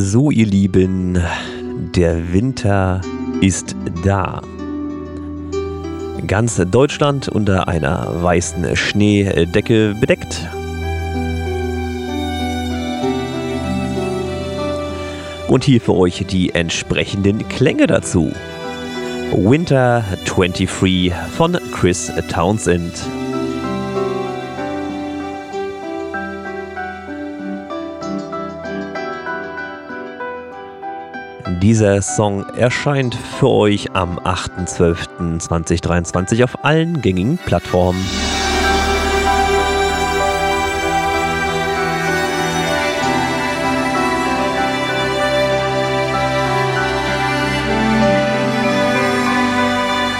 So, ihr Lieben, der Winter ist da. Ganz Deutschland unter einer weißen Schneedecke bedeckt. Und hier für euch die entsprechenden Klänge dazu. Winter 23 von Chris Townsend. Dieser Song erscheint für euch am 8.12.2023 auf allen gängigen Plattformen.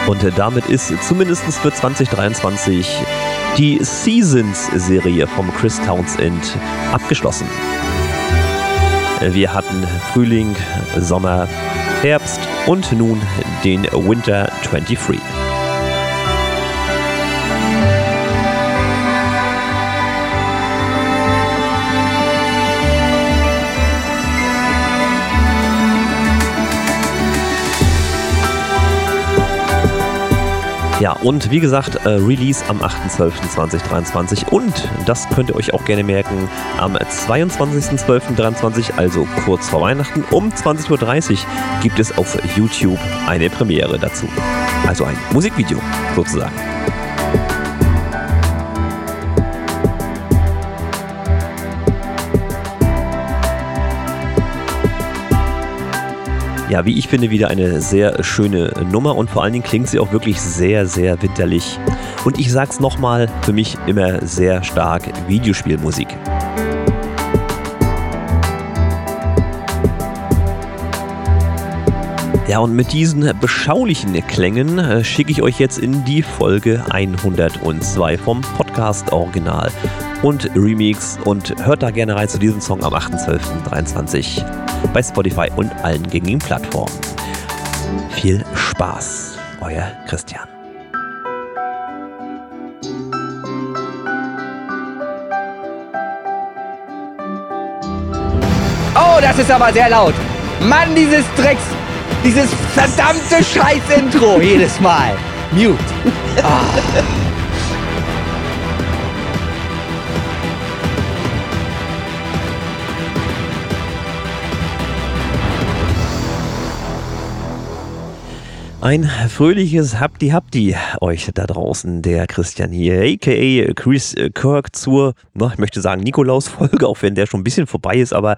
Und damit ist zumindest für 2023 die Seasons-Serie vom Chris Townsend abgeschlossen. Wir hatten Frühling, Sommer, Herbst und nun den Winter 23. Ja, und wie gesagt, äh, Release am 8.12.2023 und das könnt ihr euch auch gerne merken, am 22.12.23, also kurz vor Weihnachten, um 20.30 Uhr gibt es auf YouTube eine Premiere dazu. Also ein Musikvideo sozusagen. Ja, wie ich finde, wieder eine sehr schöne Nummer und vor allen Dingen klingt sie auch wirklich sehr, sehr winterlich. Und ich sag's nochmal, für mich immer sehr stark Videospielmusik. Ja, und mit diesen beschaulichen Klängen äh, schicke ich euch jetzt in die Folge 102 vom Podcast Original und Remix und hört da gerne rein zu diesem Song am 8.12.23 bei Spotify und allen gängigen Plattformen. Viel Spaß, euer Christian. Oh, das ist aber sehr laut. Mann, dieses Drecks, dieses verdammte Scheiß-Intro jedes Mal. Mute. Ah. Ein fröhliches Hapti Hapti euch da draußen, der Christian hier, aka Chris Kirk zur, na, ich möchte sagen Nikolaus-Folge, auch wenn der schon ein bisschen vorbei ist, aber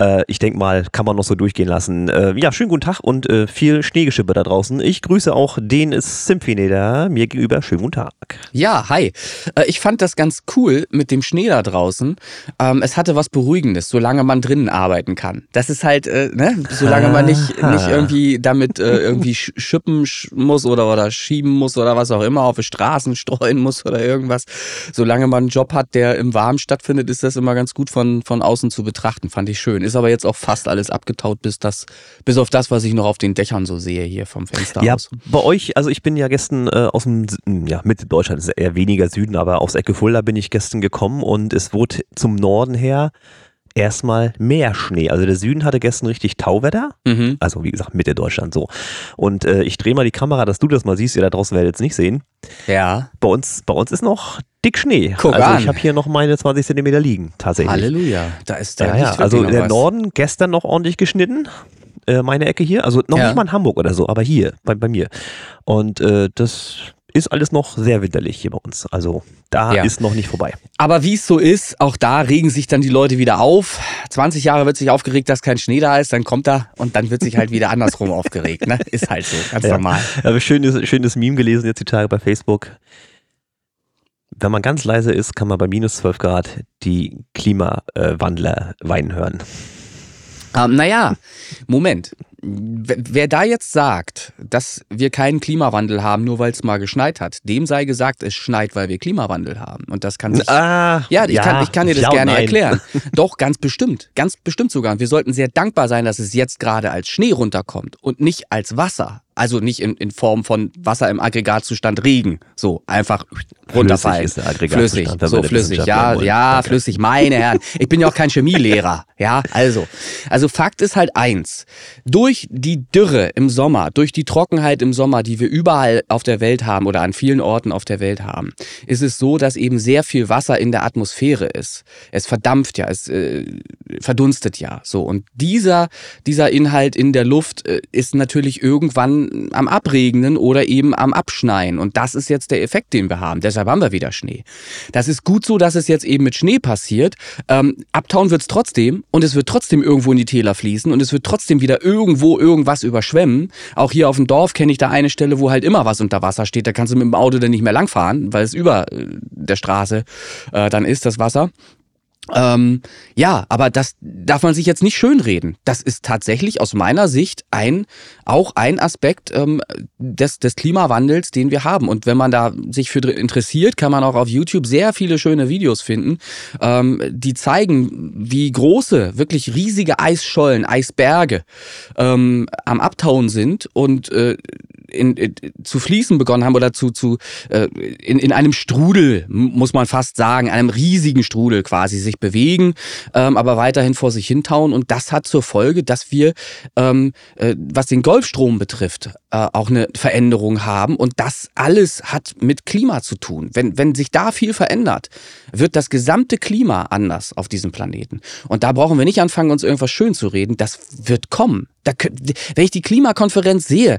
äh, ich denke mal, kann man noch so durchgehen lassen. Äh, ja, schönen guten Tag und äh, viel Schneegeschippe da draußen. Ich grüße auch den Symphony da mir gegenüber. Schönen guten Tag. Ja, hi. Äh, ich fand das ganz cool mit dem Schnee da draußen. Ähm, es hatte was Beruhigendes, solange man drinnen arbeiten kann. Das ist halt, äh, ne, solange man nicht, nicht irgendwie damit äh, irgendwie schippen muss oder, oder schieben muss oder was auch immer, auf die Straßen streuen muss oder irgendwas. Solange man einen Job hat, der im Warmen stattfindet, ist das immer ganz gut von, von außen zu betrachten. Fand ich schön. Ist aber jetzt auch fast alles abgetaut, bis das, bis auf das, was ich noch auf den Dächern so sehe hier vom Fenster ja, aus. Bei euch, also ich bin ja gestern äh, aus dem, ja, Mitte Deutschland, ist eher weniger Süden, aber aus Ecke Fulda bin ich gestern gekommen und es wurde zum Norden her erstmal mehr Schnee. Also der Süden hatte gestern richtig Tauwetter. Mhm. Also wie gesagt, Mitte Deutschland so. Und äh, ich drehe mal die Kamera, dass du das mal siehst. Ihr da draußen werdet es nicht sehen. Ja. Bei uns, bei uns ist noch dick Schnee. Guck also an. ich habe hier noch meine 20 Zentimeter liegen, tatsächlich. Halleluja. Da ist da ja, ja. Also der was. Norden gestern noch ordentlich geschnitten. Äh, meine Ecke hier. Also noch ja. nicht mal in Hamburg oder so, aber hier, bei, bei mir. Und äh, das ist alles noch sehr winterlich hier bei uns. Also da ja. ist noch nicht vorbei. Aber wie es so ist, auch da regen sich dann die Leute wieder auf. 20 Jahre wird sich aufgeregt, dass kein Schnee da ist, dann kommt er und dann wird sich halt wieder andersrum aufgeregt. Ne? Ist halt so, ganz ja. normal. Ich habe schönes, schönes Meme gelesen jetzt die Tage bei Facebook. Wenn man ganz leise ist, kann man bei minus 12 Grad die Klimawandler weinen hören. Ähm, naja, Moment. Wer da jetzt sagt, dass wir keinen Klimawandel haben, nur weil es mal geschneit hat, dem sei gesagt, es schneit, weil wir Klimawandel haben. Und das kann sich. Ah, ja, ich, ja, kann, ich kann dir das ja gerne nein. erklären. Doch, ganz bestimmt. Ganz bestimmt sogar. Und wir sollten sehr dankbar sein, dass es jetzt gerade als Schnee runterkommt und nicht als Wasser. Also nicht in, in Form von Wasser im Aggregatzustand Regen. So, einfach runterfallen. Flüssig ist der Aggregatzustand, Flüssig, so flüssig. Ja, ja, Danke. flüssig, meine Herren. Ich bin ja auch kein Chemielehrer. Ja, also. Also Fakt ist halt eins. Durch die Dürre im Sommer, durch die Trockenheit im Sommer, die wir überall auf der Welt haben oder an vielen Orten auf der Welt haben, ist es so, dass eben sehr viel Wasser in der Atmosphäre ist. Es verdampft ja, es äh, verdunstet ja. So. Und dieser, dieser Inhalt in der Luft äh, ist natürlich irgendwann am Abregnen oder eben am Abschneien. Und das ist jetzt der Effekt, den wir haben. Deshalb haben wir wieder Schnee. Das ist gut so, dass es jetzt eben mit Schnee passiert. Ähm, abtauen wird es trotzdem und es wird trotzdem irgendwo in die Täler fließen und es wird trotzdem wieder irgendwo irgendwas überschwemmen. Auch hier auf dem Dorf kenne ich da eine Stelle, wo halt immer was unter Wasser steht. Da kannst du mit dem Auto dann nicht mehr langfahren, weil es über äh, der Straße äh, dann ist, das Wasser. Ähm, ja, aber das darf man sich jetzt nicht schönreden. Das ist tatsächlich aus meiner Sicht ein, auch ein Aspekt ähm, des, des Klimawandels, den wir haben. Und wenn man da sich für interessiert, kann man auch auf YouTube sehr viele schöne Videos finden, ähm, die zeigen, wie große, wirklich riesige Eisschollen, Eisberge ähm, am Abtauen sind und äh, in, in, zu fließen begonnen haben oder zu, zu äh, in, in einem Strudel, muss man fast sagen, einem riesigen Strudel quasi sich bewegen, ähm, aber weiterhin vor sich hintauen. Und das hat zur Folge, dass wir, ähm, äh, was den Golfstrom betrifft, äh, auch eine Veränderung haben. Und das alles hat mit Klima zu tun. Wenn, wenn sich da viel verändert, wird das gesamte Klima anders auf diesem Planeten. Und da brauchen wir nicht anfangen, uns irgendwas schön zu reden. Das wird kommen. Da, wenn ich die Klimakonferenz sehe,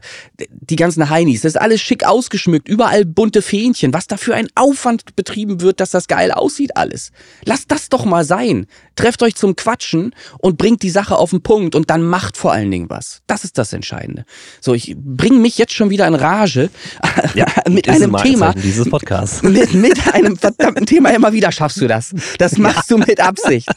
die ganzen Heinis, das ist alles schick ausgeschmückt, überall bunte Fähnchen, was da ein Aufwand betrieben wird, dass das geil aussieht alles. Lasst das doch mal sein. Trefft euch zum Quatschen und bringt die Sache auf den Punkt und dann macht vor allen Dingen was. Das ist das Entscheidende. So, ich bringe mich jetzt schon wieder in Rage Ja, mit einem Thema, dieses Podcasts. mit, mit einem verdammten Thema immer wieder schaffst du das. Das machst du mit Absicht.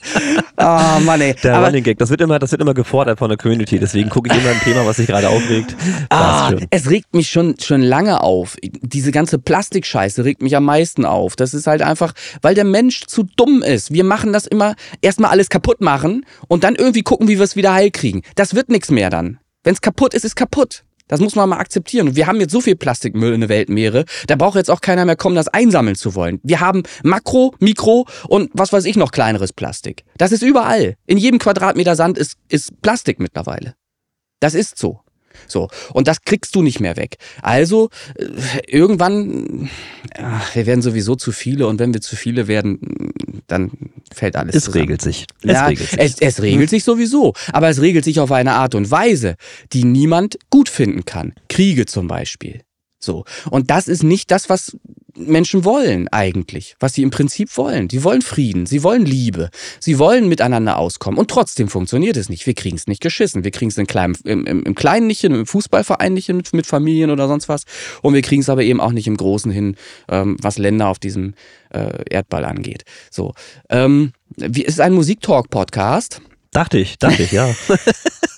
Oh Mann, ey. Der Aber Running Gag, das wird immer, das wird immer gefordert von der Community. Deswegen gucke ich immer ein Thema, was sich gerade aufregt. Ah, es regt mich schon, schon lange auf. Diese ganze Plastikscheiße regt mich am meisten auf. Das ist halt einfach, weil der Mensch zu dumm ist. Wir machen das immer, erstmal alles kaputt machen und dann irgendwie gucken, wie wir es wieder heil kriegen. Das wird nichts mehr dann. Wenn es kaputt ist, ist kaputt. Das muss man mal akzeptieren. Wir haben jetzt so viel Plastikmüll in der Weltmeere, da braucht jetzt auch keiner mehr kommen, das einsammeln zu wollen. Wir haben Makro, Mikro und was weiß ich noch kleineres Plastik. Das ist überall. In jedem Quadratmeter Sand ist, ist Plastik mittlerweile. Das ist so. So. Und das kriegst du nicht mehr weg. Also, äh, irgendwann, ja, wir werden sowieso zu viele und wenn wir zu viele werden, dann fällt alles Es zusammen. regelt sich. Es Ja, regelt sich. es, es regelt sich sowieso, aber es regelt sich auf eine Art und Weise, die niemand gut finden kann. Kriege zum Beispiel. So. Und das ist nicht das, was Menschen wollen eigentlich, was sie im Prinzip wollen. Sie wollen Frieden, sie wollen Liebe, sie wollen miteinander auskommen und trotzdem funktioniert es nicht. Wir kriegen es nicht geschissen. Wir kriegen es im Kleinen, im, im, Kleinen nicht hin, im Fußballverein nicht hin, mit, mit Familien oder sonst was. Und wir kriegen es aber eben auch nicht im Großen hin, ähm, was Länder auf diesem äh, Erdball angeht. So. Ähm, wie, es ist ein Musiktalk-Podcast. Dachte ich, dachte ich, ja.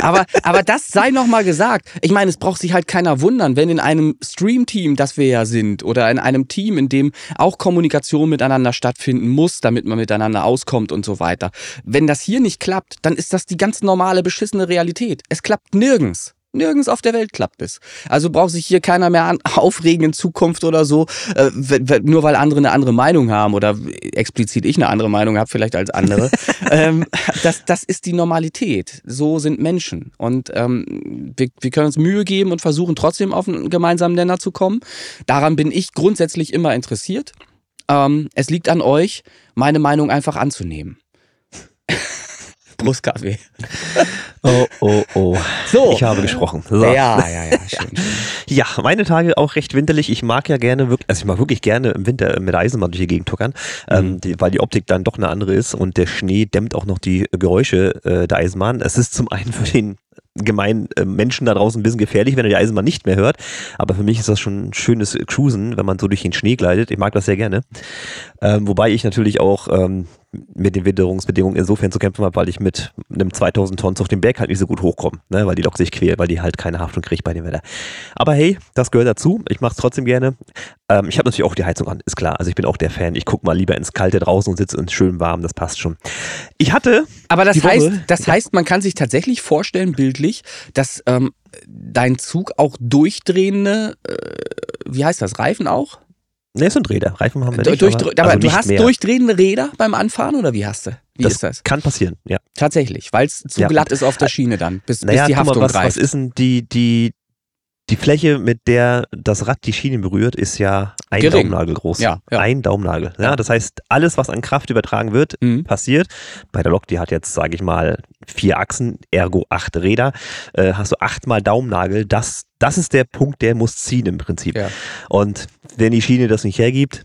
Aber, aber das sei noch mal gesagt. Ich meine, es braucht sich halt keiner wundern, wenn in einem Stream-Team, das wir ja sind, oder in einem Team, in dem auch Kommunikation miteinander stattfinden muss, damit man miteinander auskommt und so weiter. Wenn das hier nicht klappt, dann ist das die ganz normale beschissene Realität. Es klappt nirgends. Nirgends auf der Welt klappt es. Also braucht sich hier keiner mehr an, aufregen in Zukunft oder so, äh, nur weil andere eine andere Meinung haben oder explizit ich eine andere Meinung habe vielleicht als andere. ähm, das, das ist die Normalität. So sind Menschen. Und ähm, wir, wir können uns Mühe geben und versuchen trotzdem auf einen gemeinsamen Nenner zu kommen. Daran bin ich grundsätzlich immer interessiert. Ähm, es liegt an euch, meine Meinung einfach anzunehmen. Brustkaffee. Oh, oh, oh. So. Ich habe gesprochen. So. Ja, ja, ja, schön. schön. Ja, meine Tage auch recht winterlich. Ich mag ja gerne wirklich, also ich mag wirklich gerne im Winter mit der Eisenbahn durch die Gegend tuckern, ähm, die, weil die Optik dann doch eine andere ist und der Schnee dämmt auch noch die Geräusche äh, der Eisenbahn. Es ist zum einen für den gemeinen äh, Menschen da draußen ein bisschen gefährlich, wenn er die Eisenbahn nicht mehr hört. Aber für mich ist das schon ein schönes Cruisen, wenn man so durch den Schnee gleitet. Ich mag das sehr gerne. Ähm, wobei ich natürlich auch ähm, mit den Witterungsbedingungen insofern zu kämpfen habe, weil ich mit einem 2000 Tonnen auf dem Berg halt nicht so gut hochkomme, ne? weil die Lok sich quält, weil die halt keine Haftung kriegt bei dem Wetter. Aber hey, das gehört dazu. Ich mache es trotzdem gerne. Ähm, ich habe natürlich auch die Heizung an, ist klar. Also ich bin auch der Fan. Ich gucke mal lieber ins Kalte draußen und sitze ins schön warm. Das passt schon. Ich hatte. Aber das heißt, Woche, das heißt, man kann sich tatsächlich vorstellen, bildlich, dass ähm, dein Zug auch durchdrehende, äh, wie heißt das, Reifen auch? Ne, es sind Räder. Reifen haben wir nicht. Durch, aber, aber also du hast mehr. durchdrehende Räder beim Anfahren oder wie hast du? Wie das ist das? Kann passieren, ja. Tatsächlich, weil es zu ja. glatt ist auf der Schiene dann, bis, naja, bis die Haftung mal, was, greift. Was ist denn die, die, die Fläche, mit der das Rad die Schiene berührt, ist ja ein Gering. Daumennagel groß. Ja, ja. Ein Daumennagel. Ja, das heißt, alles, was an Kraft übertragen wird, mhm. passiert. Bei der Lok, die hat jetzt, sage ich mal, vier Achsen, ergo acht Räder, äh, hast du achtmal Daumennagel. Das, das ist der Punkt, der muss ziehen im Prinzip. Ja. Und wenn die Schiene das nicht hergibt,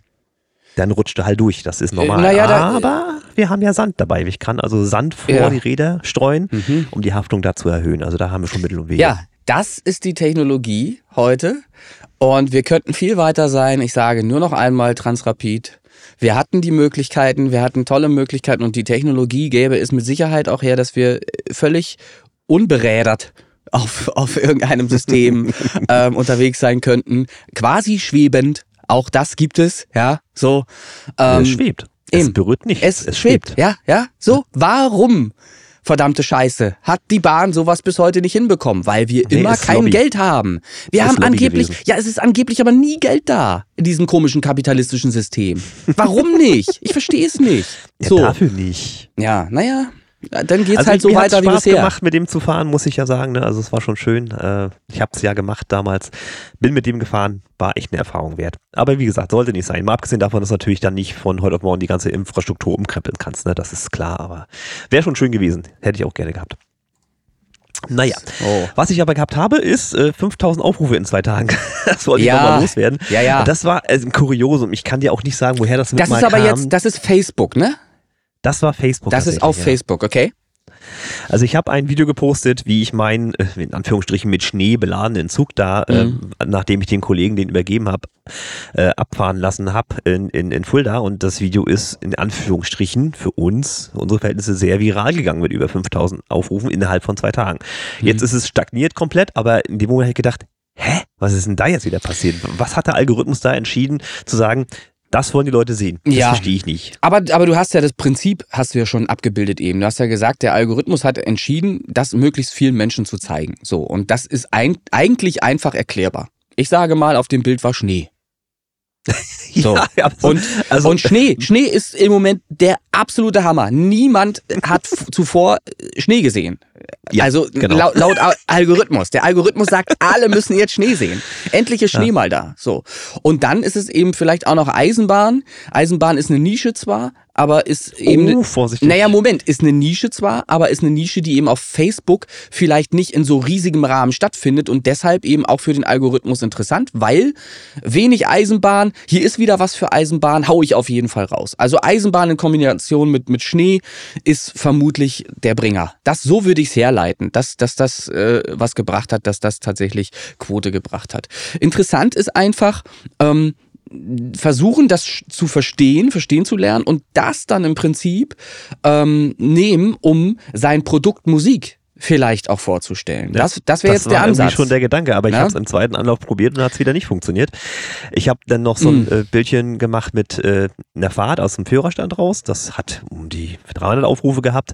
dann rutscht er halt durch. Das ist normal. Naja, Aber wir haben ja Sand dabei. Ich kann also Sand vor ja. die Räder streuen, mhm. um die Haftung da zu erhöhen. Also da haben wir schon Mittel und Wege. Ja, das ist die Technologie heute. Und wir könnten viel weiter sein. Ich sage nur noch einmal Transrapid. Wir hatten die Möglichkeiten, wir hatten tolle Möglichkeiten und die Technologie gäbe es mit Sicherheit auch her, dass wir völlig unberädert auf, auf irgendeinem System ähm, unterwegs sein könnten. Quasi schwebend. Auch das gibt es, ja, so. Ähm, es schwebt. Es berührt nicht. Es, es schwebt. schwebt, ja, ja. So, warum verdammte Scheiße, hat die Bahn sowas bis heute nicht hinbekommen, weil wir nee, immer kein Lobby. Geld haben. Wir ist haben Lobby angeblich, gewesen. ja, es ist angeblich aber nie Geld da in diesem komischen kapitalistischen System. Warum nicht? Ich verstehe es nicht. Ja, so. dafür nicht. Ja, naja, dann geht's also halt so weiter wie bisher. gemacht, mit dem zu fahren, muss ich ja sagen. Ne? Also es war schon schön. Äh, ich habe es ja gemacht damals. Bin mit dem gefahren, war echt eine Erfahrung wert. Aber wie gesagt, sollte nicht sein. Mal abgesehen davon, dass du natürlich dann nicht von heute auf morgen die ganze Infrastruktur umkrempeln kannst. Ne? Das ist klar. Aber wäre schon schön gewesen. Hätte ich auch gerne gehabt. Naja, oh. was ich aber gehabt habe, ist äh, 5000 Aufrufe in zwei Tagen. das wollte ja. ich nochmal loswerden. Ja, ja. Das war äh, ein Kuriosum. Ich kann dir auch nicht sagen, woher das mit Das ist aber kam. jetzt, das ist Facebook, ne? Das war Facebook. Das ist auf ja. Facebook, okay. Also ich habe ein Video gepostet, wie ich meinen, äh, in Anführungsstrichen mit Schnee beladenen Zug da, mhm. äh, nachdem ich den Kollegen den übergeben habe, äh, abfahren lassen habe in, in, in Fulda. Und das Video ist in Anführungsstrichen für uns, unsere Verhältnisse, sehr viral gegangen mit über 5000 Aufrufen innerhalb von zwei Tagen. Mhm. Jetzt ist es stagniert komplett, aber in dem Moment habe ich gedacht, hä, was ist denn da jetzt wieder passiert? Was hat der Algorithmus da entschieden zu sagen, das wollen die Leute sehen. Das ja. verstehe ich nicht. Aber, aber du hast ja das Prinzip, hast du ja schon abgebildet eben. Du hast ja gesagt, der Algorithmus hat entschieden, das möglichst vielen Menschen zu zeigen. So. Und das ist ein, eigentlich einfach erklärbar. Ich sage mal, auf dem Bild war Schnee. So. Ja, und, also, und Schnee, Schnee ist im Moment der absolute Hammer. Niemand hat zuvor Schnee gesehen. Ja, also genau. laut, laut, Algorithmus. Der Algorithmus sagt, alle müssen jetzt Schnee sehen. Endlich ist Schnee ja. mal da. So. Und dann ist es eben vielleicht auch noch Eisenbahn. Eisenbahn ist eine Nische zwar, aber ist eben. Oh, vorsichtig. Naja, Moment, ist eine Nische zwar, aber ist eine Nische, die eben auf Facebook vielleicht nicht in so riesigem Rahmen stattfindet und deshalb eben auch für den Algorithmus interessant, weil wenig Eisenbahn, hier ist wieder was für Eisenbahn, hau ich auf jeden Fall raus. Also Eisenbahn in Kombination mit, mit Schnee ist vermutlich der Bringer. Das, so würde ich es herleiten, dass, dass das äh, was gebracht hat, dass das tatsächlich Quote gebracht hat. Interessant ist einfach, ähm, versuchen, das zu verstehen, verstehen zu lernen und das dann im Prinzip ähm, nehmen, um sein Produkt Musik vielleicht auch vorzustellen. Ja, das das wäre jetzt der Ansatz. Das war schon der Gedanke, aber ich ja? habe es im zweiten Anlauf probiert und hat es wieder nicht funktioniert. Ich habe dann noch so ein mm. äh, Bildchen gemacht mit äh, einer Fahrt aus dem Führerstand raus. Das hat um die 300 Aufrufe gehabt.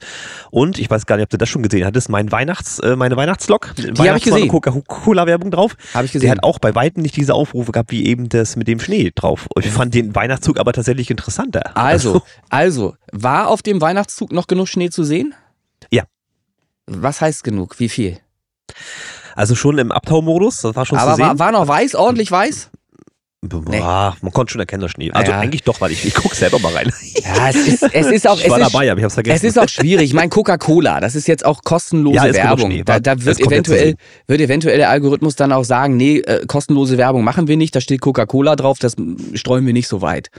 Und ich weiß gar nicht, ob du das schon gesehen hattest, mein Weihnachts, äh, meine Weihnachtslok. Die habe ich gesehen. Coca-Cola-Werbung drauf. Habe ich gesehen. Der hat auch bei Weitem nicht diese Aufrufe gehabt, wie eben das mit dem Schnee drauf. Ich fand den Weihnachtszug aber tatsächlich interessanter. Also, also, war auf dem Weihnachtszug noch genug Schnee zu sehen? Was heißt genug? Wie viel? Also schon im Abtaumodus, das war schon Aber. War, war noch weiß, ordentlich weiß? Nee. Man konnte schon erkennen, das Schnee. Also ja. eigentlich doch, weil ich, ich gucke selber mal rein. Ja, es ist, es ist auch. Ich war dabei, aber ich hab's vergessen. Es ist auch schwierig. Ich meine, Coca-Cola, das ist jetzt auch kostenlose ja, Werbung. Da, da wird, eventuell, wird eventuell der Algorithmus dann auch sagen, nee, äh, kostenlose Werbung machen wir nicht, da steht Coca-Cola drauf, das streuen wir nicht so weit.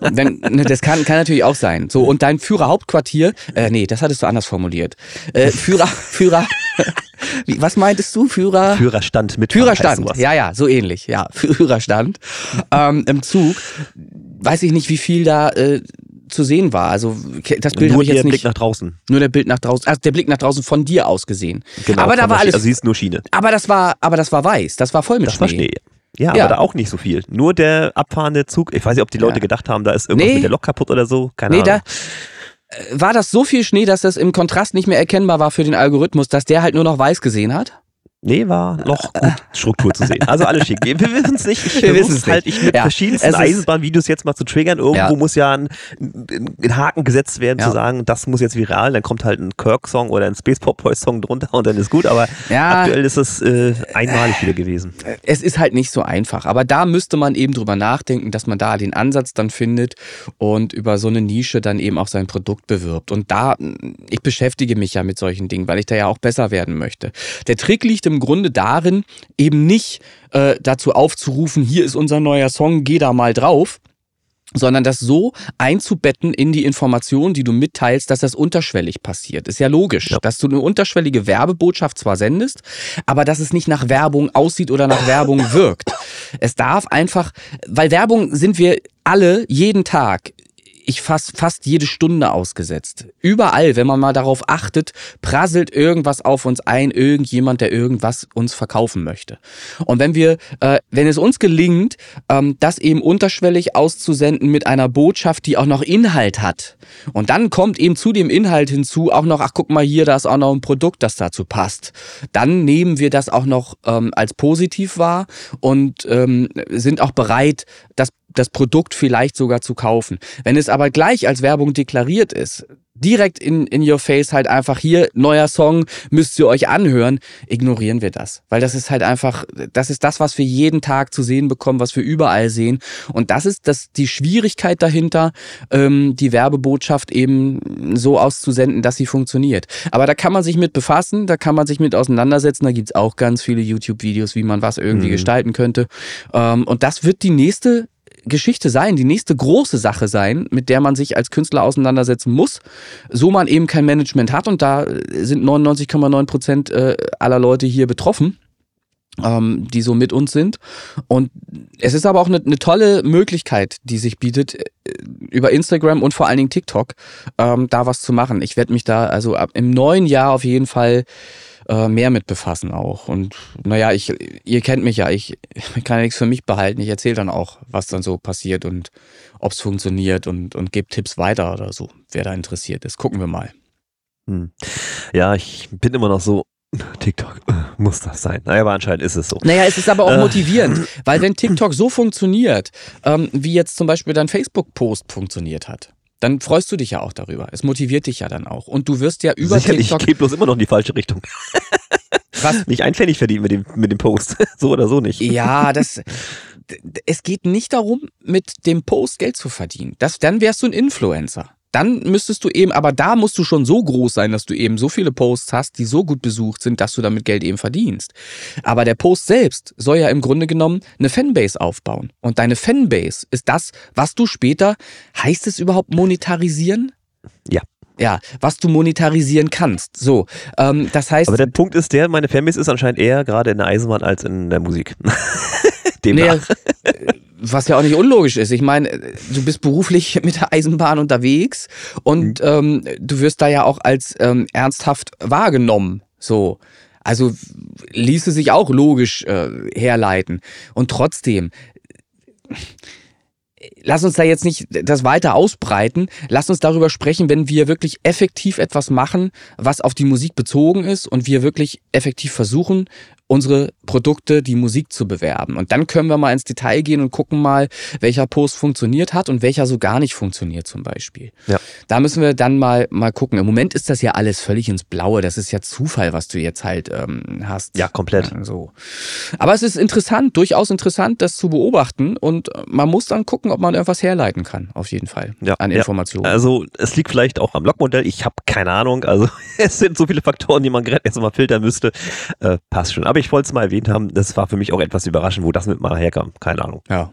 Wenn, ne, das kann, kann natürlich auch sein. So, und dein Führerhauptquartier, äh, nee, das hattest du anders formuliert. Äh, Führer, Führer. Wie, was meintest du? Führer? Führerstand mit Führerstand, ja, ja, so ähnlich, ja, Führerstand ähm, im Zug. Weiß ich nicht, wie viel da äh, zu sehen war. Also das Bild nur habe ich jetzt der nicht. Blick nach draußen. nur der Bild nach draußen, also der Blick nach draußen von dir aus gesehen. Genau, aber da war der alles. Also sie ist nur Schiene. aber das war, aber das war weiß. Das war voll mit Das war Schnee. Schnee. Ja, Ja. aber da auch nicht so viel. Nur der abfahrende Zug. Ich weiß nicht, ob die Leute Ja. gedacht haben, da ist irgendwas Nee. mit der Lok kaputt oder so. Keine Nee, da Ahnung. äh, war das so viel Schnee, dass das im Kontrast nicht mehr erkennbar war für den Algorithmus, dass der halt nur noch weiß gesehen hat. Nee, war noch gut Struktur zu sehen. Also alles schick. Wir wissen es nicht. Ich Wir versuch's wissen's halt nicht. ich mit Ja, verschiedensten es Eisenbahnvideos jetzt mal zu triggern. Irgendwo Ja. muss ja ein, ein Haken gesetzt werden, Ja. zu sagen, das muss jetzt viral. Dann kommt halt ein Kirk-Song oder ein Space Pop Boys Song drunter und dann ist gut. Aber aktuell ist es äh, einmalig wieder gewesen. Es ist halt nicht so einfach, aber da müsste man eben drüber nachdenken, dass man da den Ansatz dann findet und über so eine Nische dann eben auch sein Produkt bewirbt. Und da, ich beschäftige mich ja mit solchen Dingen, weil ich da ja auch besser werden möchte. Der Trick liegt im Grunde darin, eben nicht äh, dazu aufzurufen, hier ist unser neuer Song, geh da mal drauf, sondern das so einzubetten in die Informationen, die du mitteilst, dass das unterschwellig passiert. Ist ja logisch, Ja. dass du eine unterschwellige Werbebotschaft zwar sendest, aber dass es nicht nach Werbung aussieht oder nach Werbung wirkt. Es darf einfach, weil Werbung sind wir alle jeden Tag. Ich fast, fast jede Stunde ausgesetzt. Überall, wenn man mal darauf achtet, prasselt irgendwas auf uns ein, irgendjemand, der irgendwas uns verkaufen möchte. Und wenn wir, äh, wenn es uns gelingt, ähm, das eben unterschwellig auszusenden mit einer Botschaft, die auch noch Inhalt hat, und dann kommt eben zu dem Inhalt hinzu auch noch, ach guck mal hier, da ist auch noch ein Produkt, das dazu passt, dann nehmen wir das auch noch ähm, als positiv wahr und ähm, sind auch bereit, das das Produkt vielleicht sogar zu kaufen. Wenn es aber gleich als Werbung deklariert ist, direkt in, in your face halt einfach hier, neuer Song, müsst ihr euch anhören, ignorieren wir das. Weil das ist halt einfach, das ist das, was wir jeden Tag zu sehen bekommen, was wir überall sehen. Und das ist das, die Schwierigkeit dahinter, ähm, die Werbebotschaft eben so auszusenden, dass sie funktioniert. Aber da kann man sich mit befassen, da kann man sich mit auseinandersetzen, da gibt's auch ganz viele YouTube-Videos, wie man was irgendwie Mhm. gestalten könnte. Ähm, und das wird die nächste Geschichte sein, die nächste große Sache sein, mit der man sich als Künstler auseinandersetzen muss, so man eben kein Management hat und da sind 99,9 Prozent äh, aller Leute hier betroffen, ähm, die so mit uns sind. Und es ist aber auch eine, eine tolle Möglichkeit, die sich bietet, äh, über Instagram und vor allen Dingen TikTok ähm, da was zu machen. Ich werde mich da also im neuen Jahr auf jeden Fall äh, mehr mit befassen auch. Und naja, ich, ihr kennt mich ja, ich kann ja nichts für mich behalten. Ich erzähle dann auch, was dann so passiert und ob es funktioniert und, und gebe Tipps weiter oder so, wer da interessiert ist. Gucken wir mal. Hm. Ja, ich bin immer noch so, TikTok, muss das sein? Naja, aber anscheinend ist es so. Naja, es ist aber auch Äh. motivierend, weil wenn TikTok so funktioniert, ähm, wie jetzt zum Beispiel dein Facebook-Post funktioniert hat, dann freust du dich ja auch darüber. Es motiviert dich ja dann auch. Und du wirst ja über Sicherlich, ich TikTok. gehe bloß immer noch in die falsche Richtung. Was? Nicht ein Pfennig verdienen mit dem, mit dem Post. so oder so nicht. Ja, das. Es geht nicht darum, mit dem Post Geld zu verdienen. Das, dann wärst du ein Influencer. Dann müsstest du eben, aber da musst du schon so groß sein, dass du eben so viele Posts hast, die so gut besucht sind, dass du damit Geld eben verdienst. Aber der Post selbst soll ja im Grunde genommen eine Fanbase aufbauen. Und deine Fanbase ist das, was du später, heißt es überhaupt monetarisieren? Ja. Ja, was du monetarisieren kannst. So, ähm, das heißt. Aber der Punkt ist der, meine Fanbase ist anscheinend eher gerade in der Eisenbahn als in der Musik. Demnach. äh, was ja auch nicht unlogisch ist. Ich meine, du bist beruflich mit der Eisenbahn unterwegs und ähm, du wirst da ja auch als ähm, ernsthaft wahrgenommen. So. Also ließe sich auch logisch äh, herleiten. Und trotzdem, lass uns da jetzt nicht das weiter ausbreiten. Lass uns darüber sprechen, wenn wir wirklich effektiv etwas machen, was auf die Musik bezogen ist und wir wirklich effektiv versuchen, unsere Produkte, die Musik zu bewerben. Und dann können wir mal ins Detail gehen und gucken mal, welcher Post funktioniert hat und welcher so gar nicht funktioniert zum Beispiel. Ja. Da müssen wir dann mal, mal gucken. Im Moment ist das ja alles völlig ins Blaue. Das ist ja Zufall, was du jetzt halt ähm, hast. Ja, komplett. Ja, so. Aber es ist interessant, durchaus interessant, das zu beobachten und man muss dann gucken, ob man irgendwas herleiten kann, auf jeden Fall, Ja, an ja. Informationen. Also es liegt vielleicht auch am Logmodell. Ich habe keine Ahnung. Also es sind so viele Faktoren, die man gerade jetzt mal filtern müsste. Äh, passt schon. Aber ich wollte es mal erwähnt haben. Das war für mich auch etwas überraschend, wo das mit mal herkam. Keine Ahnung. ja.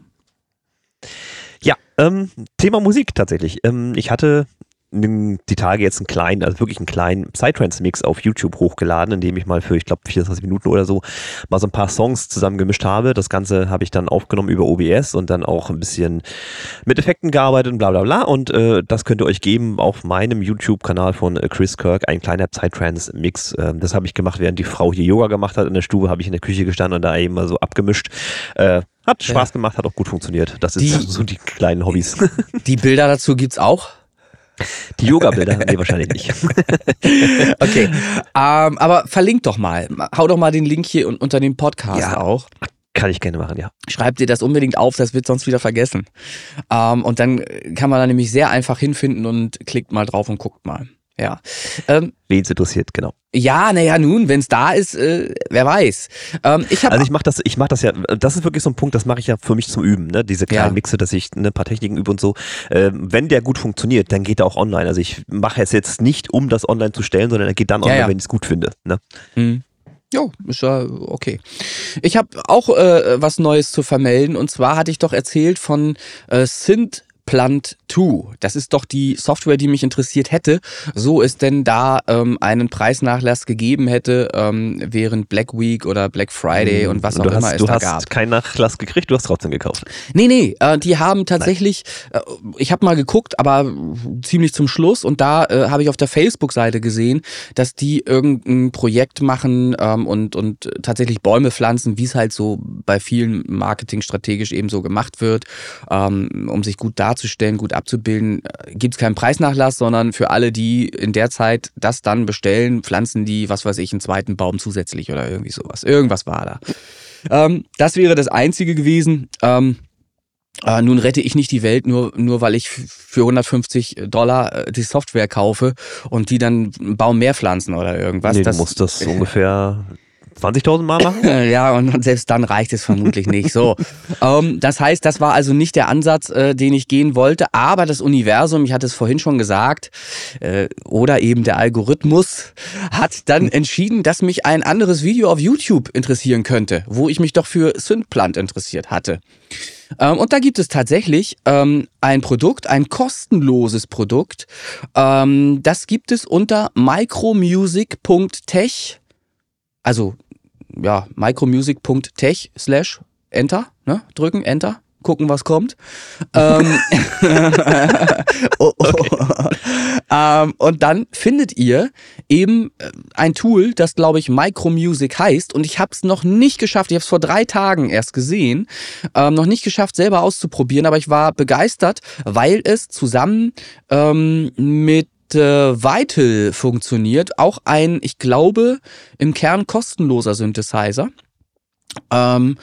Ja, ähm, Thema Musik tatsächlich. Ähm, ich hatte die Tage jetzt einen kleinen, also wirklich einen kleinen Psytrance-Mix auf YouTube hochgeladen, in dem ich mal für, ich glaube, 24 Minuten oder so mal so ein paar Songs zusammengemischt habe. Das Ganze habe ich dann aufgenommen über OBS und dann auch ein bisschen mit Effekten gearbeitet und bla bla bla. Und äh, das könnt ihr euch geben auf meinem YouTube-Kanal von äh, Chris Kirk, ein kleiner Psytrance-Mix. Äh, das habe ich gemacht, während die Frau hier Yoga gemacht hat. In der Stube habe ich in der Küche gestanden und da eben mal so abgemischt. Äh, hat Spaß ja. gemacht, hat auch gut funktioniert. Das sind so die kleinen Hobbys. Die Bilder dazu gibt es auch? Die Yoga-Bilder? nee, wahrscheinlich nicht. okay. Ähm, aber verlink doch mal. Hau doch mal den Link hier unter dem Podcast ja, auch. Kann ich gerne machen, ja. Schreibt dir das unbedingt auf, das wird sonst wieder vergessen. Ähm, und dann kann man da nämlich sehr einfach hinfinden und klickt mal drauf und guckt mal. Ja. Ähm, Wen es interessiert, genau. Ja, naja, nun, wenn es da ist, äh, wer weiß. Ähm, ich also ich mache das, ich mache das ja, das ist wirklich so ein Punkt, das mache ich ja für mich zum Üben, ne? Diese kleinen ja. Mixe, dass ich ne, ein paar Techniken übe und so. Ähm, wenn der gut funktioniert, dann geht er auch online. Also ich mache es jetzt nicht, um das online zu stellen, sondern er geht dann online, ja, ja. wenn ich es gut finde. Ne? Mhm. Ja, ist ja okay. Ich habe auch äh, was Neues zu vermelden und zwar hatte ich doch erzählt von äh, Synth Plant 2. Das ist doch die Software, die mich interessiert hätte, so es denn da ähm, einen Preisnachlass gegeben hätte ähm, während Black Week oder Black Friday und was auch hast, immer es da gab. Du hast keinen Nachlass gekriegt, du hast trotzdem gekauft. Nee, nee, äh, die haben tatsächlich, äh, ich habe mal geguckt, aber ziemlich zum Schluss und da äh, habe ich auf der Facebook-Seite gesehen, dass die irgendein Projekt machen ähm, und, und tatsächlich Bäume pflanzen, wie es halt so bei vielen Marketing strategisch eben so gemacht wird, ähm, um sich gut darzustellen gut abzubilden, äh, gibt es keinen Preisnachlass, sondern für alle, die in der Zeit das dann bestellen, pflanzen die, was weiß ich, einen zweiten Baum zusätzlich oder irgendwie sowas. Irgendwas war da. Ähm, das wäre das Einzige gewesen. Ähm, äh, nun rette ich nicht die Welt, nur, nur weil ich für 150 Dollar äh, die Software kaufe und die dann einen Baum mehr pflanzen oder irgendwas. Nee, du musst das ungefähr 20.000 Mal machen? ja, und selbst dann reicht es vermutlich nicht. So, ähm, das heißt, das war also nicht der Ansatz, äh, den ich gehen wollte. Aber das Universum, ich hatte es vorhin schon gesagt, äh, oder eben der Algorithmus hat dann entschieden, dass mich ein anderes Video auf YouTube interessieren könnte, wo ich mich doch für Synthplant interessiert hatte. Ähm, und da gibt es tatsächlich ähm, ein Produkt, ein kostenloses Produkt. Ähm, das gibt es unter micromusic.tech also ja, micromusic.tech slash enter, ne? Drücken, enter, gucken, was kommt. ähm, oh, oh. Okay. ähm, und dann findet ihr eben äh, ein Tool, das glaube ich Micromusic heißt. Und ich habe es noch nicht geschafft. Ich habe es vor drei Tagen erst gesehen, ähm, noch nicht geschafft, selber auszuprobieren. Aber ich war begeistert, weil es zusammen ähm, mit äh, Vital funktioniert. Auch ein, ich glaube, im Kern kostenloser Synthesizer. Ähm,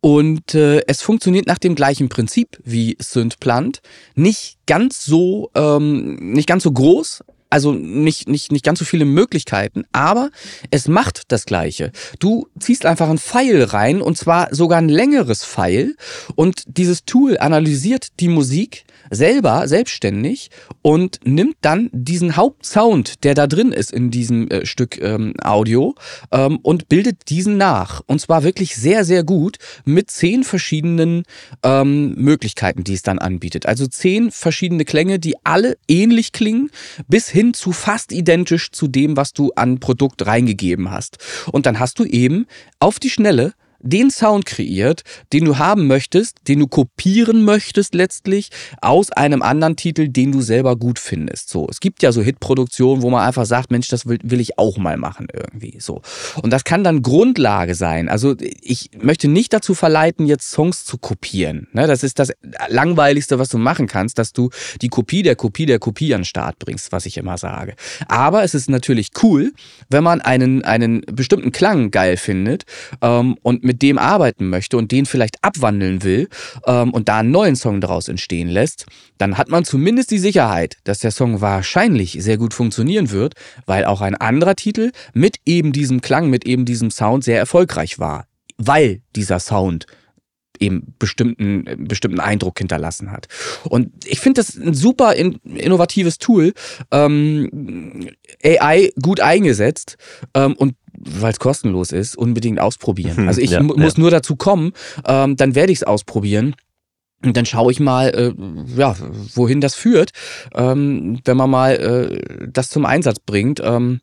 und äh, es funktioniert nach dem gleichen Prinzip wie Synthplant. Nicht ganz so, ähm, nicht ganz so groß, also nicht, nicht, nicht ganz so viele Möglichkeiten, aber es macht das Gleiche. Du ziehst einfach ein Pfeil rein und zwar sogar ein längeres Pfeil und dieses Tool analysiert die Musik selber selbstständig und nimmt dann diesen Hauptsound, der da drin ist in diesem äh, Stück ähm, Audio ähm, und bildet diesen nach. Und zwar wirklich sehr, sehr gut mit zehn verschiedenen ähm, Möglichkeiten, die es dann anbietet. Also zehn verschiedene Klänge, die alle ähnlich klingen, bis hin zu fast identisch zu dem, was du an Produkt reingegeben hast. Und dann hast du eben auf die Schnelle den Sound kreiert, den du haben möchtest, den du kopieren möchtest letztlich aus einem anderen Titel, den du selber gut findest. So, es gibt ja so Hitproduktionen, wo man einfach sagt, Mensch, das will, will ich auch mal machen irgendwie. So und das kann dann Grundlage sein. Also ich möchte nicht dazu verleiten, jetzt Songs zu kopieren. Ne, das ist das langweiligste, was du machen kannst, dass du die Kopie der Kopie der Kopie an den Start bringst, was ich immer sage. Aber es ist natürlich cool, wenn man einen einen bestimmten Klang geil findet ähm, und mit mit dem arbeiten möchte und den vielleicht abwandeln will ähm, und da einen neuen Song daraus entstehen lässt, dann hat man zumindest die Sicherheit, dass der Song wahrscheinlich sehr gut funktionieren wird, weil auch ein anderer Titel mit eben diesem Klang, mit eben diesem Sound sehr erfolgreich war. Weil dieser Sound eben bestimmten, bestimmten Eindruck hinterlassen hat. Und ich finde das ein super in, innovatives Tool, ähm, AI gut eingesetzt ähm, und weil es kostenlos ist, unbedingt ausprobieren. Also ich ja, muss ja. nur dazu kommen, ähm, dann werde ich es ausprobieren. Und dann schaue ich mal, äh, ja, wohin das führt, ähm, wenn man mal äh, das zum Einsatz bringt. Ähm,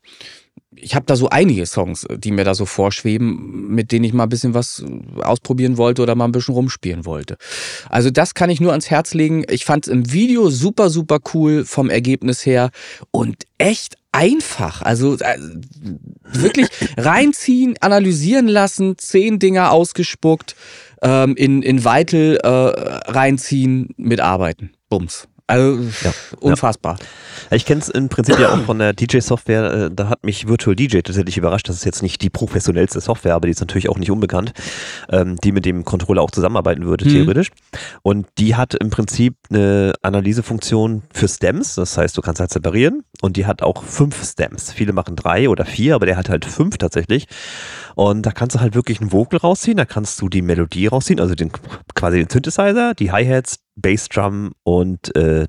ich habe da so einige Songs, die mir da so vorschweben, mit denen ich mal ein bisschen was ausprobieren wollte oder mal ein bisschen rumspielen wollte. Also das kann ich nur ans Herz legen. Ich fand es im Video super, super cool vom Ergebnis her und echt einfach. Also äh, wirklich reinziehen, analysieren lassen, zehn Dinger ausgespuckt ähm, in, in Weitel äh, reinziehen, mitarbeiten. Bums. Also ja, unfassbar. Ja. Ich kenne es im Prinzip ja auch von der DJ-Software. Äh, da hat mich Virtual DJ tatsächlich überrascht. Das ist jetzt nicht die professionellste Software, aber die ist natürlich auch nicht unbekannt, ähm, die mit dem Controller auch zusammenarbeiten würde, mhm. theoretisch. Und die hat im Prinzip eine Analysefunktion für Stems. Das heißt, du kannst halt separieren. Und die hat auch fünf Stems. Viele machen drei oder vier, aber der hat halt fünf tatsächlich. Und da kannst du halt wirklich einen Vocal rausziehen, da kannst du die Melodie rausziehen, also den, quasi den Synthesizer, die Hi-Hats, Bassdrum und äh,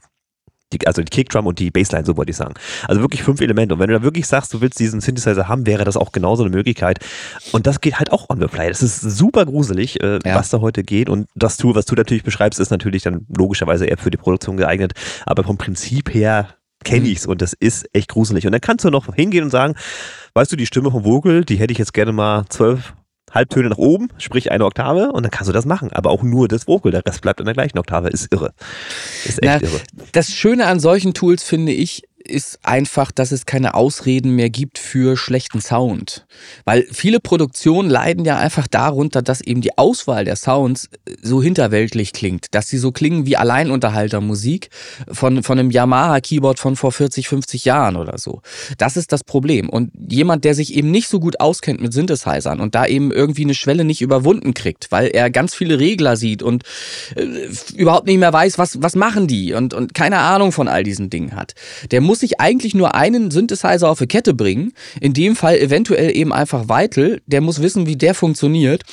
die, also die Kickdrum und die Bassline, so wollte ich sagen. Also wirklich fünf Elemente. Und wenn du da wirklich sagst, du willst diesen Synthesizer haben, wäre das auch genauso eine Möglichkeit. Und das geht halt auch on the fly. Das ist super gruselig, äh, ja. was da heute geht. Und das Tool, was du natürlich beschreibst, ist natürlich dann logischerweise eher für die Produktion geeignet. Aber vom Prinzip her kenne mhm. ich's und das ist echt gruselig. Und dann kannst du noch hingehen und sagen, weißt du, die Stimme vom Vogel, die hätte ich jetzt gerne mal zwölf Halbtöne nach oben, sprich eine Oktave, und dann kannst du das machen. Aber auch nur das Vocal, der Rest bleibt in der gleichen Oktave. Ist irre. Ist echt Na, irre. Das Schöne an solchen Tools finde ich, ist einfach, dass es keine Ausreden mehr gibt für schlechten Sound. Weil viele Produktionen leiden ja einfach darunter, dass eben die Auswahl der Sounds äh, so hinterweltlich klingt. Dass sie so klingen wie Alleinunterhaltermusik von, von einem Yamaha-Keyboard von vor 40, 50 Jahren oder so. Das ist das Problem. Und jemand, der sich eben nicht so gut auskennt mit Synthesizern und da eben irgendwie eine Schwelle nicht überwunden kriegt, weil er ganz viele Regler sieht und äh, überhaupt nicht mehr weiß, was, was machen die und, und keine Ahnung von all diesen Dingen hat, der muss muss ich eigentlich nur einen Synthesizer auf die Kette bringen. In dem Fall eventuell eben einfach Weitel. Der muss wissen, wie der funktioniert.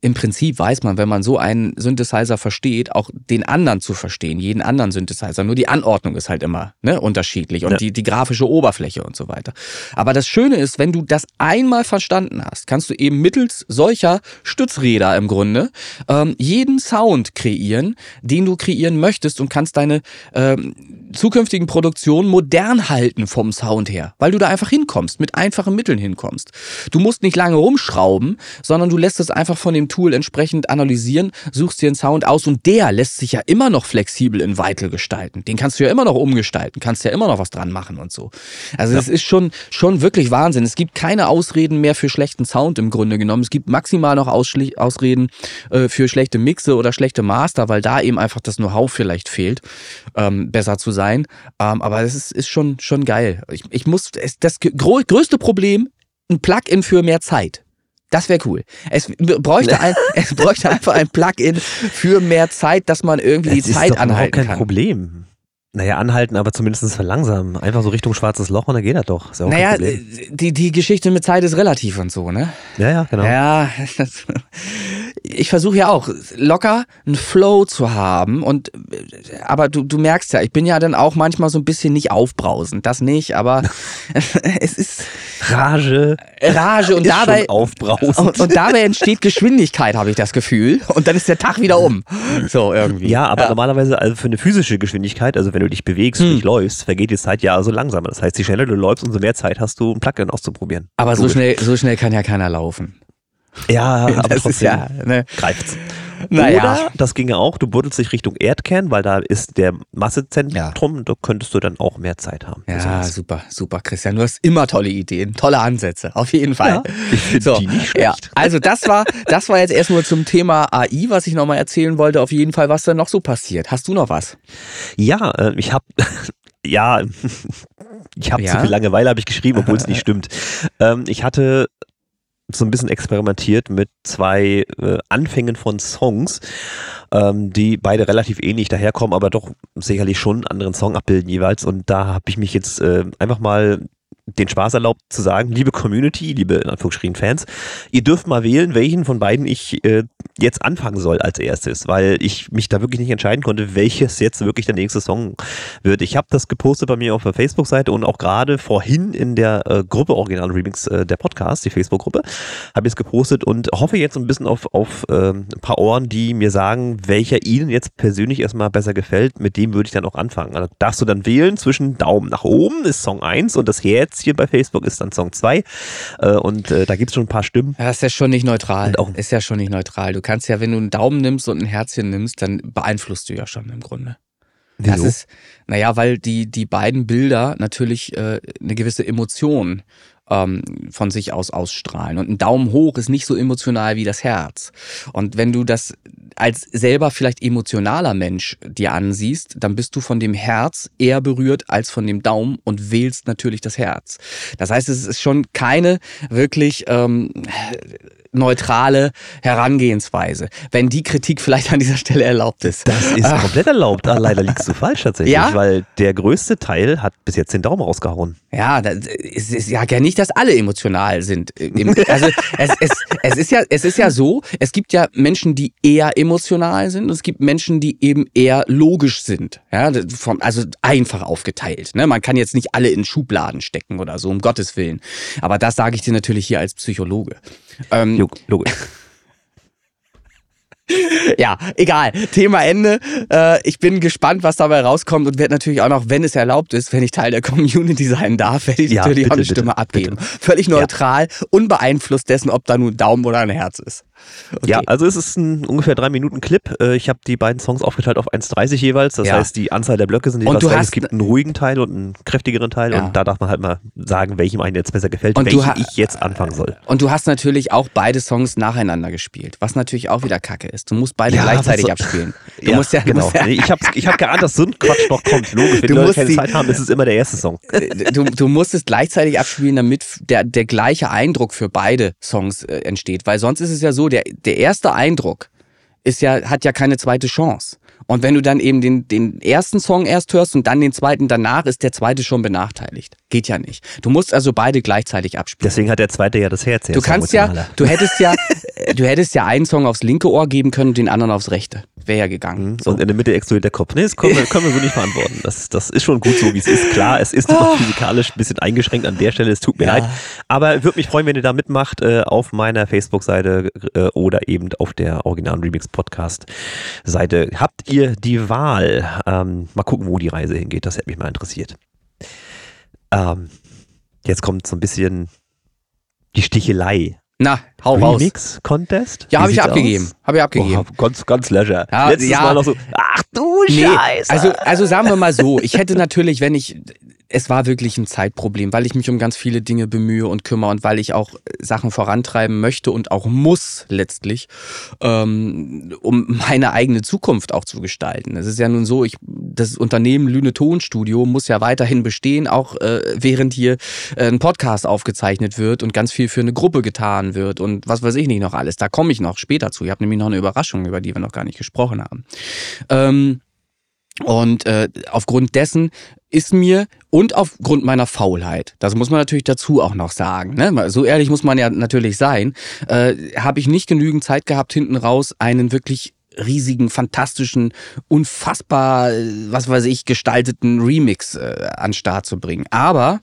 Im Prinzip weiß man, wenn man so einen Synthesizer versteht, auch den anderen zu verstehen, jeden anderen Synthesizer. Nur die Anordnung ist halt immer ne, unterschiedlich und ja. die, die grafische Oberfläche und so weiter. Aber das Schöne ist, wenn du das einmal verstanden hast, kannst du eben mittels solcher Stützräder im Grunde ähm, jeden Sound kreieren, den du kreieren möchtest und kannst deine ähm, zukünftigen Produktionen modern halten vom Sound her, weil du da einfach hinkommst, mit einfachen Mitteln hinkommst. Du musst nicht lange rumschrauben, sondern du lässt es einfach von dem Tool entsprechend analysieren, suchst dir einen Sound aus und der lässt sich ja immer noch flexibel in Vital gestalten. Den kannst du ja immer noch umgestalten, kannst ja immer noch was dran machen und so. Also es ja. ist schon, schon wirklich Wahnsinn. Es gibt keine Ausreden mehr für schlechten Sound im Grunde genommen. Es gibt maximal noch Ausreden äh, für schlechte Mixe oder schlechte Master, weil da eben einfach das Know-how vielleicht fehlt, ähm, besser zu sein sein. Ähm, aber es ist, ist schon, schon geil. Ich, ich muss, das größte Problem, ein Plugin für mehr Zeit. Das wäre cool. Es bräuchte, ein, es bräuchte einfach ein Plugin für mehr Zeit, dass man irgendwie das die Zeit anhalten kann. Das ist kein Problem. Naja, anhalten, aber zumindest verlangsamen. Einfach so Richtung schwarzes Loch und dann geht das doch. Ja naja, die, die Geschichte mit Zeit ist relativ und so, ne? Ja, ja, genau. Ja, ich versuche ja auch locker einen Flow zu haben und aber du, du merkst ja, ich bin ja dann auch manchmal so ein bisschen nicht aufbrausend, das nicht, aber es ist Rage. Rage und dabei aufbrausend. Und, und, dabei entsteht Geschwindigkeit, habe ich das Gefühl, und dann ist der Tag wieder um. So irgendwie. Ja, aber ja. normalerweise also für eine physische Geschwindigkeit, also wenn wenn du dich bewegst, hm. nicht läufst, vergeht die Zeit ja so langsamer. Das heißt, je schneller du läufst, umso mehr Zeit hast du, ein Plugin auszuprobieren. Aber so schnell, so schnell kann ja keiner laufen. Ja, aber das trotzdem ja, ne? greift's. Naja. Oder, das ginge auch, du buddelst dich Richtung Erdkern, weil da ist der Massezentrum, ja. da könntest du dann auch mehr Zeit haben. Ja, super, super, Christian. Du hast immer tolle Ideen, tolle Ansätze, auf jeden Fall. Ja, ich finde so, die nicht schlecht. Ja, also das war, das war jetzt erstmal zum Thema AI, was ich nochmal erzählen wollte, auf jeden Fall, was da noch so passiert. Hast du noch was? Ja, äh, ich habe ja, ich habe ja? zu viel Langeweile, habe ich geschrieben, obwohl es nicht stimmt. Ähm, ich hatte so ein bisschen experimentiert mit zwei äh, Anfängen von Songs, ähm, die beide relativ ähnlich daherkommen, aber doch sicherlich schon einen anderen Song abbilden jeweils. Und da habe ich mich jetzt äh, einfach mal den Spaß erlaubt zu sagen, liebe Community, liebe in Anführungsstrichen Fans, ihr dürft mal wählen, welchen von beiden ich äh, jetzt anfangen soll als erstes, weil ich mich da wirklich nicht entscheiden konnte, welches jetzt wirklich der nächste Song wird. Ich habe das gepostet bei mir auf der Facebook-Seite und auch gerade vorhin in der äh, Gruppe Original Remix äh, der Podcast, die Facebook-Gruppe, habe ich es gepostet und hoffe jetzt ein bisschen auf, auf äh, ein paar Ohren, die mir sagen, welcher Ihnen jetzt persönlich erstmal besser gefällt, mit dem würde ich dann auch anfangen. Also darfst du dann wählen zwischen Daumen nach oben ist Song 1 und das Herz hier bei Facebook ist dann Song 2 äh, und äh, da gibt es schon ein paar Stimmen. Ja, ist ja schon nicht neutral. ist ja schon nicht neutral. Du kannst ja, wenn du einen Daumen nimmst und ein Herzchen nimmst, dann beeinflusst du ja schon im Grunde. Wieso? Das ist, naja, weil die, die beiden Bilder natürlich äh, eine gewisse Emotion ähm, von sich aus ausstrahlen. Und ein Daumen hoch ist nicht so emotional wie das Herz. Und wenn du das als selber vielleicht emotionaler Mensch dir ansiehst, dann bist du von dem Herz eher berührt als von dem Daumen und wählst natürlich das Herz. Das heißt, es ist schon keine wirklich ähm, neutrale Herangehensweise. Wenn die Kritik vielleicht an dieser Stelle erlaubt ist. Das ist komplett erlaubt. Ah, leider liegst du falsch tatsächlich, Ja? weil der größte Teil hat bis jetzt den Daumen rausgehauen. Ja, das ist, ja gar nicht, dass alle emotional sind. Also es, es, es, ist ja, es ist ja so, es gibt ja Menschen, die eher emotional sind und es gibt Menschen, die eben eher logisch sind. Ja, also einfach aufgeteilt. Ne? Man kann jetzt nicht alle in Schubladen stecken oder so, um Gottes Willen. Aber das sage ich dir natürlich hier als Psychologe. Ähm, Logisch. Ja, egal. Thema Ende. Äh, ich bin gespannt, was dabei rauskommt und werde natürlich auch noch, wenn es erlaubt ist, wenn ich Teil der Community sein darf, werde ich Ja, natürlich auch bitte, eine Stimme bitte, abgeben. Völlig neutral, unbeeinflusst dessen, ob da nun ein Daumen oder ein Herz ist. Okay. Ja, also es ist ein ungefähr drei Minuten Clip. Äh, Ich habe die beiden Songs aufgeteilt auf 1,30 jeweils. Das Ja. heißt, die Anzahl der Blöcke sind jeweils gleich. Es gibt einen ruhigen Teil und einen kräftigeren Teil Ja. und da darf man halt mal sagen, welchem einen jetzt besser gefällt, Und welchen ich jetzt anfangen soll. Und du hast natürlich auch beide Songs nacheinander gespielt, was natürlich auch wieder Kacke ist. Du musst beide Ja, gleichzeitig so- abspielen. Du musst ja, genau. musst Nee, ich habe ich hab geahnt, dass so ein Quatsch noch kommt. Logisch, wenn Du die Leute keine Zeit haben, ist es immer der erste Song. du, du musst es gleichzeitig abspielen, damit der, der gleiche Eindruck für beide Songs äh, entsteht. Weil sonst ist es ja so, der, der erste Eindruck ist ja, hat ja keine zweite Chance. Und wenn du dann eben den, den ersten Song erst hörst und dann den zweiten danach, ist der zweite schon benachteiligt. Geht ja nicht. Du musst also beide gleichzeitig abspielen. Deswegen hat der zweite ja das Herz. Du kannst ja, du hättest ja, du hättest ja einen Song aufs linke Ohr geben können, den anderen aufs rechte. Wäre ja gegangen. So. Und in der Mitte explodiert der Kopf. Nee, das können wir, können wir so nicht verantworten. Das, das ist schon gut so, wie es ist. Klar, es ist immer physikalisch ein bisschen eingeschränkt an der Stelle. Es tut mir Ja. leid. Aber würde mich freuen, wenn ihr da mitmacht äh, auf meiner Facebook-Seite äh, oder eben auf der Original Remix Podcast-Seite. Habt ihr die Wahl? Ähm, mal gucken, wo die Reise hingeht. Das hätte mich mal interessiert. Ähm, jetzt kommt so ein bisschen die Stichelei. Na, hau raus. Remix-Contest? Ja, Wie habe ich abgegeben. Habe ich abgegeben. Oh, ganz, ganz leisure. Ja, Letztes ja. Mal noch so, ach du Nee, Scheiße. also, also sagen wir mal so, ich hätte natürlich, wenn ich, es war wirklich ein Zeitproblem, weil ich mich um ganz viele Dinge bemühe und kümmere und weil ich auch Sachen vorantreiben möchte und auch muss letztlich, ähm, um meine eigene Zukunft auch zu gestalten. Es ist ja nun so, ich, das Unternehmen Lüne Tonstudio muss ja weiterhin bestehen, auch äh, während hier äh, ein Podcast aufgezeichnet wird und ganz viel für eine Gruppe getan wird und was weiß ich nicht noch alles. Da komme ich noch später zu. Ich habe nämlich noch eine Überraschung, über die wir noch gar nicht gesprochen haben. Ähm, und äh, aufgrund dessen ist mir und aufgrund meiner Faulheit, das muss man natürlich dazu auch noch sagen, ne? so ehrlich muss man ja natürlich sein, äh, habe ich nicht genügend Zeit gehabt, hinten raus einen wirklich riesigen, fantastischen, unfassbar, was weiß ich, gestalteten Remix äh, an Start zu bringen. Aber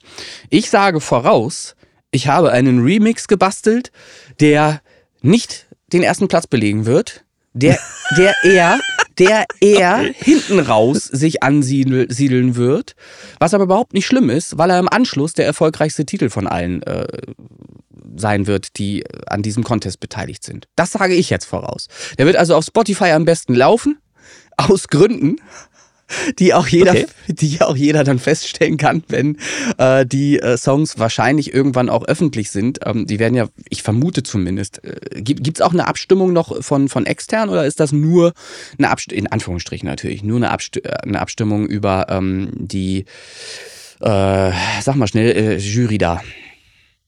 ich sage voraus, ich habe einen Remix gebastelt, der nicht den ersten Platz belegen wird, der, der eher, der eher hinten raus sich ansiedeln wird, was aber überhaupt nicht schlimm ist, weil er im Anschluss der erfolgreichste Titel von allen äh, sein wird, die an diesem Contest beteiligt sind. Das sage ich jetzt voraus. Der wird also auf Spotify am besten laufen, aus Gründen, die auch jeder, Okay. die auch jeder dann feststellen kann, wenn äh, die äh, Songs wahrscheinlich irgendwann auch öffentlich sind. Ähm, die werden ja, ich vermute zumindest, äh, gibt es auch eine Abstimmung noch von, von extern oder ist das nur eine Abstimmung, in Anführungsstrichen natürlich, nur eine, Abst äh, eine Abstimmung über ähm, die, äh, sag mal schnell, äh, Jury da?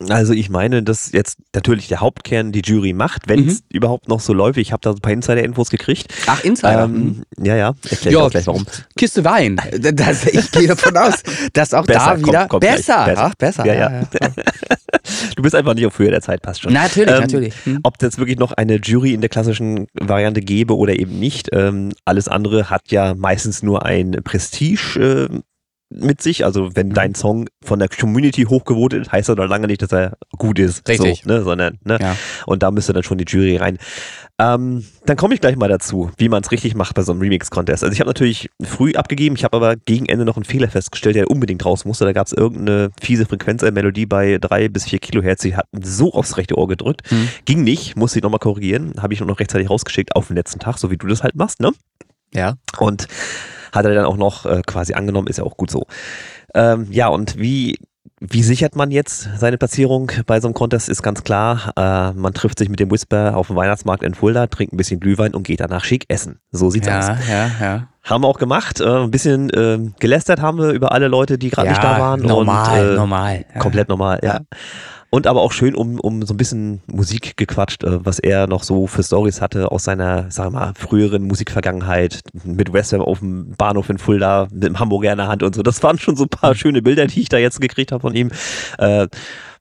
Also ich meine, dass jetzt natürlich der Hauptkern die Jury macht, wenn es mhm. überhaupt noch so läuft. Ich habe da ein paar Insider-Infos gekriegt. Ach, Insider? Ähm, mhm. ja, ja. Erklär ja, auch gleich warum. Kiste Wein. Das, ich gehe davon aus, dass auch besser, da wieder kommt besser. Besser. Ach, besser. Ja, ja. ja, du bist einfach nicht auf Höhe der Zeit, passt schon. Natürlich, ähm, natürlich. Hm. Ob es wirklich noch eine Jury in der klassischen Variante gäbe oder eben nicht. Ähm, alles andere hat ja meistens nur ein Prestige. Äh, mit sich. Also wenn mhm. dein Song von der Community hochgewotet ist, heißt das noch lange nicht, dass er gut ist. Richtig. So, ne? Sondern, ne? Ja. Und da müsste dann schon die Jury rein. Ähm, dann komme ich gleich mal dazu, wie man es richtig macht bei so einem Remix-Contest. Also ich habe natürlich früh abgegeben, ich habe aber gegen Ende noch einen Fehler festgestellt, der unbedingt raus musste. Da gab es irgendeine fiese Frequenz der Melodie bei drei bis vier Kilohertz, die hat so aufs rechte Ohr gedrückt. Mhm. Ging nicht, musste ich nochmal korrigieren. Habe ich noch rechtzeitig rausgeschickt auf den letzten Tag, so wie du das halt machst, ne? Ja. Und hat er dann auch noch äh, quasi angenommen, ist ja auch gut so. Ähm, ja, und wie, wie sichert man jetzt seine Platzierung bei so einem Contest? Ist ganz klar, äh, man trifft sich mit dem Whisper auf dem Weihnachtsmarkt in Fulda, trinkt ein bisschen Glühwein und geht danach schick essen. So sieht's ja, aus. Ja, ja. Haben wir auch gemacht. Äh, ein bisschen äh, gelästert haben wir über alle Leute, die gerade ja, nicht da waren. Normal, und, äh, normal. Ja. Komplett normal, ja. Und aber auch schön um, um so ein bisschen Musik gequatscht, äh, was er noch so für Stories hatte aus seiner, sagen wir mal, früheren Musikvergangenheit mit Western auf dem Bahnhof in Fulda mit dem Hamburger in der Hand und so. Das waren schon so ein paar schöne Bilder, die ich da jetzt gekriegt habe von ihm. Äh,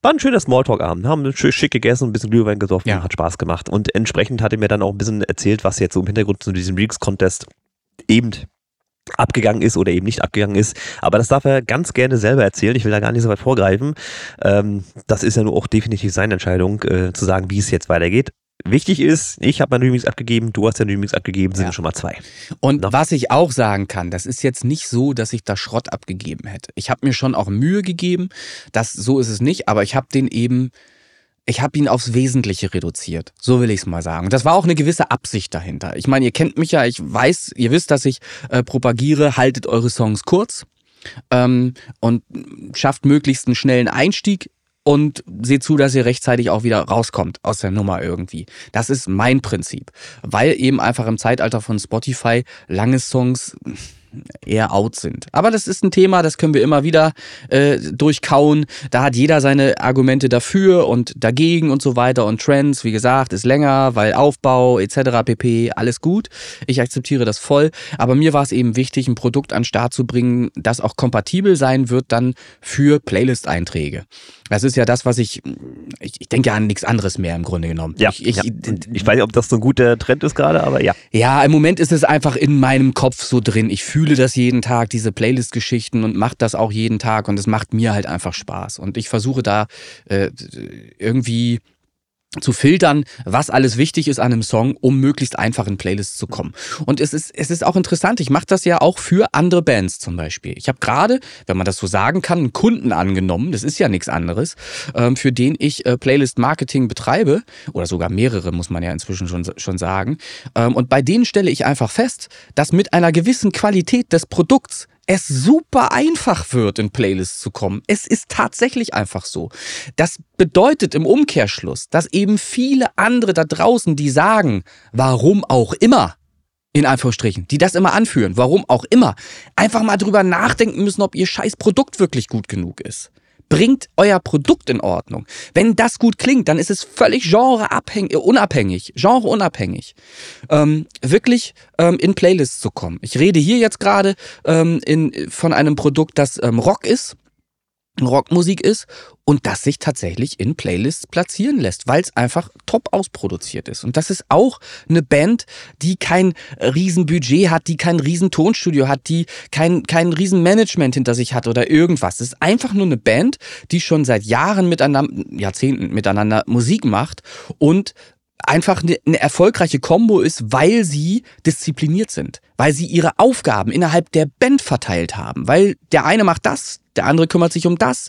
war ein schöner Smalltalk-Abend. Haben schick gegessen, ein bisschen Glühwein gesoffen, ja. hat Spaß gemacht. Und entsprechend hat er mir dann auch ein bisschen erzählt, was jetzt so im Hintergrund zu diesem Reeks-Contest eben abgegangen ist oder eben nicht abgegangen ist. Aber das darf er ganz gerne selber erzählen. Ich will da gar nicht so weit vorgreifen. Ähm, das ist ja nur auch definitiv seine Entscheidung, äh, zu sagen, wie es jetzt weitergeht. Wichtig ist, ich habe mein Remix abgegeben, du hast deinen Remix abgegeben, sind ja. schon mal zwei. Und no? was ich auch sagen kann, das ist jetzt nicht so, dass ich da Schrott abgegeben hätte. Ich habe mir schon auch Mühe gegeben, das so ist es nicht, aber ich habe den eben ich habe ihn aufs Wesentliche reduziert. So will ich es mal sagen. Das war auch eine gewisse Absicht dahinter. Ich meine, ihr kennt mich ja, ich weiß, ihr wisst, dass ich äh, propagiere, haltet eure Songs kurz ähm, und schafft möglichst einen schnellen Einstieg und seht zu, dass ihr rechtzeitig auch wieder rauskommt aus der Nummer irgendwie. Das ist mein Prinzip, weil eben einfach im Zeitalter von Spotify lange Songs eher out sind. Aber das ist ein Thema, das können wir immer wieder äh, durchkauen. Da hat jeder seine Argumente dafür und dagegen und so weiter. Und Trends, wie gesagt, ist länger, weil Aufbau etc. pp. Alles gut. Ich akzeptiere das voll. Aber mir war es eben wichtig, ein Produkt an den Start zu bringen, das auch kompatibel sein wird dann für Playlist-Einträge. Das ist ja das, was ich, ich, ich denke an nichts anderes mehr im Grunde genommen. Ja, ich, ich, ja. ich weiß nicht, ob das so ein guter Trend ist gerade, aber ja. Ja, im Moment ist es einfach in meinem Kopf so drin. Ich fühle das jeden Tag, diese Playlist-Geschichten und mache das auch jeden Tag und es macht mir halt einfach Spaß. Und ich versuche da äh, irgendwie zu filtern, was alles wichtig ist an einem Song, um möglichst einfach in Playlists zu kommen. Und es ist, es ist auch interessant, ich mache das ja auch für andere Bands zum Beispiel. Ich habe gerade, wenn man das so sagen kann, einen Kunden angenommen, das ist ja nichts anderes, ähm, für den ich äh, Playlist-Marketing betreibe, oder sogar mehrere, muss man ja inzwischen schon, schon sagen. Ähm, und bei denen stelle ich einfach fest, dass mit einer gewissen Qualität des Produkts es super einfach wird, in Playlists zu kommen. Es ist tatsächlich einfach so. Das bedeutet im Umkehrschluss, dass eben viele andere da draußen, die sagen, warum auch immer, in Anführungsstrichen, die das immer anführen, warum auch immer, einfach mal drüber nachdenken müssen, ob ihr scheiß Produkt wirklich gut genug ist bringt euer Produkt in Ordnung. Wenn das gut klingt, dann ist es völlig genreabhängig, unabhängig, genreunabhängig, ähm, wirklich ähm, in Playlists zu kommen. Ich rede hier jetzt gerade ähm, von einem Produkt, das ähm, Rock ist Rockmusik ist und das sich tatsächlich in Playlists platzieren lässt, weil es einfach top ausproduziert ist. Und das ist auch eine Band, die kein Riesenbudget hat, die kein Riesentonstudio hat, die kein, kein Riesenmanagement hinter sich hat oder irgendwas. Es ist einfach nur eine Band, die schon seit Jahren miteinander, Jahrzehnten miteinander Musik macht und einfach eine, eine erfolgreiche Combo ist, weil sie diszipliniert sind, weil sie ihre Aufgaben innerhalb der Band verteilt haben, weil der eine macht das, der andere kümmert sich um das.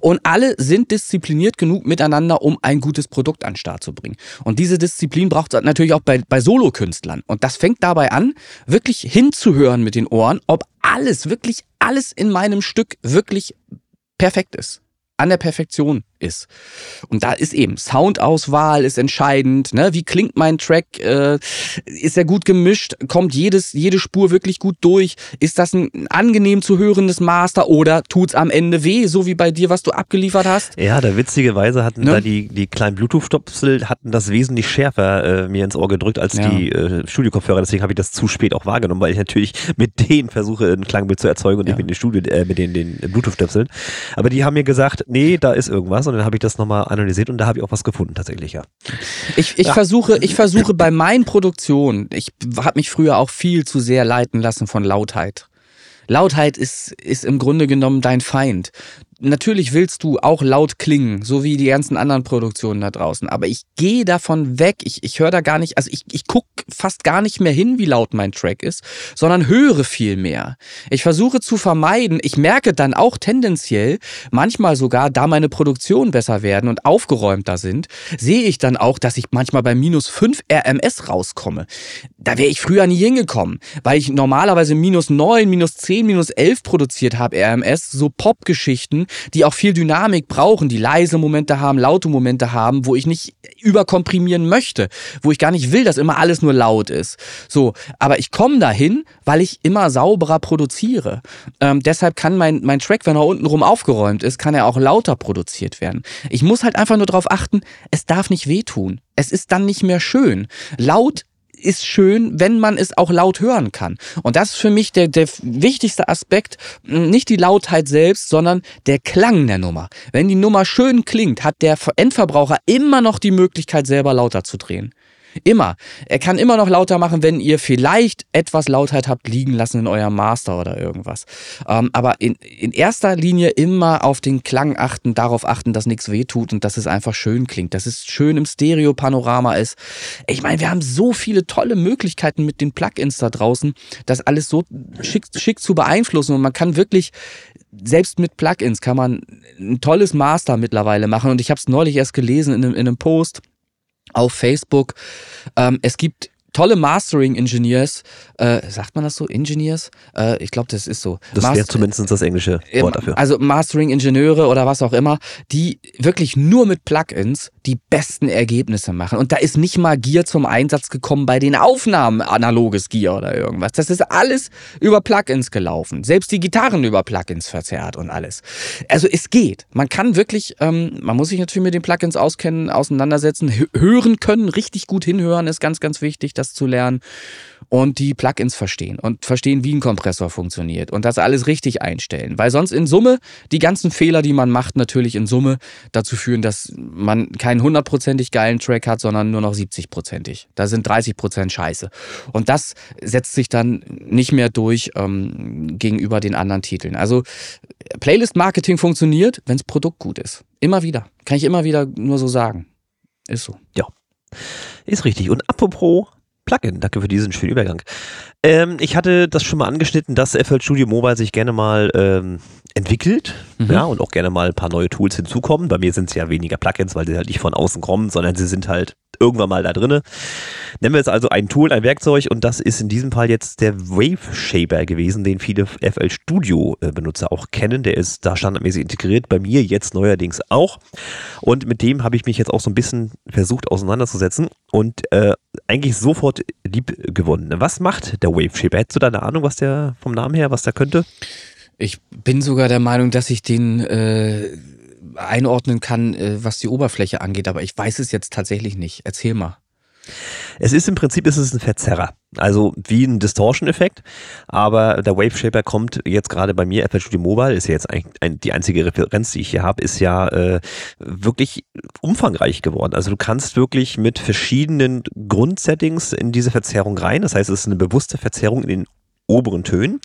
Und alle sind diszipliniert genug miteinander, um ein gutes Produkt an den Start zu bringen. Und diese Disziplin braucht es natürlich auch bei, bei Solokünstlern. Und das fängt dabei an, wirklich hinzuhören mit den Ohren, ob alles, wirklich alles in meinem Stück wirklich perfekt ist, an der Perfektion ist. Und da ist eben Soundauswahl ist entscheidend. Ne? Wie klingt mein Track? Äh, ist er gut gemischt? Kommt jedes, jede Spur wirklich gut durch? Ist das ein angenehm zu hörendes Master oder tut's am Ende weh, so wie bei dir, was du abgeliefert hast? Ja, da witzigerweise hatten ne? da die, die kleinen Bluetooth-Stopsel hatten das wesentlich schärfer äh, mir ins Ohr gedrückt als ja. die äh, Studiokopfhörer. Deswegen habe ich das zu spät auch wahrgenommen, weil ich natürlich mit denen versuche, ein Klangbild zu erzeugen und ja. nicht mit den Studio, äh, mit den, den Bluetooth-Stöpseln. Aber die haben mir gesagt, nee, da ist irgendwas und dann habe ich das nochmal analysiert und da habe ich auch was gefunden tatsächlich, ja. Ich, ich ja. versuche, ich versuche bei meinen Produktionen, ich habe mich früher auch viel zu sehr leiten lassen von Lautheit. Lautheit ist, ist im Grunde genommen dein Feind natürlich willst du auch laut klingen, so wie die ganzen anderen Produktionen da draußen. Aber ich gehe davon weg. Ich, ich höre da gar nicht, also ich, ich gucke fast gar nicht mehr hin, wie laut mein Track ist, sondern höre viel mehr. Ich versuche zu vermeiden, ich merke dann auch tendenziell, manchmal sogar, da meine Produktionen besser werden und aufgeräumter sind, sehe ich dann auch, dass ich manchmal bei minus 5 RMS rauskomme. Da wäre ich früher nie hingekommen, weil ich normalerweise minus 9, minus 10, minus 11 produziert habe, RMS, so Pop-Geschichten, die auch viel Dynamik brauchen, die leise Momente haben, laute Momente haben, wo ich nicht überkomprimieren möchte, wo ich gar nicht will, dass immer alles nur laut ist. So, aber ich komme dahin, weil ich immer sauberer produziere. Ähm, deshalb kann mein, mein Track, wenn er untenrum aufgeräumt ist, kann er auch lauter produziert werden. Ich muss halt einfach nur darauf achten, es darf nicht wehtun. Es ist dann nicht mehr schön. Laut ist schön, wenn man es auch laut hören kann. Und das ist für mich der, der wichtigste Aspekt, nicht die Lautheit selbst, sondern der Klang der Nummer. Wenn die Nummer schön klingt, hat der Endverbraucher immer noch die Möglichkeit, selber lauter zu drehen. Immer. Er kann immer noch lauter machen, wenn ihr vielleicht etwas Lautheit habt liegen lassen in eurem Master oder irgendwas. Ähm, aber in, in erster Linie immer auf den Klang achten, darauf achten, dass nichts wehtut und dass es einfach schön klingt, dass es schön im Stereo-Panorama ist. Ich meine, wir haben so viele tolle Möglichkeiten mit den Plugins da draußen, das alles so schick, schick zu beeinflussen und man kann wirklich selbst mit Plugins kann man ein tolles Master mittlerweile machen. Und ich habe es neulich erst gelesen in einem, in einem Post auf Facebook. Ähm, es gibt tolle Mastering-Engineers, äh, sagt man das so, Engineers? Äh, ich glaube, das ist so. Das wäre zumindest das englische Wort dafür. Also Mastering-Ingenieure oder was auch immer, die wirklich nur mit Plugins die besten Ergebnisse machen. Und da ist nicht mal Gear zum Einsatz gekommen bei den Aufnahmen, analoges Gear oder irgendwas. Das ist alles über Plugins gelaufen. Selbst die Gitarren über Plugins verzerrt und alles. Also es geht. Man kann wirklich, ähm, man muss sich natürlich mit den Plugins auskennen, auseinandersetzen, hören können, richtig gut hinhören ist ganz, ganz wichtig das zu lernen und die Plugins verstehen und verstehen, wie ein Kompressor funktioniert und das alles richtig einstellen. Weil sonst in Summe die ganzen Fehler, die man macht, natürlich in Summe dazu führen, dass man keinen hundertprozentig geilen Track hat, sondern nur noch 70-prozentig. Da sind 30 Prozent Scheiße. Und das setzt sich dann nicht mehr durch ähm, gegenüber den anderen Titeln. Also Playlist-Marketing funktioniert, wenn das Produkt gut ist. Immer wieder. Kann ich immer wieder nur so sagen. Ist so. Ja. Ist richtig. Und apropos Plugin. Danke für diesen schönen Übergang. Ähm, ich hatte das schon mal angeschnitten, dass FL Studio Mobile sich gerne mal ähm, entwickelt mhm. ja, und auch gerne mal ein paar neue Tools hinzukommen. Bei mir sind es ja weniger Plugins, weil sie halt nicht von außen kommen, sondern sie sind halt irgendwann mal da drinne. Nennen wir jetzt also ein Tool, ein Werkzeug und das ist in diesem Fall jetzt der Wave Shaper gewesen, den viele FL Studio äh, Benutzer auch kennen. Der ist da standardmäßig integriert, bei mir jetzt neuerdings auch. Und mit dem habe ich mich jetzt auch so ein bisschen versucht auseinanderzusetzen und äh, eigentlich sofort lieb gewonnen. Was macht der Wave Shaper? Hättest du da eine Ahnung, was der vom Namen her, was der könnte? Ich bin sogar der Meinung, dass ich den äh, einordnen kann, äh, was die Oberfläche angeht, aber ich weiß es jetzt tatsächlich nicht. Erzähl mal. Es ist im Prinzip ist es ein Verzerrer, also wie ein Distortion-Effekt, aber der Wave Shaper kommt jetzt gerade bei mir, FL Studio Mobile ist ja jetzt eigentlich ein, die einzige Referenz, die ich hier habe, ist ja äh, wirklich umfangreich geworden. Also du kannst wirklich mit verschiedenen Grundsettings in diese Verzerrung rein, das heißt es ist eine bewusste Verzerrung in den oberen Tönen.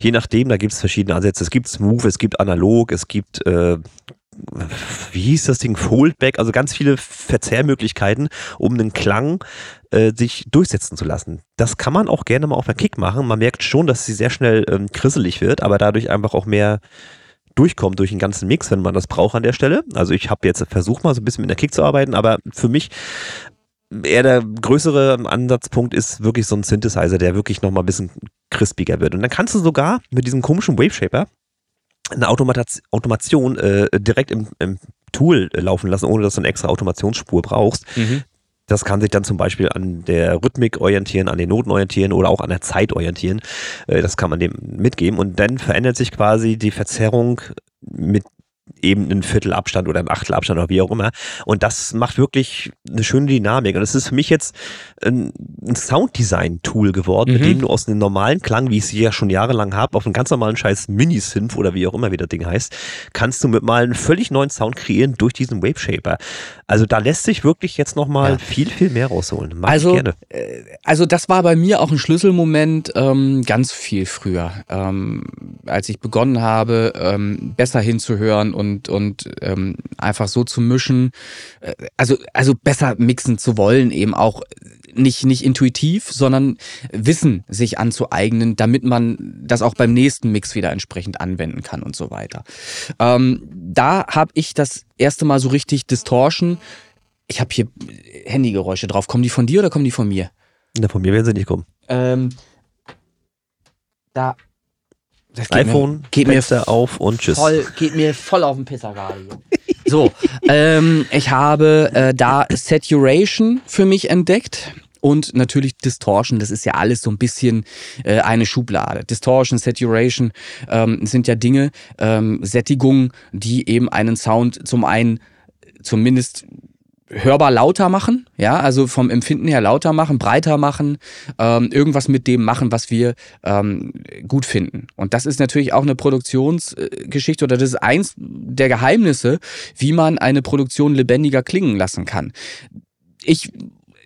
Je nachdem, da gibt es verschiedene Ansätze. Es gibt Smooth, es gibt Analog, es gibt äh, wie hieß das Ding, Foldback, also ganz viele Verzehrmöglichkeiten, um einen Klang äh, sich durchsetzen zu lassen. Das kann man auch gerne mal auf der Kick machen. Man merkt schon, dass sie sehr schnell ähm, krisselig wird, aber dadurch einfach auch mehr durchkommt durch den ganzen Mix, wenn man das braucht an der Stelle. Also ich habe jetzt versucht mal so ein bisschen mit der Kick zu arbeiten, aber für mich eher der größere Ansatzpunkt ist wirklich so ein Synthesizer, der wirklich nochmal ein bisschen crispiger wird. Und dann kannst du sogar mit diesem komischen Wave Eine Automation äh, direkt im, im Tool laufen lassen, ohne dass du eine extra Automationsspur brauchst. Mhm. Das kann sich dann zum Beispiel an der Rhythmik orientieren, an den Noten orientieren oder auch an der Zeit orientieren. Äh, das kann man dem mitgeben. Und dann verändert sich quasi die Verzerrung mit eben ein Viertelabstand oder ein Achtelabstand oder wie auch immer. Und das macht wirklich eine schöne Dynamik. Und es ist für mich jetzt ein, Sounddesign-Tool geworden, mhm. mit dem du aus einem normalen Klang, wie ich sie ja schon jahrelang habe, auf einen ganz normalen scheiß Mini-Synth oder wie auch immer wie das Ding heißt, kannst du mit mal einen völlig neuen Sound kreieren durch diesen Wave Shaper. Also da lässt sich wirklich jetzt nochmal ja. viel, viel mehr rausholen. Mag also, gerne. Äh, also das war bei mir auch ein Schlüsselmoment ähm, ganz viel früher, ähm, als ich begonnen habe, ähm, besser hinzuhören und, und ähm, einfach so zu mischen, äh, also, also besser mixen zu wollen, eben auch nicht, nicht intuitiv, sondern Wissen sich anzueignen, damit man das auch beim nächsten Mix wieder entsprechend anwenden kann und so weiter. Ähm, da habe ich das erste Mal so richtig Distortion. Ich habe hier Handygeräusche drauf. Kommen die von dir oder kommen die von mir? Na, von mir werden sie nicht kommen. Ähm, da das geht iPhone, mir, geht Fenster mir auf und tschüss. Voll, geht mir voll auf den Pisser gerade. so, ähm, ich habe äh, da Saturation für mich entdeckt und natürlich Distortion. Das ist ja alles so ein bisschen äh, eine Schublade. Distortion, Saturation ähm, sind ja Dinge, ähm, Sättigungen, die eben einen Sound zum einen zumindest hörbar lauter machen, ja, also vom Empfinden her lauter machen, breiter machen, ähm, irgendwas mit dem machen, was wir ähm, gut finden. Und das ist natürlich auch eine Produktionsgeschichte oder das ist eins der Geheimnisse, wie man eine Produktion lebendiger klingen lassen kann. Ich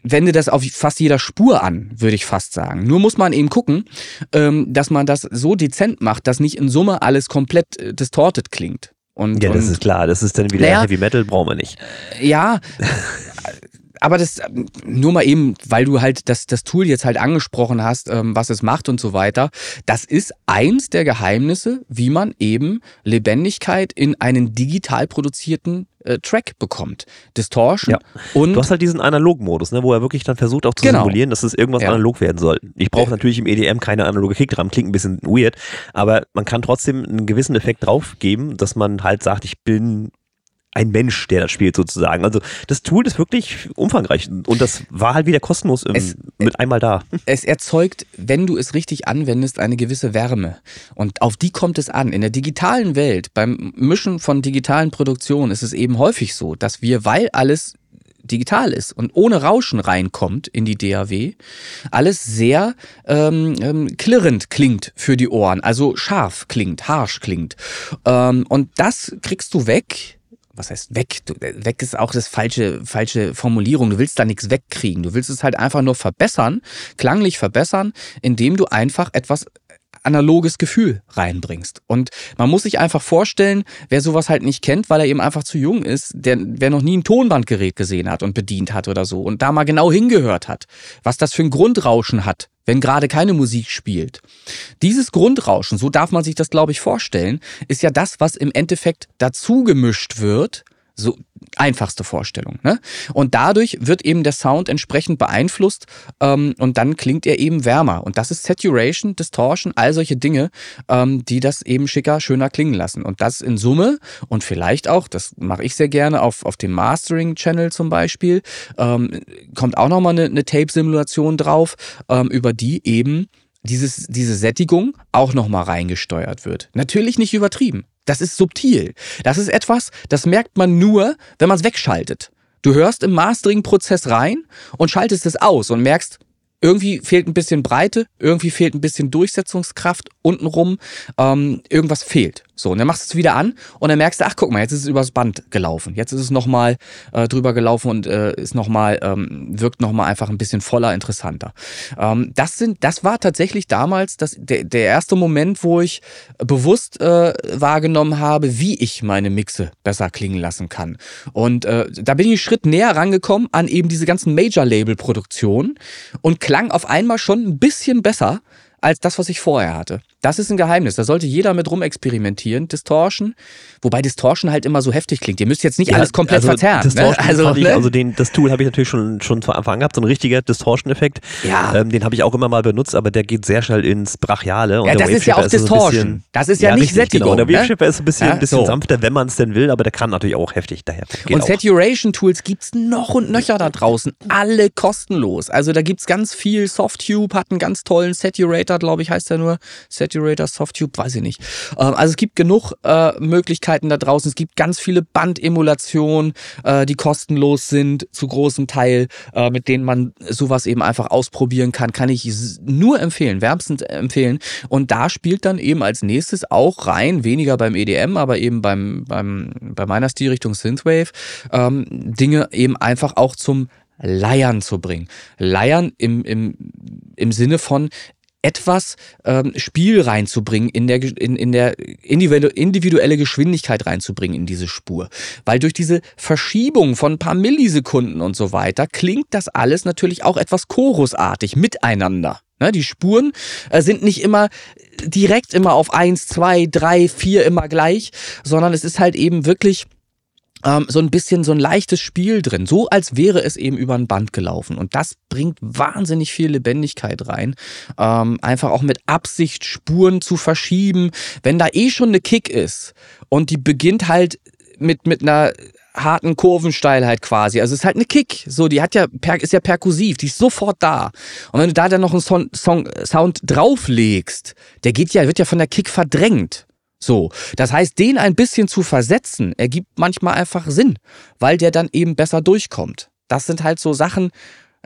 wende das auf fast jeder Spur an, würde ich fast sagen. Nur muss man eben gucken, ähm, dass man das so dezent macht, dass nicht in Summe alles komplett äh, distorted klingt. Und, ja, das und, ist klar. Das ist dann wieder naja, Heavy Metal, brauchen wir nicht. Ja, aber das nur mal eben, weil du halt das, das Tool jetzt halt angesprochen hast, ähm, was es macht und so weiter. Das ist eins der Geheimnisse, wie man eben Lebendigkeit in einen digital produzierten äh, Track bekommt. Distortion. Ja. Und du hast halt diesen Analog-Modus, ne, wo er wirklich dann versucht auch zu genau. simulieren, dass es irgendwas ja. analog werden soll. Ich brauche natürlich im EDM keine analoge Kickdrum, klingt ein bisschen weird, aber man kann trotzdem einen gewissen Effekt drauf geben, dass man halt sagt, ich bin ein Mensch, der das spielt sozusagen. Also das Tool ist wirklich umfangreich und das war halt wieder kostenlos im, es, mit einmal da. Es erzeugt, wenn du es richtig anwendest, eine gewisse Wärme und auf die kommt es an. In der digitalen Welt, beim Mischen von digitalen Produktionen ist es eben häufig so, dass wir, weil alles digital ist und ohne Rauschen reinkommt in die DAW, alles sehr ähm, ähm, klirrend klingt für die Ohren, also scharf klingt, harsch klingt. Ähm, und das kriegst du weg, was heißt weg? Du, äh, weg ist auch das falsche, falsche Formulierung. Du willst da nichts wegkriegen. Du willst es halt einfach nur verbessern, klanglich verbessern, indem du einfach etwas analoges Gefühl reinbringst. Und man muss sich einfach vorstellen, wer sowas halt nicht kennt, weil er eben einfach zu jung ist, der, wer noch nie ein Tonbandgerät gesehen hat und bedient hat oder so und da mal genau hingehört hat, was das für ein Grundrauschen hat, wenn gerade keine Musik spielt. Dieses Grundrauschen, so darf man sich das, glaube ich, vorstellen, ist ja das, was im Endeffekt dazu gemischt wird, so einfachste Vorstellung. Ne? Und dadurch wird eben der Sound entsprechend beeinflusst ähm, und dann klingt er eben wärmer. Und das ist Saturation, Distortion, all solche Dinge, ähm, die das eben schicker, schöner klingen lassen. Und das in Summe und vielleicht auch, das mache ich sehr gerne auf, auf dem Mastering-Channel zum Beispiel, ähm, kommt auch nochmal eine, eine Tape-Simulation drauf, ähm, über die eben dieses, diese Sättigung auch nochmal reingesteuert wird. Natürlich nicht übertrieben. Das ist subtil. Das ist etwas, das merkt man nur, wenn man es wegschaltet. Du hörst im Mastering-Prozess rein und schaltest es aus und merkst, irgendwie fehlt ein bisschen Breite, irgendwie fehlt ein bisschen Durchsetzungskraft untenrum, ähm, irgendwas fehlt. So, und dann machst du es wieder an und dann merkst du, ach guck mal, jetzt ist es übers Band gelaufen. Jetzt ist es nochmal äh, drüber gelaufen und äh, ist nochmal, ähm, wirkt nochmal einfach ein bisschen voller, interessanter. Ähm, das sind, das war tatsächlich damals das, der, der erste Moment, wo ich bewusst äh, wahrgenommen habe, wie ich meine Mixe besser klingen lassen kann. Und äh, da bin ich einen Schritt näher rangekommen an eben diese ganzen Major-Label-Produktionen und klang auf einmal schon ein bisschen besser als das, was ich vorher hatte. Das ist ein Geheimnis. Da sollte jeder mit rumexperimentieren. Distortion. Wobei Distortion halt immer so heftig klingt. Ihr müsst jetzt nicht ja, alles komplett also verzerren. Ne? Also, ich, ne? also den, das Tool habe ich natürlich schon, schon von Anfang an gehabt. So ein richtiger Distortion-Effekt. Ja. Ähm, den habe ich auch immer mal benutzt, aber der geht sehr schnell ins Brachiale. ja, das ist ja auch Distortion. Bisschen, das ist ja, ja nicht richtig, Sättigung. Genau. Der Waveshipper ne? ist ein bisschen, ja, bisschen so. sanfter, wenn man es denn will, aber der kann natürlich auch heftig daher. und Saturation-Tools gibt es noch und nöcher da draußen. Alle kostenlos. Also da gibt es ganz viel. Softtube hat einen ganz tollen Saturator, glaube ich, heißt der nur. Saturator, Softtube weiß ich nicht. Ähm, also es gibt genug äh, Möglichkeiten da draußen. Es gibt ganz viele Bandemulationen, äh, die kostenlos sind, zu großem Teil, äh, mit denen man sowas eben einfach ausprobieren kann. Kann ich nur empfehlen, wärmstens empfehlen. Und da spielt dann eben als nächstes auch rein, weniger beim EDM, aber eben beim, beim, bei meiner Stilrichtung Synthwave, ähm, Dinge eben einfach auch zum Leiern zu bringen. Leiern im, im, im Sinne von, etwas ähm, Spiel reinzubringen, in der, in, in der individuelle Geschwindigkeit reinzubringen in diese Spur. Weil durch diese Verschiebung von ein paar Millisekunden und so weiter klingt das alles natürlich auch etwas chorusartig miteinander. Ne, die Spuren äh, sind nicht immer direkt immer auf eins, zwei, drei, vier immer gleich, sondern es ist halt eben wirklich ähm, so ein bisschen so ein leichtes Spiel drin, so als wäre es eben über ein Band gelaufen. Und das bringt wahnsinnig viel Lebendigkeit rein. Ähm, einfach auch mit Absicht Spuren zu verschieben. Wenn da eh schon eine Kick ist und die beginnt halt mit, mit einer harten Kurvensteilheit quasi. Also es ist halt eine Kick. So, die hat ja, ist ja perkussiv, die ist sofort da. Und wenn du da dann noch einen Son Song, Sound drauflegst, der geht ja, wird ja von der Kick verdrängt. So, das heißt, den ein bisschen zu versetzen, ergibt manchmal einfach Sinn, weil der dann eben besser durchkommt. Das sind halt so Sachen,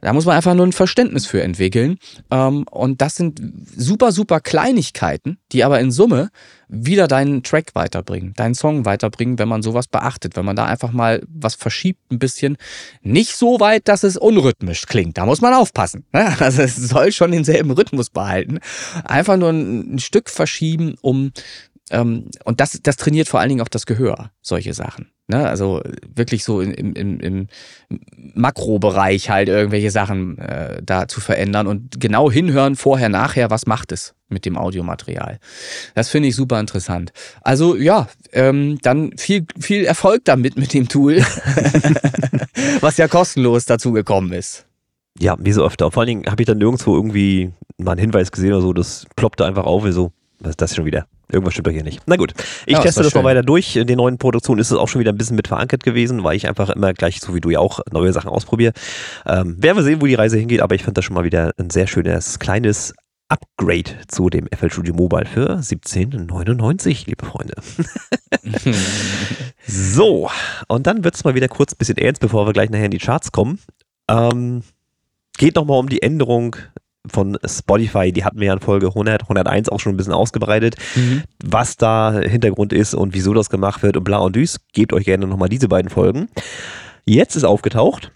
da muss man einfach nur ein Verständnis für entwickeln. Ähm, und das sind super, super Kleinigkeiten, die aber in Summe wieder deinen Track weiterbringen, deinen Song weiterbringen, wenn man sowas beachtet, wenn man da einfach mal was verschiebt ein bisschen. Nicht so weit, dass es unrhythmisch klingt. Da muss man aufpassen. Ne? Also es soll schon denselben Rhythmus behalten. Einfach nur ein Stück verschieben, um ähm, und das, das trainiert vor allen Dingen auch das Gehör, solche Sachen. Ne? Also wirklich so im, im, im Makrobereich halt irgendwelche Sachen äh, da zu verändern und genau hinhören, vorher, nachher, was macht es mit dem Audiomaterial. Das finde ich super interessant. Also ja, ähm, dann viel, viel Erfolg damit mit dem Tool, was ja kostenlos dazu gekommen ist. Ja, wie so öfter. Vor allen Dingen habe ich dann nirgendwo irgendwie mal einen Hinweis gesehen oder so, das ploppte einfach auf, wie so, was ist das schon wieder? Irgendwas stimmt doch hier nicht. Na gut, ich ja, teste das, mal weiter durch. In den neuen Produktionen ist es auch schon wieder ein bisschen mit verankert gewesen, weil ich einfach immer gleich, so wie du ja auch, neue Sachen ausprobiere. Ähm, werden wir sehen, wo die Reise hingeht, aber ich finde das schon mal wieder ein sehr schönes, kleines Upgrade zu dem FL Studio Mobile für 17,99, liebe Freunde. so, und dann wird es mal wieder kurz ein bisschen ernst, bevor wir gleich nachher in die Charts kommen. Ähm, geht nochmal um die Änderung von Spotify, die hatten wir ja in Folge 100, 101 auch schon ein bisschen ausgebreitet, mhm. was da Hintergrund ist und wieso das gemacht wird und bla und düs. Gebt euch gerne nochmal diese beiden Folgen. Jetzt ist aufgetaucht,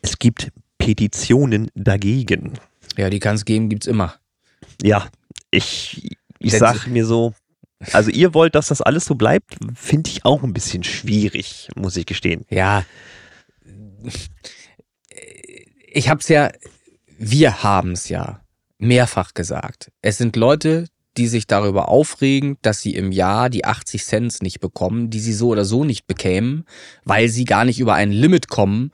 es gibt Petitionen dagegen. Ja, die kann es geben, gibt es immer. Ja, ich, ich sag mir so, also ihr wollt, dass das alles so bleibt, finde ich auch ein bisschen schwierig, muss ich gestehen. Ja, ich habe es ja wir haben es ja mehrfach gesagt. Es sind Leute, die sich darüber aufregen, dass sie im Jahr die 80 Cent nicht bekommen, die sie so oder so nicht bekämen, weil sie gar nicht über ein Limit kommen,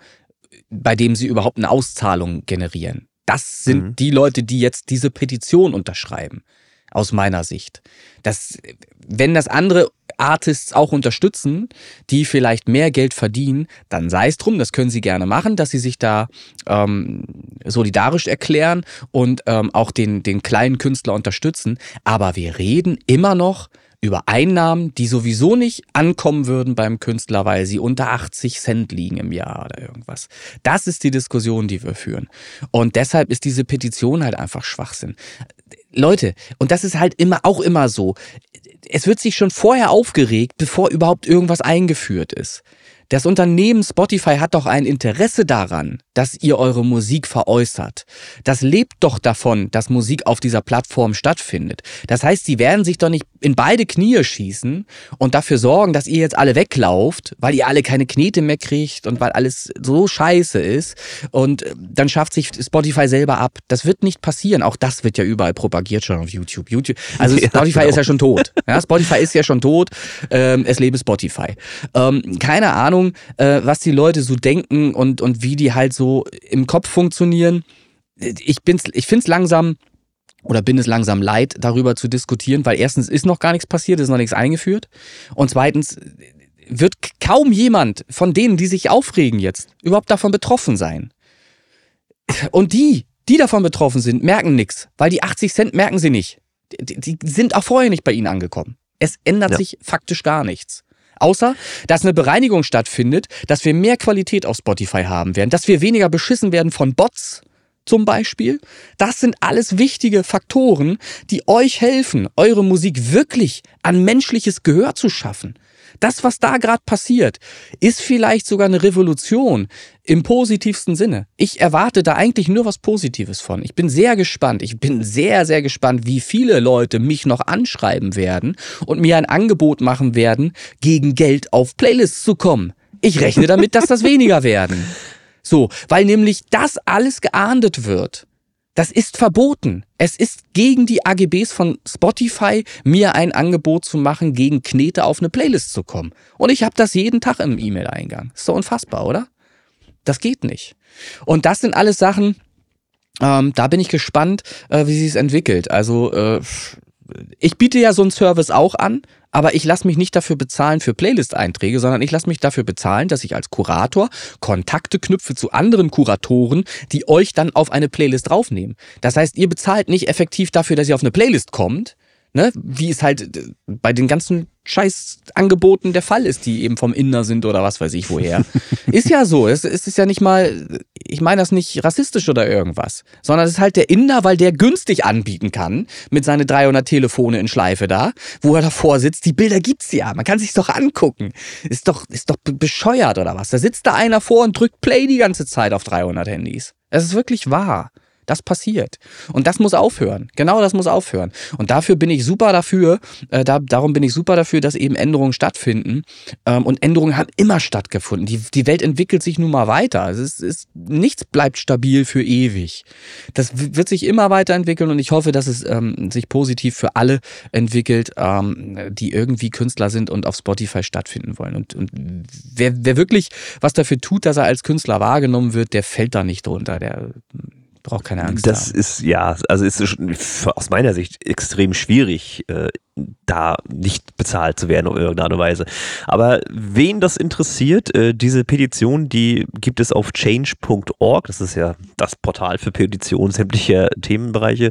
bei dem sie überhaupt eine Auszahlung generieren. Das sind mhm. die Leute, die jetzt diese Petition unterschreiben, aus meiner Sicht. Das, wenn das andere Artists auch unterstützen, die vielleicht mehr Geld verdienen, dann sei es drum, das können sie gerne machen, dass sie sich da ähm, solidarisch erklären und ähm, auch den, den kleinen Künstler unterstützen. Aber wir reden immer noch über Einnahmen, die sowieso nicht ankommen würden beim Künstler, weil sie unter 80 Cent liegen im Jahr oder irgendwas. Das ist die Diskussion, die wir führen. Und deshalb ist diese Petition halt einfach Schwachsinn. Leute, und das ist halt immer auch immer so es wird sich schon vorher aufgeregt, bevor überhaupt irgendwas eingeführt ist. Das Unternehmen Spotify hat doch ein Interesse daran, dass ihr eure Musik veräußert. Das lebt doch davon, dass Musik auf dieser Plattform stattfindet. Das heißt, sie werden sich doch nicht in beide Knie schießen und dafür sorgen, dass ihr jetzt alle weglauft, weil ihr alle keine Knete mehr kriegt und weil alles so scheiße ist. Und äh, dann schafft sich Spotify selber ab. Das wird nicht passieren. Auch das wird ja überall propagiert schon auf YouTube. YouTube also Spotify ja, genau. ist ja schon tot. Ja, Spotify ist ja schon tot. Ähm, es lebe Spotify. Ähm, keine Ahnung, äh, was die Leute so denken und, und wie die halt so im Kopf funktionieren. Ich, bin's, ich finde es langsam oder bin es langsam leid, darüber zu diskutieren, weil erstens ist noch gar nichts passiert, ist noch nichts eingeführt. Und zweitens wird kaum jemand von denen, die sich aufregen jetzt, überhaupt davon betroffen sein. Und die, die davon betroffen sind, merken nichts, weil die 80 Cent merken sie nicht. Die, die sind auch vorher nicht bei ihnen angekommen. Es ändert ja. sich faktisch gar nichts. Außer, dass eine Bereinigung stattfindet, dass wir mehr Qualität auf Spotify haben werden, dass wir weniger beschissen werden von Bots zum Beispiel. Das sind alles wichtige Faktoren, die euch helfen, eure Musik wirklich an menschliches Gehör zu schaffen. Das, was da gerade passiert, ist vielleicht sogar eine Revolution im positivsten Sinne. Ich erwarte da eigentlich nur was Positives von. Ich bin sehr gespannt. Ich bin sehr, sehr gespannt, wie viele Leute mich noch anschreiben werden und mir ein Angebot machen werden, gegen Geld auf Playlists zu kommen. Ich rechne damit, dass das weniger werden. So, weil nämlich das alles geahndet wird. Das ist verboten. Es ist gegen die AGBs von Spotify, mir ein Angebot zu machen, gegen Knete auf eine Playlist zu kommen. Und ich habe das jeden Tag im E-Mail-Eingang. Ist doch unfassbar, oder? Das geht nicht. Und das sind alles Sachen, ähm, da bin ich gespannt, äh, wie sich es entwickelt. Also äh, ich biete ja so einen Service auch an, aber ich lasse mich nicht dafür bezahlen für Playlist-Einträge, sondern ich lasse mich dafür bezahlen, dass ich als Kurator Kontakte knüpfe zu anderen Kuratoren, die euch dann auf eine Playlist draufnehmen. Das heißt, ihr bezahlt nicht effektiv dafür, dass ihr auf eine Playlist kommt, ne? wie es halt äh, bei den ganzen Scheißangeboten der Fall ist, die eben vom Inder sind oder was weiß ich woher. ist ja so. Es, es ist ja nicht mal, ich meine das nicht rassistisch oder irgendwas, sondern es ist halt der Inder, weil der günstig anbieten kann mit seinen 300 Telefone in Schleife da, wo er davor sitzt. Die Bilder gibt's ja. Man kann sich's doch angucken. Ist doch, ist doch bescheuert oder was? Da sitzt da einer vor und drückt Play die ganze Zeit auf 300 Handys. Es ist wirklich wahr. Das passiert. Und das muss aufhören. Genau das muss aufhören. Und dafür bin ich super dafür, äh, da, darum bin ich super dafür, dass eben Änderungen stattfinden. Ähm, und Änderungen haben immer stattgefunden. Die, die Welt entwickelt sich nun mal weiter. Es ist, ist, nichts bleibt stabil für ewig. Das wird sich immer weiterentwickeln und ich hoffe, dass es ähm, sich positiv für alle entwickelt, ähm, die irgendwie Künstler sind und auf Spotify stattfinden wollen. Und, und wer, wer wirklich was dafür tut, dass er als Künstler wahrgenommen wird, der fällt da nicht drunter. Der braucht keine Angst das haben. ist, ja, also ist aus meiner Sicht extrem schwierig, äh, da nicht bezahlt zu werden auf irgendeine Weise. Aber wen das interessiert, äh, diese Petition, die gibt es auf change.org. Das ist ja das Portal für Petitionen sämtlicher Themenbereiche.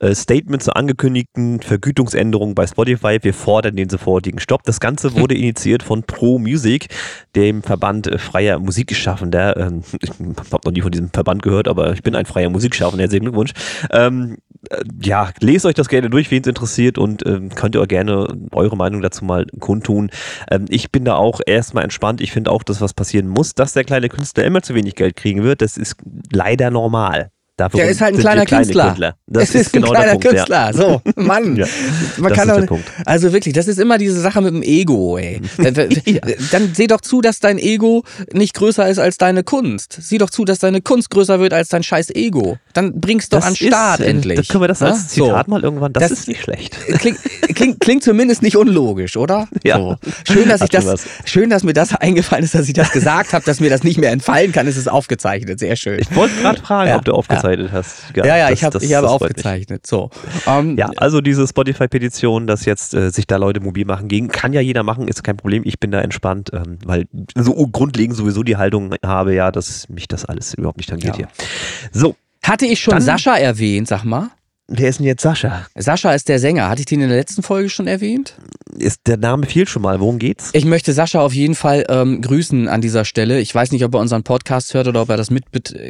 Äh, Statement zur angekündigten Vergütungsänderung bei Spotify. Wir fordern den sofortigen Stopp. Das Ganze wurde initiiert von Pro Music, dem Verband äh, freier Musikschaffender. Ähm, ich habe noch nie von diesem Verband gehört, aber ich bin ein freier Musikschaffender. Herzlichen Glückwunsch. Ähm, äh, ja, lest euch das gerne durch, wen es interessiert und ähm, könnt ihr auch gerne eure Meinung dazu mal kundtun. Ähm, ich bin da auch erstmal entspannt. Ich finde auch, dass was passieren muss, dass der kleine Künstler immer zu wenig Geld kriegen wird. Das ist leider normal. Dafür der ist halt ein kleiner Künstler. Künstler. Das es ist, ist genau ein kleiner Punkt, Künstler. Ja. So, Mann. ja, Man kann auch, also wirklich, das ist immer diese Sache mit dem Ego, ey. ja. Dann seh doch zu, dass dein Ego nicht größer ist als deine Kunst. Sieh doch zu, dass deine Kunst größer wird als dein scheiß Ego. Dann bringst du an Start ist, äh, endlich. Dann können wir das als Zitat so. mal irgendwann, das, das, ist nicht schlecht. Klingt, klingt, klingt zumindest nicht unlogisch, oder? Ja. So. Schön, dass ich das, schön, dass mir das eingefallen ist, dass ich das gesagt habe, dass mir das nicht mehr entfallen kann. Es ist aufgezeichnet. Sehr schön. Ich wollte gerade fragen, ob du aufgezeichnet hast. Ja, ja, ja das, ich, hab, das, ich habe aufgezeichnet. So. Um, ähm, ja, also diese Spotify-Petition, dass jetzt äh, sich da Leute mobil machen gegen, kann ja jeder machen, ist kein Problem. Ich bin da entspannt, ähm, weil so grundlegend sowieso die Haltung habe, ja, dass mich das alles überhaupt nicht tangiert ja. hier. So. Hatte ich schon Dann, Sascha erwähnt, sag mal? Wer ist denn jetzt Sascha? Sascha ist der Sänger. Hatte ich den in der letzten Folge schon erwähnt? Ist, der Name fiel schon mal. Worum geht's? Ich möchte Sascha auf jeden Fall ähm, grüßen an dieser Stelle. Ich weiß nicht, ob er unseren Podcast hört oder ob er das mit,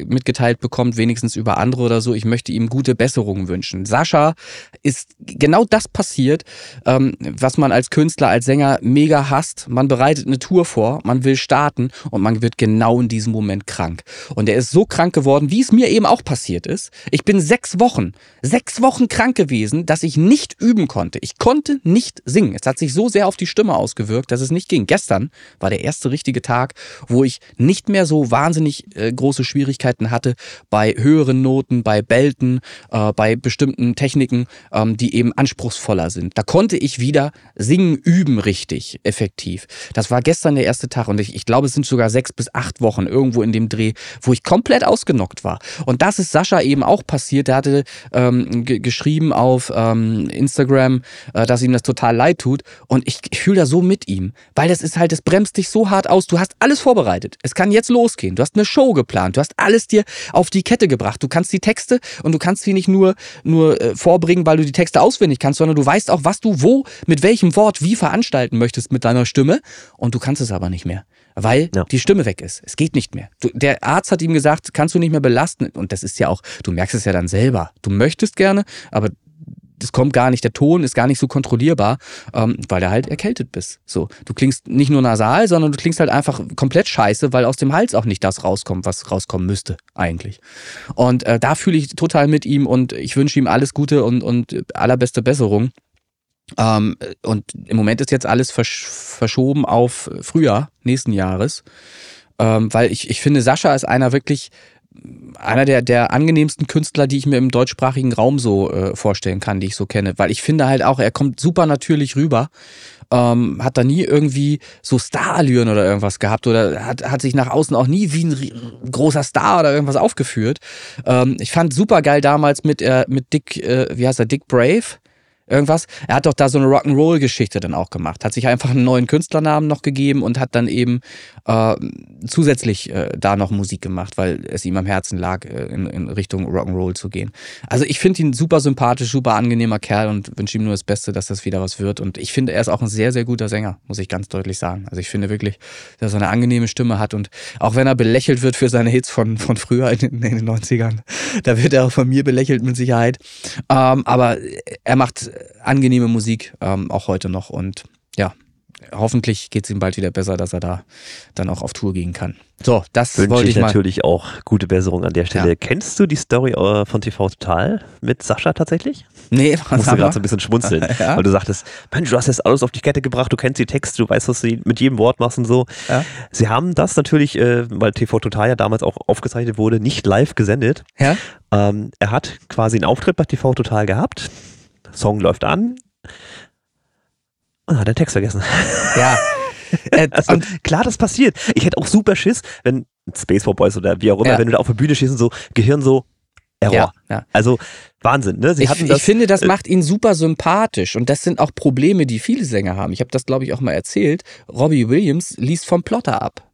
mitgeteilt bekommt, wenigstens über andere oder so. Ich möchte ihm gute Besserungen wünschen. Sascha ist genau das passiert, ähm, was man als Künstler, als Sänger mega hasst. Man bereitet eine Tour vor, man will starten und man wird genau in diesem Moment krank. Und er ist so krank geworden, wie es mir eben auch passiert ist. Ich bin sechs Wochen, sechs sechs Wochen krank gewesen, dass ich nicht üben konnte. Ich konnte nicht singen. Es hat sich so sehr auf die Stimme ausgewirkt, dass es nicht ging. Gestern war der erste richtige Tag, wo ich nicht mehr so wahnsinnig äh, große Schwierigkeiten hatte bei höheren Noten, bei Belten, äh, bei bestimmten Techniken, ähm, die eben anspruchsvoller sind. Da konnte ich wieder singen, üben richtig, effektiv. Das war gestern der erste Tag und ich, ich glaube, es sind sogar sechs bis acht Wochen irgendwo in dem Dreh, wo ich komplett ausgenockt war. Und das ist Sascha eben auch passiert. Der hatte ähm, geschrieben auf ähm, Instagram, äh, dass ihm das total leid tut. Und ich, ich fühle da so mit ihm, weil das ist halt, das bremst dich so hart aus. Du hast alles vorbereitet. Es kann jetzt losgehen. Du hast eine Show geplant. Du hast alles dir auf die Kette gebracht. Du kannst die Texte und du kannst sie nicht nur, nur äh, vorbringen, weil du die Texte auswendig kannst, sondern du weißt auch, was du wo, mit welchem Wort, wie veranstalten möchtest mit deiner Stimme. Und du kannst es aber nicht mehr weil ja. die Stimme weg ist. Es geht nicht mehr. Du, der Arzt hat ihm gesagt, kannst du nicht mehr belasten. Und das ist ja auch, du merkst es ja dann selber. Du möchtest gerne, aber das kommt gar nicht, der Ton ist gar nicht so kontrollierbar, ähm, weil du halt erkältet bist. So, du klingst nicht nur nasal, sondern du klingst halt einfach komplett scheiße, weil aus dem Hals auch nicht das rauskommt, was rauskommen müsste eigentlich. Und äh, da fühle ich total mit ihm und ich wünsche ihm alles Gute und, und allerbeste Besserung. Ähm, und im Moment ist jetzt alles versch verschoben auf Frühjahr nächsten Jahres, ähm, weil ich, ich finde, Sascha ist einer wirklich einer der, der angenehmsten Künstler, die ich mir im deutschsprachigen Raum so äh, vorstellen kann, die ich so kenne. Weil ich finde halt auch, er kommt super natürlich rüber. Ähm, hat da nie irgendwie so Starallüren oder irgendwas gehabt oder hat, hat sich nach außen auch nie wie ein großer Star oder irgendwas aufgeführt. Ähm, ich fand super geil damals mit, äh, mit Dick, äh, wie heißt er, Dick Brave irgendwas. Er hat doch da so eine Rock'n'Roll-Geschichte dann auch gemacht. Hat sich einfach einen neuen Künstlernamen noch gegeben und hat dann eben äh, zusätzlich äh, da noch Musik gemacht, weil es ihm am Herzen lag, äh, in, in, Richtung Rock'n'Roll zu gehen. Also ich finde ihn super sympathisch, super angenehmer Kerl und wünsche ihm nur das Beste, dass das wieder was wird. Und ich finde, er ist auch ein sehr, sehr guter Sänger, muss ich ganz deutlich sagen. Also ich finde wirklich, dass er eine angenehme Stimme hat und auch wenn er belächelt wird für seine Hits von, von früher in, in den 90ern, da wird er auch von mir belächelt mit Sicherheit. Ähm, aber er macht angenehme Musik, ähm, auch heute noch. Und ja, hoffentlich geht es ihm bald wieder besser, dass er da dann auch auf Tour gehen kann. So, das Wünsche wollte ich, ich natürlich auch gute Besserung an der Stelle. Ja. Kennst du die Story äh, von TV Total mit Sascha tatsächlich? Nee, was Musst du gerade so ein bisschen schmunzeln, ja? weil du sagtest, Mensch, du hast jetzt alles auf die Kette gebracht, du kennst die Texte, du weißt, was du mit jedem Wort machst und so. Ja? Sie haben das natürlich, äh, weil TV Total ja damals auch aufgezeichnet wurde, nicht live gesendet. Ja? Ähm, er hat quasi einen Auftritt bei TV Total gehabt Song läuft an und hat den Text vergessen. Ja. Äh, also, klar, das passiert. Ich hätte auch super Schiss, wenn Spaceball Boys oder wie auch immer, ja. wenn du da auf der Bühne stehst und so, Gehirn so, Error. Ja, ja. Also Wahnsinn, ne? Sie ich, das, ich finde, das äh, macht ihn super sympathisch und das sind auch Probleme, die viele Sänger haben. Ich habe das, glaube ich, auch mal erzählt. Robbie Williams liest vom Plotter ab.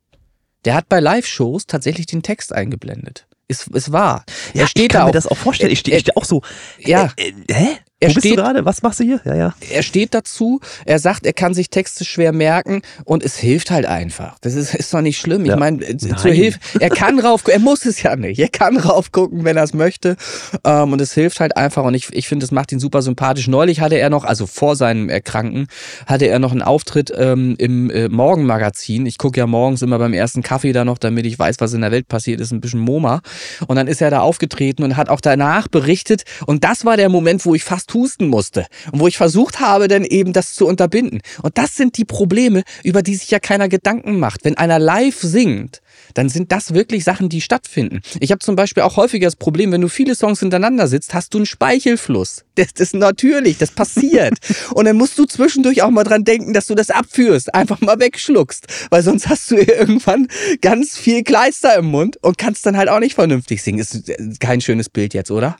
Der hat bei Live-Shows tatsächlich den Text eingeblendet. Ist, ist wahr. Ja, er steht ich kann da mir auch, das auch vorstellen. Ich stehe steh auch so. Ja. Äh, äh, hä? Er Wo bist steht, du gerade? Was machst du hier? Ja, ja. Er steht dazu, er sagt, er kann sich Texte schwer merken und es hilft halt einfach. Das ist, ist doch nicht schlimm. Ja. Ich meine, äh, zur Hilfe, er kann rauf, er muss es ja nicht. Er kann rauf gucken, wenn er es möchte. Ähm, und es hilft halt einfach und ich, ich finde, es macht ihn super sympathisch. Neulich hatte er noch, also vor seinem Erkranken, hatte er noch einen Auftritt ähm, im äh, Morgenmagazin. Ich gucke ja morgens immer beim ersten Kaffee da noch, damit ich weiß, was in der Welt passiert ist, ein bisschen MoMA. Und dann ist er da aufgetreten und hat auch danach berichtet. Und das war der Moment, wo ich fast husten musste und wo ich versucht habe, dann eben das zu unterbinden. Und das sind die Probleme, über die sich ja keiner Gedanken macht. Wenn einer live singt, dann sind das wirklich Sachen, die stattfinden. Ich habe zum Beispiel auch häufiger das Problem, wenn du viele Songs hintereinander sitzt, hast du einen Speichelfluss. Das, ist natürlich, das passiert. und dann musst du zwischendurch auch mal dran denken, dass du das abführst, einfach mal wegschluckst, weil sonst hast du irgendwann ganz viel Kleister im Mund und kannst dann halt auch nicht vernünftig singen. Ist kein schönes Bild jetzt, oder?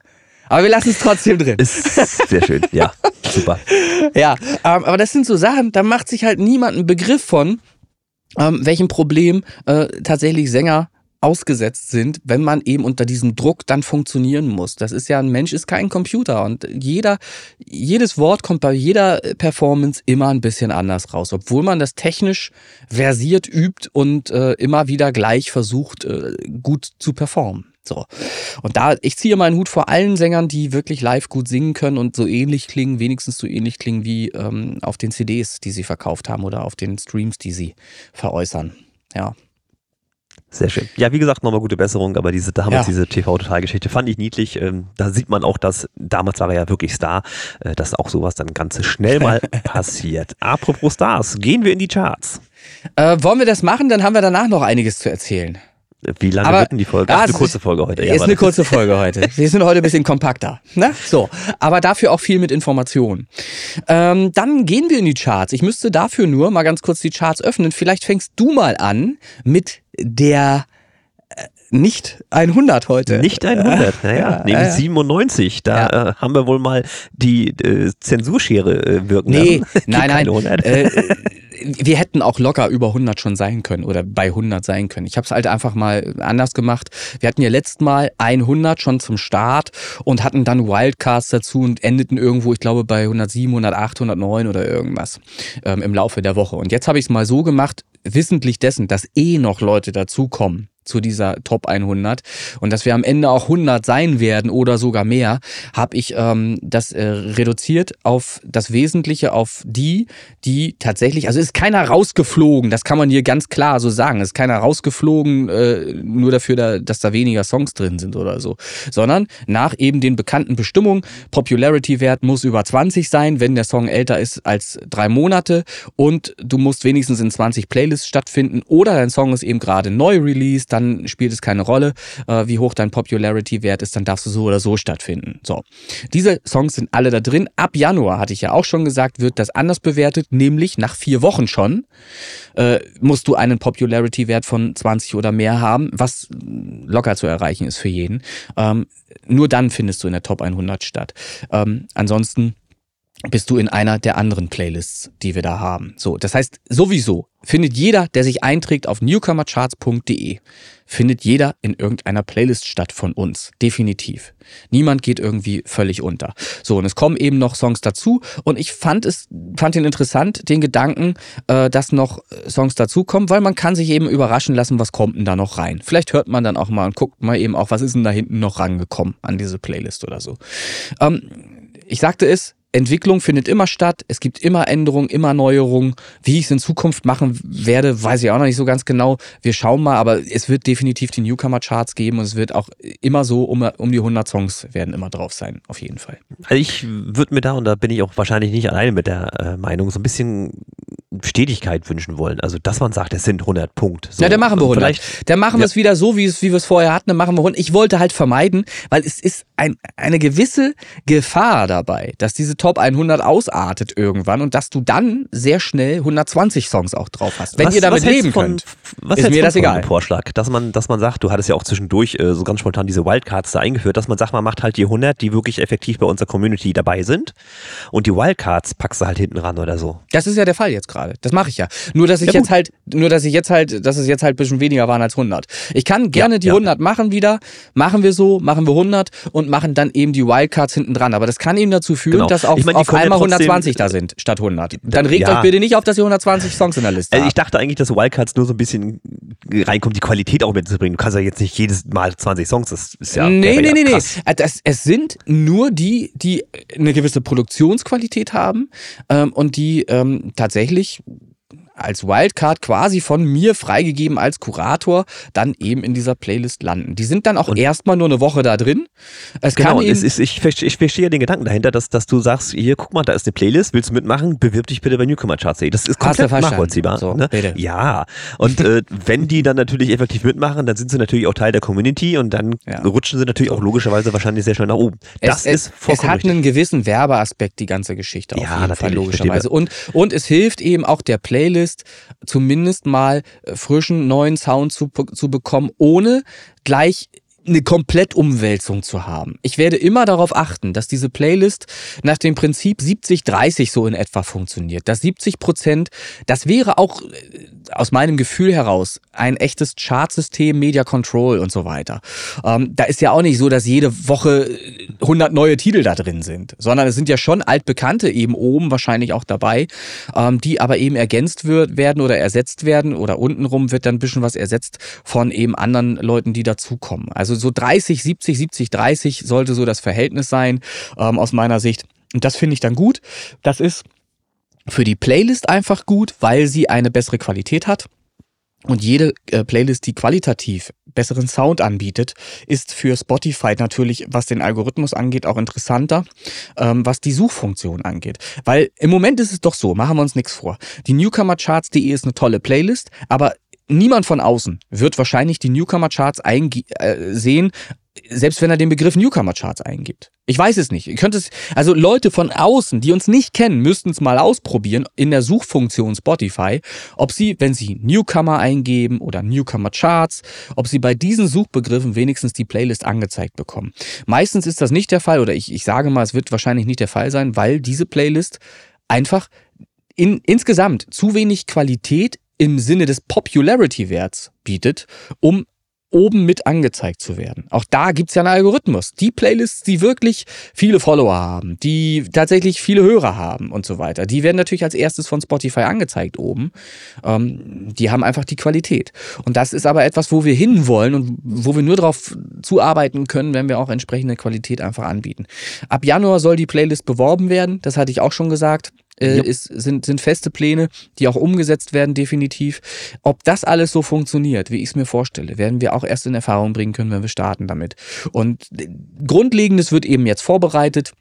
Aber wir lassen es trotzdem drin. Ist sehr schön, ja. Super. Ja, ähm, aber das sind so Sachen, da macht sich halt niemand einen Begriff von, ähm, welchem Problem äh, tatsächlich Sänger ausgesetzt sind, wenn man eben unter diesem Druck dann funktionieren muss. Das ist ja, ein Mensch ist kein Computer und jeder, jedes Wort kommt bei jeder Performance immer ein bisschen anders raus, obwohl man das technisch versiert übt und äh, immer wieder gleich versucht, äh, gut zu performen. So. Und da, ich ziehe meinen Hut vor allen Sängern, die wirklich live gut singen können und so ähnlich klingen, wenigstens so ähnlich klingen wie ähm, auf den CDs, die sie verkauft haben oder auf den Streams, die sie veräußern. Ja. Sehr schön. Ja, wie gesagt, nochmal gute Besserung, aber diese damals, ja. diese TV-Total-Geschichte fand ich niedlich. Ähm, da sieht man auch, dass damals war er ja wirklich Star, äh, dass auch sowas dann ganz schnell mal passiert. Apropos Stars, gehen wir in die Charts. Äh, wollen wir das machen? Dann haben wir danach noch einiges zu erzählen. Wie lange aber, wird denn die Folge? Ach, ist eine kurze Folge heute. Ja, ist eine kurze Folge heute. Wir sind heute ein bisschen kompakter. Ne? So, aber dafür auch viel mit Informationen. Ähm, dann gehen wir in die Charts. Ich müsste dafür nur mal ganz kurz die Charts öffnen. Vielleicht fängst du mal an mit der äh, nicht 100 heute. Nicht 100, naja, ja, nämlich ja. 97. Da ja. äh, haben wir wohl mal die äh, Zensurschere äh, wirken nee, lassen. nein, nein. Wir hätten auch locker über 100 schon sein können oder bei 100 sein können. Ich habe es halt einfach mal anders gemacht. Wir hatten ja letztes Mal 100 schon zum Start und hatten dann Wildcards dazu und endeten irgendwo, ich glaube, bei 107, 108, 109 oder irgendwas ähm, im Laufe der Woche. Und jetzt habe ich es mal so gemacht, wissentlich dessen, dass eh noch Leute dazukommen zu dieser Top 100 und dass wir am Ende auch 100 sein werden oder sogar mehr, habe ich ähm, das äh, reduziert auf das Wesentliche, auf die, die tatsächlich, also ist keiner rausgeflogen, das kann man hier ganz klar so sagen, ist keiner rausgeflogen äh, nur dafür, da, dass da weniger Songs drin sind oder so, sondern nach eben den bekannten Bestimmungen, Popularity-Wert muss über 20 sein, wenn der Song älter ist als drei Monate und du musst wenigstens in 20 Playlists stattfinden oder dein Song ist eben gerade neu released, dann spielt es keine Rolle, äh, wie hoch dein Popularity-Wert ist, dann darfst du so oder so stattfinden. So. Diese Songs sind alle da drin. Ab Januar, hatte ich ja auch schon gesagt, wird das anders bewertet, nämlich nach vier Wochen schon äh, musst du einen Popularity-Wert von 20 oder mehr haben, was locker zu erreichen ist für jeden. Ähm, nur dann findest du in der Top 100 statt. Ähm, ansonsten bist du in einer der anderen Playlists, die wir da haben. So, das heißt, sowieso findet jeder, der sich einträgt auf newcomercharts.de, findet jeder in irgendeiner Playlist statt von uns. Definitiv. Niemand geht irgendwie völlig unter. So, und es kommen eben noch Songs dazu und ich fand es, fand ihn interessant, den Gedanken, äh, dass noch Songs dazukommen, weil man kann sich eben überraschen lassen, was kommt denn da noch rein. Vielleicht hört man dann auch mal und guckt mal eben auch, was ist denn da hinten noch rangekommen an diese Playlist oder so. Ähm, ich sagte es, Entwicklung findet immer statt, es gibt immer Änderungen, immer Neuerungen. Wie ich es in Zukunft machen werde, weiß ich auch noch nicht so ganz genau. Wir schauen mal, aber es wird definitiv die Newcomer-Charts geben und es wird auch immer so, um, um die 100 Songs werden immer drauf sein, auf jeden Fall. Also ich würde mir da, und da bin ich auch wahrscheinlich nicht alleine mit der äh, Meinung, so ein bisschen Stetigkeit wünschen wollen. Also, dass man sagt, es sind 100 Punkte. So. Ja, dann machen wir 100. Vielleicht, dann machen wir es wieder so, wie, es, wie wir es vorher hatten, dann machen wir 100. Ich wollte halt vermeiden, weil es ist ein, eine gewisse Gefahr dabei, dass diese Top 100 ausartet irgendwann und dass du dann sehr schnell 120 Songs auch drauf hast. Wenn was, ihr damit leben von, könnt, was ist mir das egal. Vorschlag, dass man, dass man sagt, du hattest ja auch zwischendurch äh, so ganz spontan diese Wildcards da eingeführt, dass man sagt, man macht halt die 100, die wirklich effektiv bei unserer Community dabei sind und die Wildcards packst du halt hinten ran oder so. Das ist ja der Fall jetzt gerade gerade. Das mache ich ja. Nur dass ich ja, jetzt halt, nur dass ich jetzt halt, dass es jetzt halt ein bisschen weniger waren als 100. Ich kann gerne ja, die ja. 100 machen wieder. Machen wir so, machen wir 100 und machen dann eben die Wildcards hinten dran. Aber das kann eben dazu führen, genau. dass auch ich mein, auf einmal 120 da sind statt 100. Dann regt euch bitte nicht auf, dass ihr 120 Songs in der Liste also Ich dachte eigentlich, dass Wildcards nur so ein bisschen reinkommt, die Qualität auch mitzubringen. Du kannst ja jetzt nicht jedes Mal 20 Songs, das ist ja Nee, nee, nee, nee. Äh, das, es sind nur die, die eine gewisse Produktionsqualität haben ähm, und die ähm, tatsächlich just als Wildcard quasi von mir freigegeben als Kurator dann eben in dieser Playlist landen. Die sind dann auch erstmal nur eine Woche da drin. Es genau, kann es ist, ich, verstehe, ich verstehe den Gedanken dahinter, dass, dass du sagst, hier, guck mal, da ist eine Playlist, willst du mitmachen? Bewirb dich bitte bei Newcomer Charts. Das ist komplett nachvollziehbar. So, ne? Ja, und äh, wenn die dann natürlich effektiv mitmachen, dann sind sie natürlich auch Teil der Community und dann ja. rutschen sie natürlich auch logischerweise wahrscheinlich sehr schnell nach oben. Das es, ist vollkommen Es hat richtig. einen gewissen Werbeaspekt, die ganze Geschichte auf ja, jeden Fall logischerweise. Und, und es hilft eben auch der Playlist, ist, zumindest mal äh, frischen neuen Sound zu, zu bekommen, ohne gleich eine Komplettumwälzung zu haben. Ich werde immer darauf achten, dass diese Playlist nach dem Prinzip 70-30 so in etwa funktioniert. Dass 70 Prozent, das wäre auch äh, aus meinem Gefühl heraus ein echtes Chartsystem, Media Control und so weiter. Ähm, da ist ja auch nicht so, dass jede Woche 100 neue Titel da drin sind, sondern es sind ja schon altbekannte eben oben wahrscheinlich auch dabei, ähm, die aber eben ergänzt wird, werden oder ersetzt werden oder untenrum wird dann ein bisschen was ersetzt von eben anderen Leuten, die dazukommen. Also so 30, 70, 70, 30 sollte so das Verhältnis sein ähm, aus meiner Sicht. Und das finde ich dann gut. Das ist für die Playlist einfach gut, weil sie eine bessere Qualität hat. Und jede äh, Playlist, die qualitativ besseren Sound anbietet, ist für Spotify natürlich, was den Algorithmus angeht, auch interessanter, ähm, was die Suchfunktion angeht. Weil im Moment ist es doch so, machen wir uns nichts vor. Die Newcomercharts.de ist eine tolle Playlist, aber niemand von außen wird wahrscheinlich die Newcomer-Charts äh, sehen, selbst wenn er den Begriff Newcomer-Charts eingibt. Ich weiß es nicht. Ihr könnt es, also Leute von außen, die uns nicht kennen, müssten es mal ausprobieren in der Suchfunktion Spotify, ob sie, wenn sie Newcomer eingeben oder Newcomer Charts, ob sie bei diesen Suchbegriffen wenigstens die Playlist angezeigt bekommen. Meistens ist das nicht der Fall oder ich, ich sage mal, es wird wahrscheinlich nicht der Fall sein, weil diese Playlist einfach in, insgesamt zu wenig Qualität im Sinne des Popularity-Werts bietet, um oben mit angezeigt zu werden. Auch da gibt's ja einen Algorithmus. Die Playlists, die wirklich viele Follower haben, die tatsächlich viele Hörer haben und so weiter, die werden natürlich als erstes von Spotify angezeigt oben. Ähm, die haben einfach die Qualität. Und das ist aber etwas, wo wir hinwollen und wo wir nur darauf zuarbeiten können, wenn wir auch entsprechende Qualität einfach anbieten. Ab Januar soll die Playlist beworben werden. Das hatte ich auch schon gesagt äh, ist, sind, sind feste Pläne, die auch umgesetzt werden, definitiv. Ob das alles so funktioniert, wie ich es mir vorstelle, werden wir auch erst in Erfahrung bringen können, wenn wir starten damit. Und Grundlegendes wird eben jetzt vorbereitet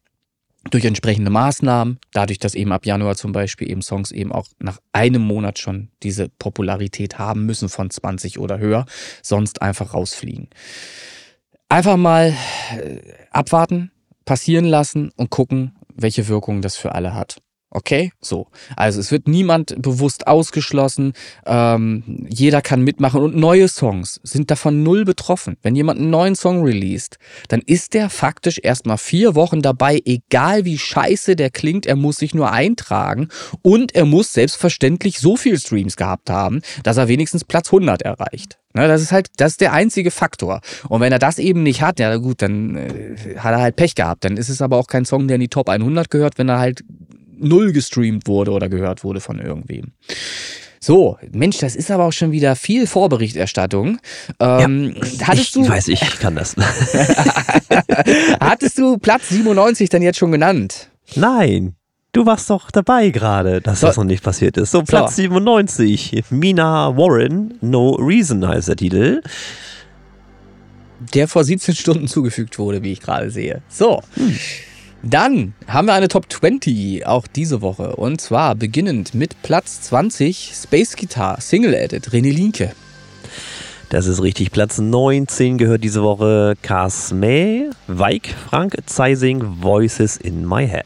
durch entsprechende Maßnahmen, dadurch, dass eben ab Januar zum Beispiel eben Songs eben auch nach einem Monat schon diese Popularität haben müssen von 20 oder höher, sonst einfach rausfliegen. Einfach mal äh, abwarten, passieren lassen und gucken, welche Wirkung das für alle hat. Okay, so. Also es wird niemand bewusst ausgeschlossen. Ähm, jeder kann mitmachen und neue Songs sind davon null betroffen. Wenn jemand einen neuen Song released, dann ist der faktisch erstmal vier Wochen dabei, egal wie scheiße der klingt. Er muss sich nur eintragen und er muss selbstverständlich so viel Streams gehabt haben, dass er wenigstens Platz 100 erreicht. Ne, das ist halt, das ist der einzige Faktor. Und wenn er das eben nicht hat, ja gut, dann äh, hat er halt Pech gehabt. Dann ist es aber auch kein Song, der in die Top 100 gehört, wenn er halt null gestreamt wurde oder gehört wurde von irgendwem. So, Mensch, das ist aber auch schon wieder viel Vorberichterstattung. Ähm, ja, hattest ich du, weiß, ich kann das. hattest du Platz 97 dann jetzt schon genannt? Nein. Du warst doch dabei gerade, dass so. das noch nicht passiert ist. So, Platz so. 97. Mina Warren, No Reason heißt der Titel. Der vor 17 Stunden zugefügt wurde, wie ich gerade sehe. So. Hm. Dann haben wir eine Top 20 auch diese Woche. Und zwar beginnend mit Platz 20 Space Guitar Single Edit René Linke. Das ist richtig. Platz 19 gehört diese Woche Kasme, Weik, Frank Zeising, Voices in My Head.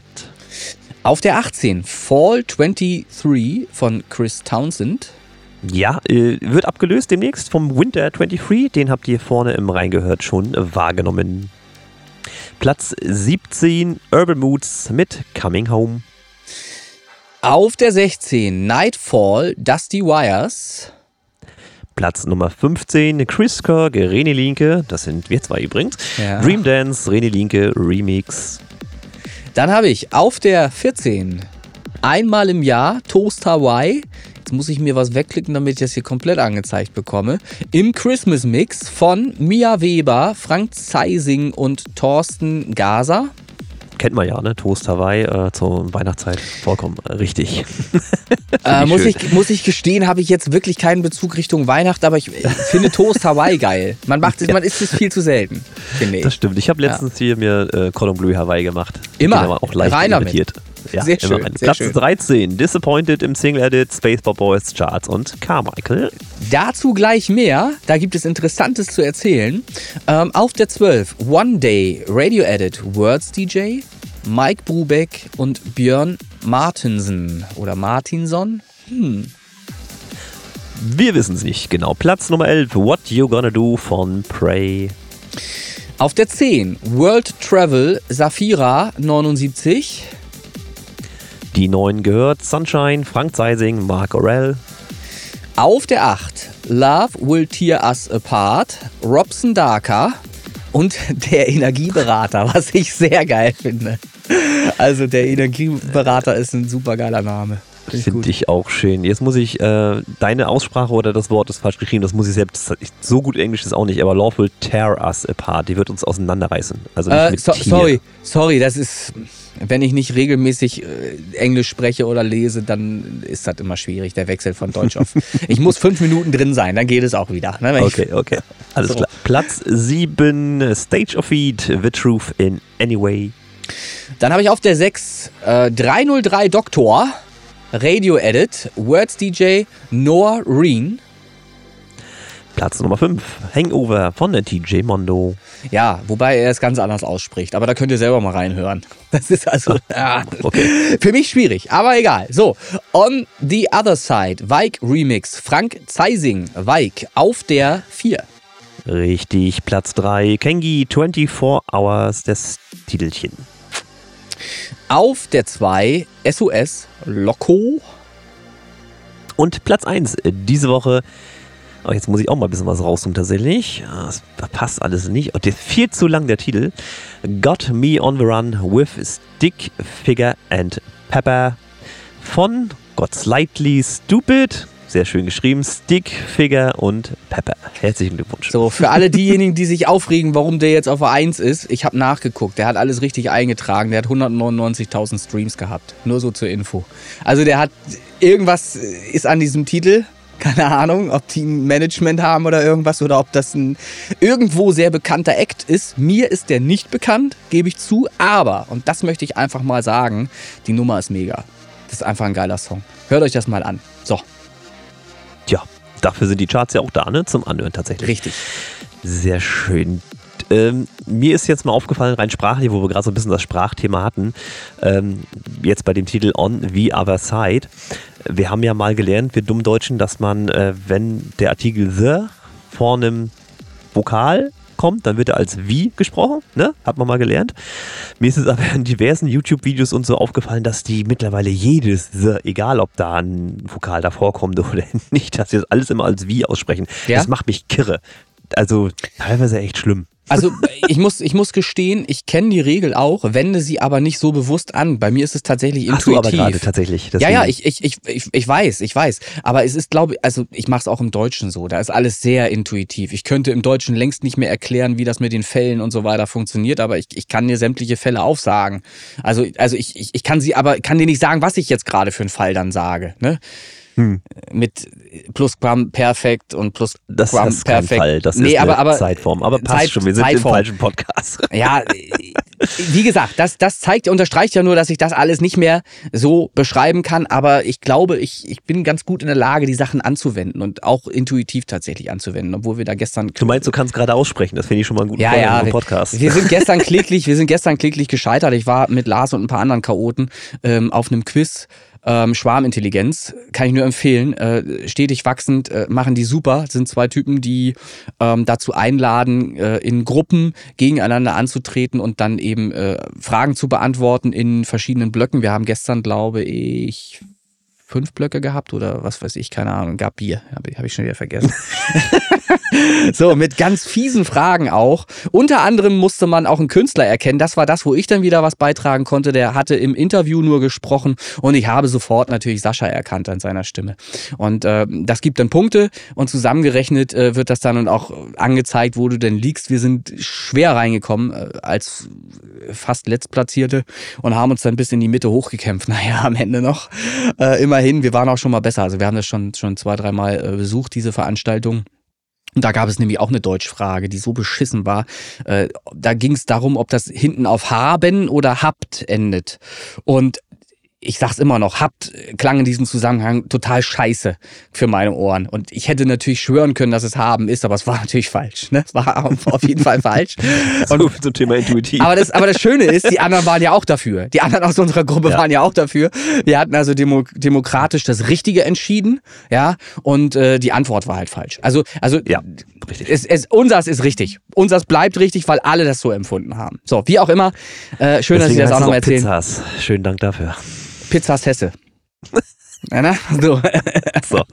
Auf der 18 Fall 23 von Chris Townsend. Ja, äh, wird abgelöst demnächst vom Winter 23. Den habt ihr vorne im Reingehört schon wahrgenommen. Platz 17 Urban Moods mit Coming Home. Auf der 16 Nightfall Dusty Wires. Platz Nummer 15 Chris Kirk, René Linke, das sind wir zwei übrigens. Ja. Dream Dance, René Linke Remix. Dann habe ich auf der 14 einmal im Jahr Toast Hawaii muss ich mir was wegklicken, damit ich das hier komplett angezeigt bekomme. Im Christmas Mix von Mia Weber, Frank Zeising und Thorsten Gaser kennt man ja, ne? Toast Hawaii äh, zur Weihnachtszeit. Vollkommen äh, richtig. äh, muss, ich, muss ich gestehen, habe ich jetzt wirklich keinen Bezug Richtung Weihnachten, aber ich, finde Toast Hawaii geil. Man macht es, ja. man isst es viel zu selten, finde ich. Das stimmt. Ich habe letztens ja. hier mir äh, Cordon Bleu Hawaii gemacht. Immer. auch leicht Rein imitiert. Ja, sehr schön. Sehr Platz schön. 13, Disappointed im Single Edit, Spaceball Boys Charts und Carmichael. Dazu gleich mehr, da gibt es Interessantes zu erzählen. Ähm, auf der 12, One Day, Radio Edit, Words DJ, Mike Brubeck und Björn Martinsen oder Martinson. Hm. Wir wissen es nicht genau. Platz Nummer 11, What You Gonna Do von Prey. Auf der 10, World Travel, Safira 79. Die 9 gehört Sunshine, Frank Zeising, Mark Orell. Auf der 8 Love Will Tear Us Apart, Robson Darker und der Energieberater, was ich sehr geil finde. Also der Energieberater ist ein super geiler Name. Finde ich auch schön. Jetzt muss ich, äh, deine Aussprache oder das Wort ist falsch geschrieben, das muss ich selbst, so gut Englisch ist auch nicht, aber Love will tear us apart, die wird uns auseinanderreißen. Also Äh, so, sorry, sorry, das ist, wenn ich nicht regelmäßig äh, Englisch spreche oder lese, dann ist das immer schwierig, der Wechsel von Deutsch auf. ich muss fünf Minuten drin sein, dann geht es auch wieder. Ne, ich- Okay, okay. Alles So. klar. Platz 7, Stage of Feed, The Truth in Anyway. Dann habe ich auf der 6 äh, 303 Doktor, Radio Edit, Words DJ, Noah Reen. Platz Nummer 5, Hangover von der TJ Mondo. Ja, wobei er es ganz anders ausspricht, aber da könnt ihr selber mal reinhören. Das ist also ja, okay. für mich schwierig, aber egal. So, On the Other Side, Weik Remix, Frank Zeising, Weik auf der 4. Richtig, Platz 3, Kengi 24 Hours, das Titelchen. Auf der 2 SOS Loco. Und Platz 1 diese Woche, oh, jetzt muss ich auch mal ein bisschen was raussuchen tatsächlich. Ah, Das passt alles nicht. Und der ist viel zu lang, der Titel. Got Me on the Run with Stick, Figure and Pepper von Got Slightly Stupid. Sehr schön geschrieben. Stick, Figure und Pepper. Herzlichen Glückwunsch. So, für alle diejenigen, die sich aufregen, warum der jetzt auf der 1 ist, ich habe nachgeguckt. Der hat alles richtig eingetragen. Der hat 199.000 Streams gehabt. Nur so zur Info. Also der hat irgendwas ist an diesem Titel. Keine Ahnung, ob die ein Management haben oder irgendwas oder ob das ein irgendwo sehr bekannter Act ist. Mir ist der nicht bekannt, gebe ich zu. Aber, und das möchte ich einfach mal sagen, die Nummer ist mega. Das ist einfach ein geiler Song. Hört euch das mal an. So, dafür sind die Charts ja auch da, ne? Zum Anhören tatsächlich. richtig. Sehr schön. Ähm, mir ist jetzt mal aufgefallen, rein sprachlich, wo wir gerade so ein bisschen das Sprachthema hatten, ähm, jetzt bei dem Titel On the Other Side. Wir haben ja mal gelernt, wir Dummdeutschen, dass man, äh, wenn der Artikel The vor einem Vokal kommt, dann wird er als wie gesprochen, ne? Hat man mal gelernt. Mir ist es aber in diversen YouTube-Videos und so aufgefallen, dass die mittlerweile jedes egal ob da ein Vokal davor kommt oder nicht, dass sie das alles immer als wie aussprechen. Ja? Das macht mich kirre. Also teilweise echt schlimm. Also ich muss, ich muss gestehen, ich kenne die Regel auch, wende sie aber nicht so bewusst an. Bei mir ist es tatsächlich Hast du aber intuitiv. gerade tatsächlich. ja, ja, deswegen. ich, ich, ich, ich, ich weiß, ich weiß. Aber es ist, glaube ich, also ich mache es auch im Deutschen so. Da ist alles sehr intuitiv. Ich könnte im Deutschen längst nicht mehr erklären, wie das mit den Fällen und so weiter funktioniert, aber ich, ich kann dir sämtliche Fälle aufsagen. Also, also ich, ich, ich kann sie, aber kann dir nicht sagen, was ich jetzt gerade für einen Fall dann sage. Ne? Hm. Mit Plusquamperfekt und Das, das Plusquamperfekt. ist kein Fall. Das nee, ist aber, eine aber Zeitform. Aber passt Zeit- schon, wir sind Zeitform. im falschen Podcast. Ja, wie gesagt, das, das zeigt, unterstreicht ja nur, dass ich das alles nicht mehr so beschreiben kann, aber ich glaube, ich, ich bin ganz gut in der Lage, die Sachen anzuwenden und auch intuitiv tatsächlich anzuwenden, obwohl wir da gestern. Du meinst, du kannst gerade aussprechen. Das finde ich schon mal einen guten ja, Vorteil ja, im wir, Podcast. wir sind gestern kläglich, wir sind gestern kläglich gescheitert. Ich war mit Lars und ein paar anderen Chaoten ähm, auf einem Quiz. Ähm, Schwarmintelligenz kann ich nur empfehlen. Äh, stetig wachsend, äh, machen die super. Sind zwei Typen, die ähm, dazu einladen, äh, in Gruppen gegeneinander anzutreten und dann eben äh, Fragen zu beantworten in verschiedenen Blöcken. Wir haben gestern, glaube ich, fünf Blöcke gehabt oder was weiß ich, keine Ahnung, gab Bier, habe hab ich schon wieder vergessen. so, mit ganz fiesen Fragen auch. Unter anderem musste man auch einen Künstler erkennen. Das war das, wo ich dann wieder was beitragen konnte. Der hatte im Interview nur gesprochen und ich habe sofort natürlich Sascha erkannt an seiner Stimme. Und äh, das gibt dann Punkte und zusammengerechnet äh, wird das dann auch angezeigt, wo du denn liegst. Wir sind schwer reingekommen äh, als fast Letztplatzierte und haben uns dann bis in die Mitte hochgekämpft. Naja, am Ende noch. Äh, immerhin, wir waren auch schon mal besser. Also wir haben das schon, schon zwei, dreimal äh, besucht, diese Veranstaltung. Und da gab es nämlich auch eine Deutschfrage, die so beschissen war. Äh, da ging es darum, ob das hinten auf haben oder habt endet. Und ich sag's immer noch, habt klang in diesem Zusammenhang total scheiße für meine Ohren. Und ich hätte natürlich schwören können, dass es haben ist, aber es war natürlich falsch. Ne? Es war auf jeden Fall falsch. so viel zum Thema intuitiv. Aber das, aber das Schöne ist, die anderen waren ja auch dafür. Die anderen aus unserer Gruppe Ja. waren ja auch dafür. Wir hatten also demo, demokratisch das Richtige entschieden, ja, und äh, die Antwort war halt falsch. Also, also ja, richtig. es, es, unsers ist richtig. Unsers bleibt richtig, weil alle das so empfunden haben. So, wie auch immer. Äh, schön, dass ich Deswegen das auch heißt noch es mal erzählen. Pizzas. Schönen Dank dafür. Pizzas Hesse. Na, na, so. So.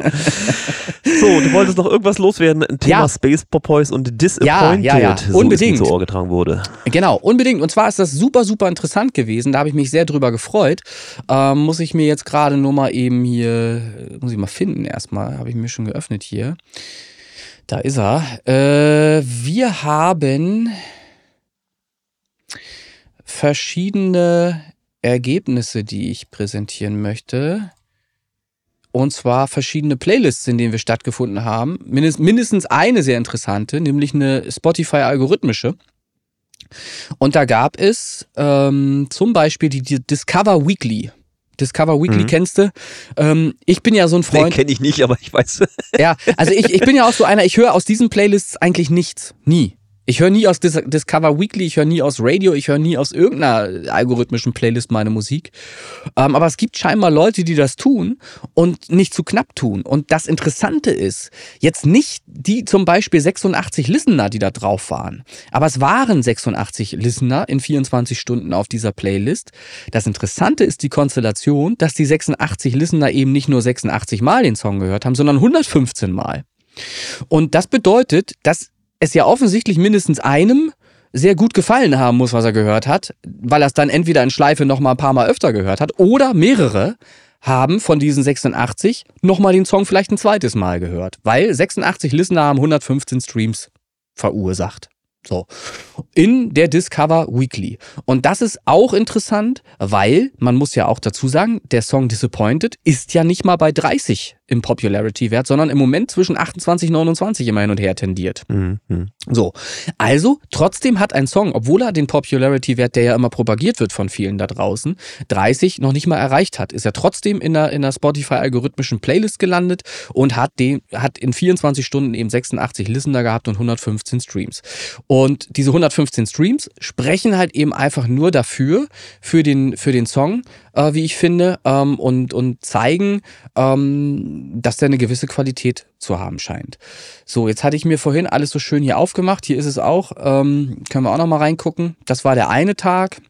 so, du wolltest noch irgendwas loswerden, ein Thema Ja. Space Popoys und Disappointed, Ja, ja, ja. so Unbedingt. mir zu Ohr getragen wurde. Genau, unbedingt. Und zwar ist das super, super interessant gewesen. Da habe ich mich sehr drüber gefreut. Ähm, muss ich mir jetzt gerade nur mal eben hier, muss ich mal finden erstmal, habe ich mir schon geöffnet hier. Da ist er. Äh, wir haben verschiedene Ergebnisse, die ich präsentieren möchte. Und zwar verschiedene Playlists, in denen wir stattgefunden haben. Mindest, mindestens eine sehr interessante, nämlich eine Spotify-algorithmische. Und da gab es ähm, zum Beispiel die, die Discover Weekly. Discover Weekly Mhm. kennst du. Ähm, ich bin ja so ein Nee, Freund. kenne ich nicht, aber ich weiß. Ja, also ich, ich bin ja auch so einer, ich höre aus diesen Playlists eigentlich nichts. Nie. Ich höre nie aus Dis Discover Weekly, ich höre nie aus Radio, ich höre nie aus irgendeiner algorithmischen Playlist meine Musik. Ähm, aber es gibt scheinbar Leute, die das tun und nicht zu knapp tun. Und das Interessante ist, jetzt nicht die zum Beispiel 86 Listener, die da drauf waren, aber es waren 86 Listener in 24 Stunden auf dieser Playlist. Das Interessante ist die Konstellation, dass die 86 Listener eben nicht nur 86 Mal den Song gehört haben, sondern 115 Mal. Und das bedeutet, dass es ja offensichtlich mindestens einem sehr gut gefallen haben muss, was er gehört hat, weil er es dann entweder in Schleife noch mal ein paar Mal öfter gehört hat oder mehrere haben von diesen 86 noch mal den Song vielleicht ein zweites Mal gehört, weil 86 Listener haben 115 Streams verursacht. So. In der Discover Weekly. Und das ist auch interessant, weil, man muss ja auch dazu sagen, der Song Disappointed ist ja nicht mal bei 30 im Popularity-Wert, sondern im Moment zwischen 28 und 29 immer hin und her tendiert. Mhm. So, also trotzdem hat ein Song, obwohl er den Popularity-Wert, der ja immer propagiert wird von vielen da draußen, 30 noch nicht mal erreicht hat, ist er trotzdem in der, in der Spotify-algorithmischen Playlist gelandet und hat, den, hat in 24 Stunden eben 86 Listener gehabt und 115 Streams. Und diese 115 Streams sprechen halt eben einfach nur dafür, für den, für den Song, äh, wie ich finde, ähm, und, und zeigen, ähm, dass der eine gewisse Qualität zu haben scheint. So, jetzt hatte ich mir vorhin alles so schön hier aufgemacht. Hier ist es auch. Ähm, können wir auch noch mal reingucken. Das war der eine Tag.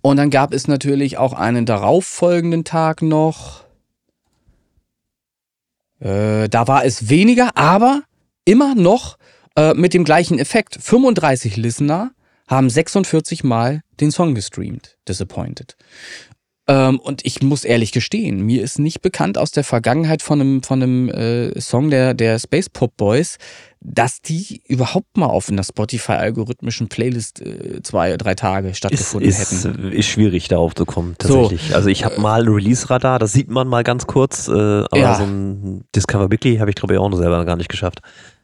Und dann gab es natürlich auch einen darauffolgenden Tag noch. Äh, da war es weniger, aber immer noch äh, mit dem gleichen Effekt. 35 Listener haben 46 Mal den Song gestreamt. Disappointed. Ähm, und ich muss ehrlich gestehen, mir ist nicht bekannt aus der Vergangenheit von einem, von einem äh, Song der, der Space Pop Boys, dass die überhaupt mal auf einer Spotify-algorithmischen Playlist äh, zwei, drei Tage Ist, stattgefunden ist, hätten. ist schwierig darauf zu kommen, So. tatsächlich. Also ich habe mal ein Release-Radar, das sieht man mal ganz kurz, äh, aber Ja. so ein Discover Weekly habe ich glaube ich auch noch selber gar nicht geschafft.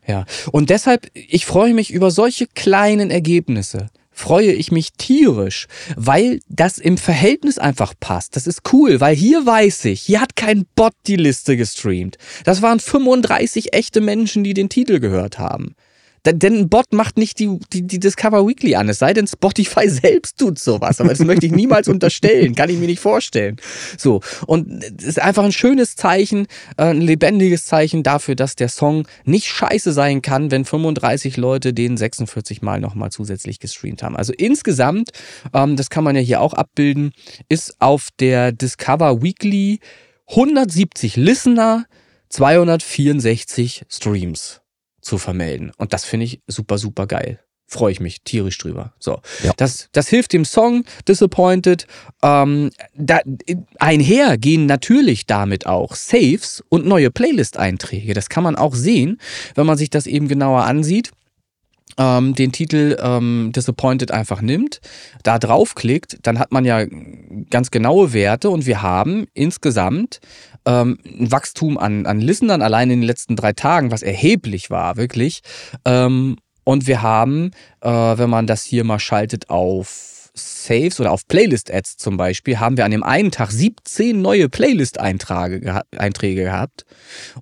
Ja. Und deshalb, ich freue mich über solche kleinen Ergebnisse. Freue ich mich tierisch, weil das im Verhältnis einfach passt. Das ist cool, weil hier weiß ich, hier hat kein Bot die Liste gestreamt. Das waren 35 echte Menschen, die den Titel gehört haben. Denn ein Bot macht nicht die, die, die Discover Weekly an, es sei denn, Spotify selbst tut sowas. Aber das möchte ich niemals unterstellen, kann ich mir nicht vorstellen. So, und es ist einfach ein schönes Zeichen, äh, ein lebendiges Zeichen dafür, dass der Song nicht scheiße sein kann, wenn 35 Leute den 46 Mal nochmal zusätzlich gestreamt haben. Also insgesamt, ähm, das kann man ja hier auch abbilden, ist auf der Discover Weekly 170 Listener, 264 Streams zu vermelden. Und das finde ich super, super geil. Freue ich mich tierisch drüber. So, Ja. das, das hilft dem Song Disappointed. Ähm, da, einher gehen natürlich damit auch Saves und neue Playlist-Einträge. Das kann man auch sehen, wenn man sich das eben genauer ansieht. Ähm, den Titel ähm, Disappointed einfach nimmt, da draufklickt, dann hat man ja ganz genaue Werte und wir haben insgesamt ähm, ein Wachstum an, an Listenern allein in den letzten drei Tagen, was erheblich war, wirklich. Ähm, und wir haben, äh, wenn man das hier mal schaltet auf Saves oder auf Playlist-Ads zum Beispiel, haben wir an dem einen Tag 17 neue Playlist-Einträge geha gehabt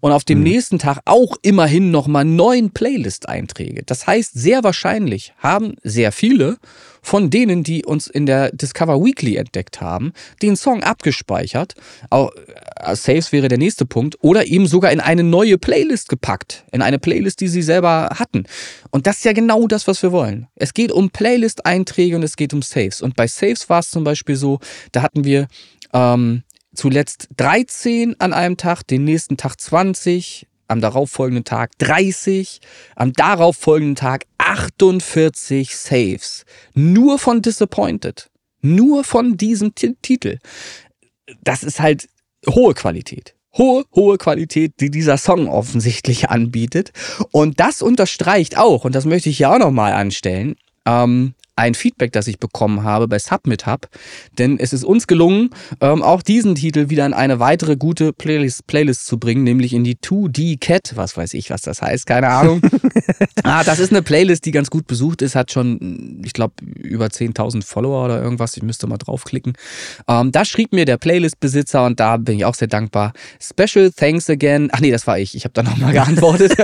und auf dem Mhm. nächsten Tag auch immerhin nochmal neun Playlist-Einträge. Das heißt, sehr wahrscheinlich haben sehr viele von denen, die uns in der Discover Weekly entdeckt haben, den Song abgespeichert. Auch, äh, Saves wäre der nächste Punkt. Oder eben sogar in eine neue Playlist gepackt. In eine Playlist, die sie selber hatten. Und das ist ja genau das, was wir wollen. Es geht um Playlist-Einträge und es geht um Saves. Und bei Saves war es zum Beispiel so, da hatten wir ähm, zuletzt 13 an einem Tag, den nächsten Tag 20, am darauffolgenden Tag 30, am darauffolgenden Tag 48 Saves. Nur von Disappointed. Nur von diesem T Titel. Das ist halt hohe Qualität. Hohe, hohe Qualität, die dieser Song offensichtlich anbietet. Und das unterstreicht auch, und das möchte ich ja auch nochmal anstellen, ähm, ein Feedback, das ich bekommen habe bei Submit Hub. Denn es ist uns gelungen, ähm, auch diesen Titel wieder in eine weitere gute Playlist, Playlist zu bringen, nämlich in die 2D Cat. Was weiß ich, was das heißt, keine Ahnung. ah, das ist eine Playlist, die ganz gut besucht ist, hat schon, ich glaube, über 10.000 Follower oder irgendwas. Ich müsste mal draufklicken. Ähm, da schrieb mir der Playlist-Besitzer und da bin ich auch sehr dankbar. Special thanks again. Ach nee, das war ich. Ich habe da nochmal geantwortet.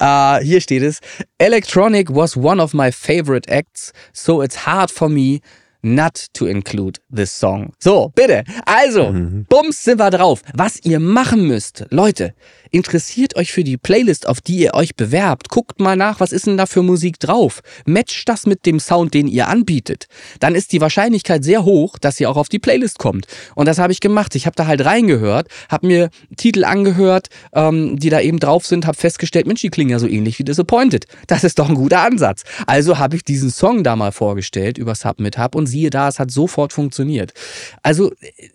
äh, hier steht es. Electronic was one of my favorite favorite acts, so it's hard for me not to include this song. So, bitte. Also, mhm. bums sind wir drauf. Was ihr machen müsst, Leute, interessiert euch für die Playlist, auf die ihr euch bewerbt. Guckt mal nach, was ist denn da für Musik drauf. Matcht das mit dem Sound, den ihr anbietet. Dann ist die Wahrscheinlichkeit sehr hoch, dass ihr auch auf die Playlist kommt. Und das habe ich gemacht. Ich habe da halt reingehört, habe mir Titel angehört, ähm, die da eben drauf sind, habe festgestellt, Mensch, die klingen ja so ähnlich wie Disappointed. Das ist doch ein guter Ansatz. Also habe ich diesen Song da mal vorgestellt über Submit Hub und siehe da, es hat sofort funktioniert. Also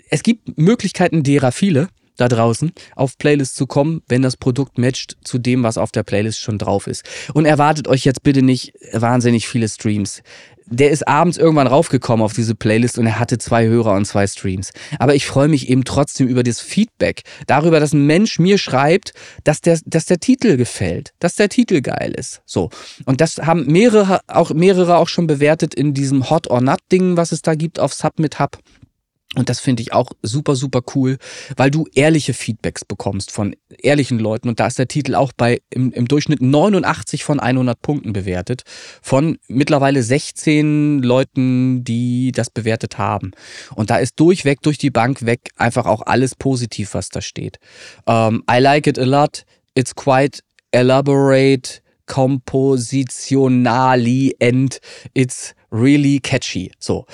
es gibt Möglichkeiten derer viele da draußen auf Playlist zu kommen, wenn das Produkt matcht zu dem, was auf der Playlist schon drauf ist. Und erwartet euch jetzt bitte nicht wahnsinnig viele Streams. Der ist abends irgendwann raufgekommen auf diese Playlist und er hatte zwei Hörer und zwei Streams. Aber ich freue mich eben trotzdem über das Feedback, darüber, dass ein Mensch mir schreibt, dass der, dass der Titel gefällt, dass der Titel geil ist. So. Und das haben mehrere auch, mehrere auch schon bewertet in diesem Hot or Not Ding, was es da gibt auf Submit Hub. Und das finde ich auch super, super cool, weil du ehrliche Feedbacks bekommst von ehrlichen Leuten. Und da ist der Titel auch bei im, im Durchschnitt 89 von 100 Punkten bewertet. Von mittlerweile 16 Leuten, die das bewertet haben. Und da ist durchweg, durch die Bank weg, einfach auch alles positiv, was da steht. Um, ähm, I like it a lot. It's quite elaborate, compositionally and it's really catchy. So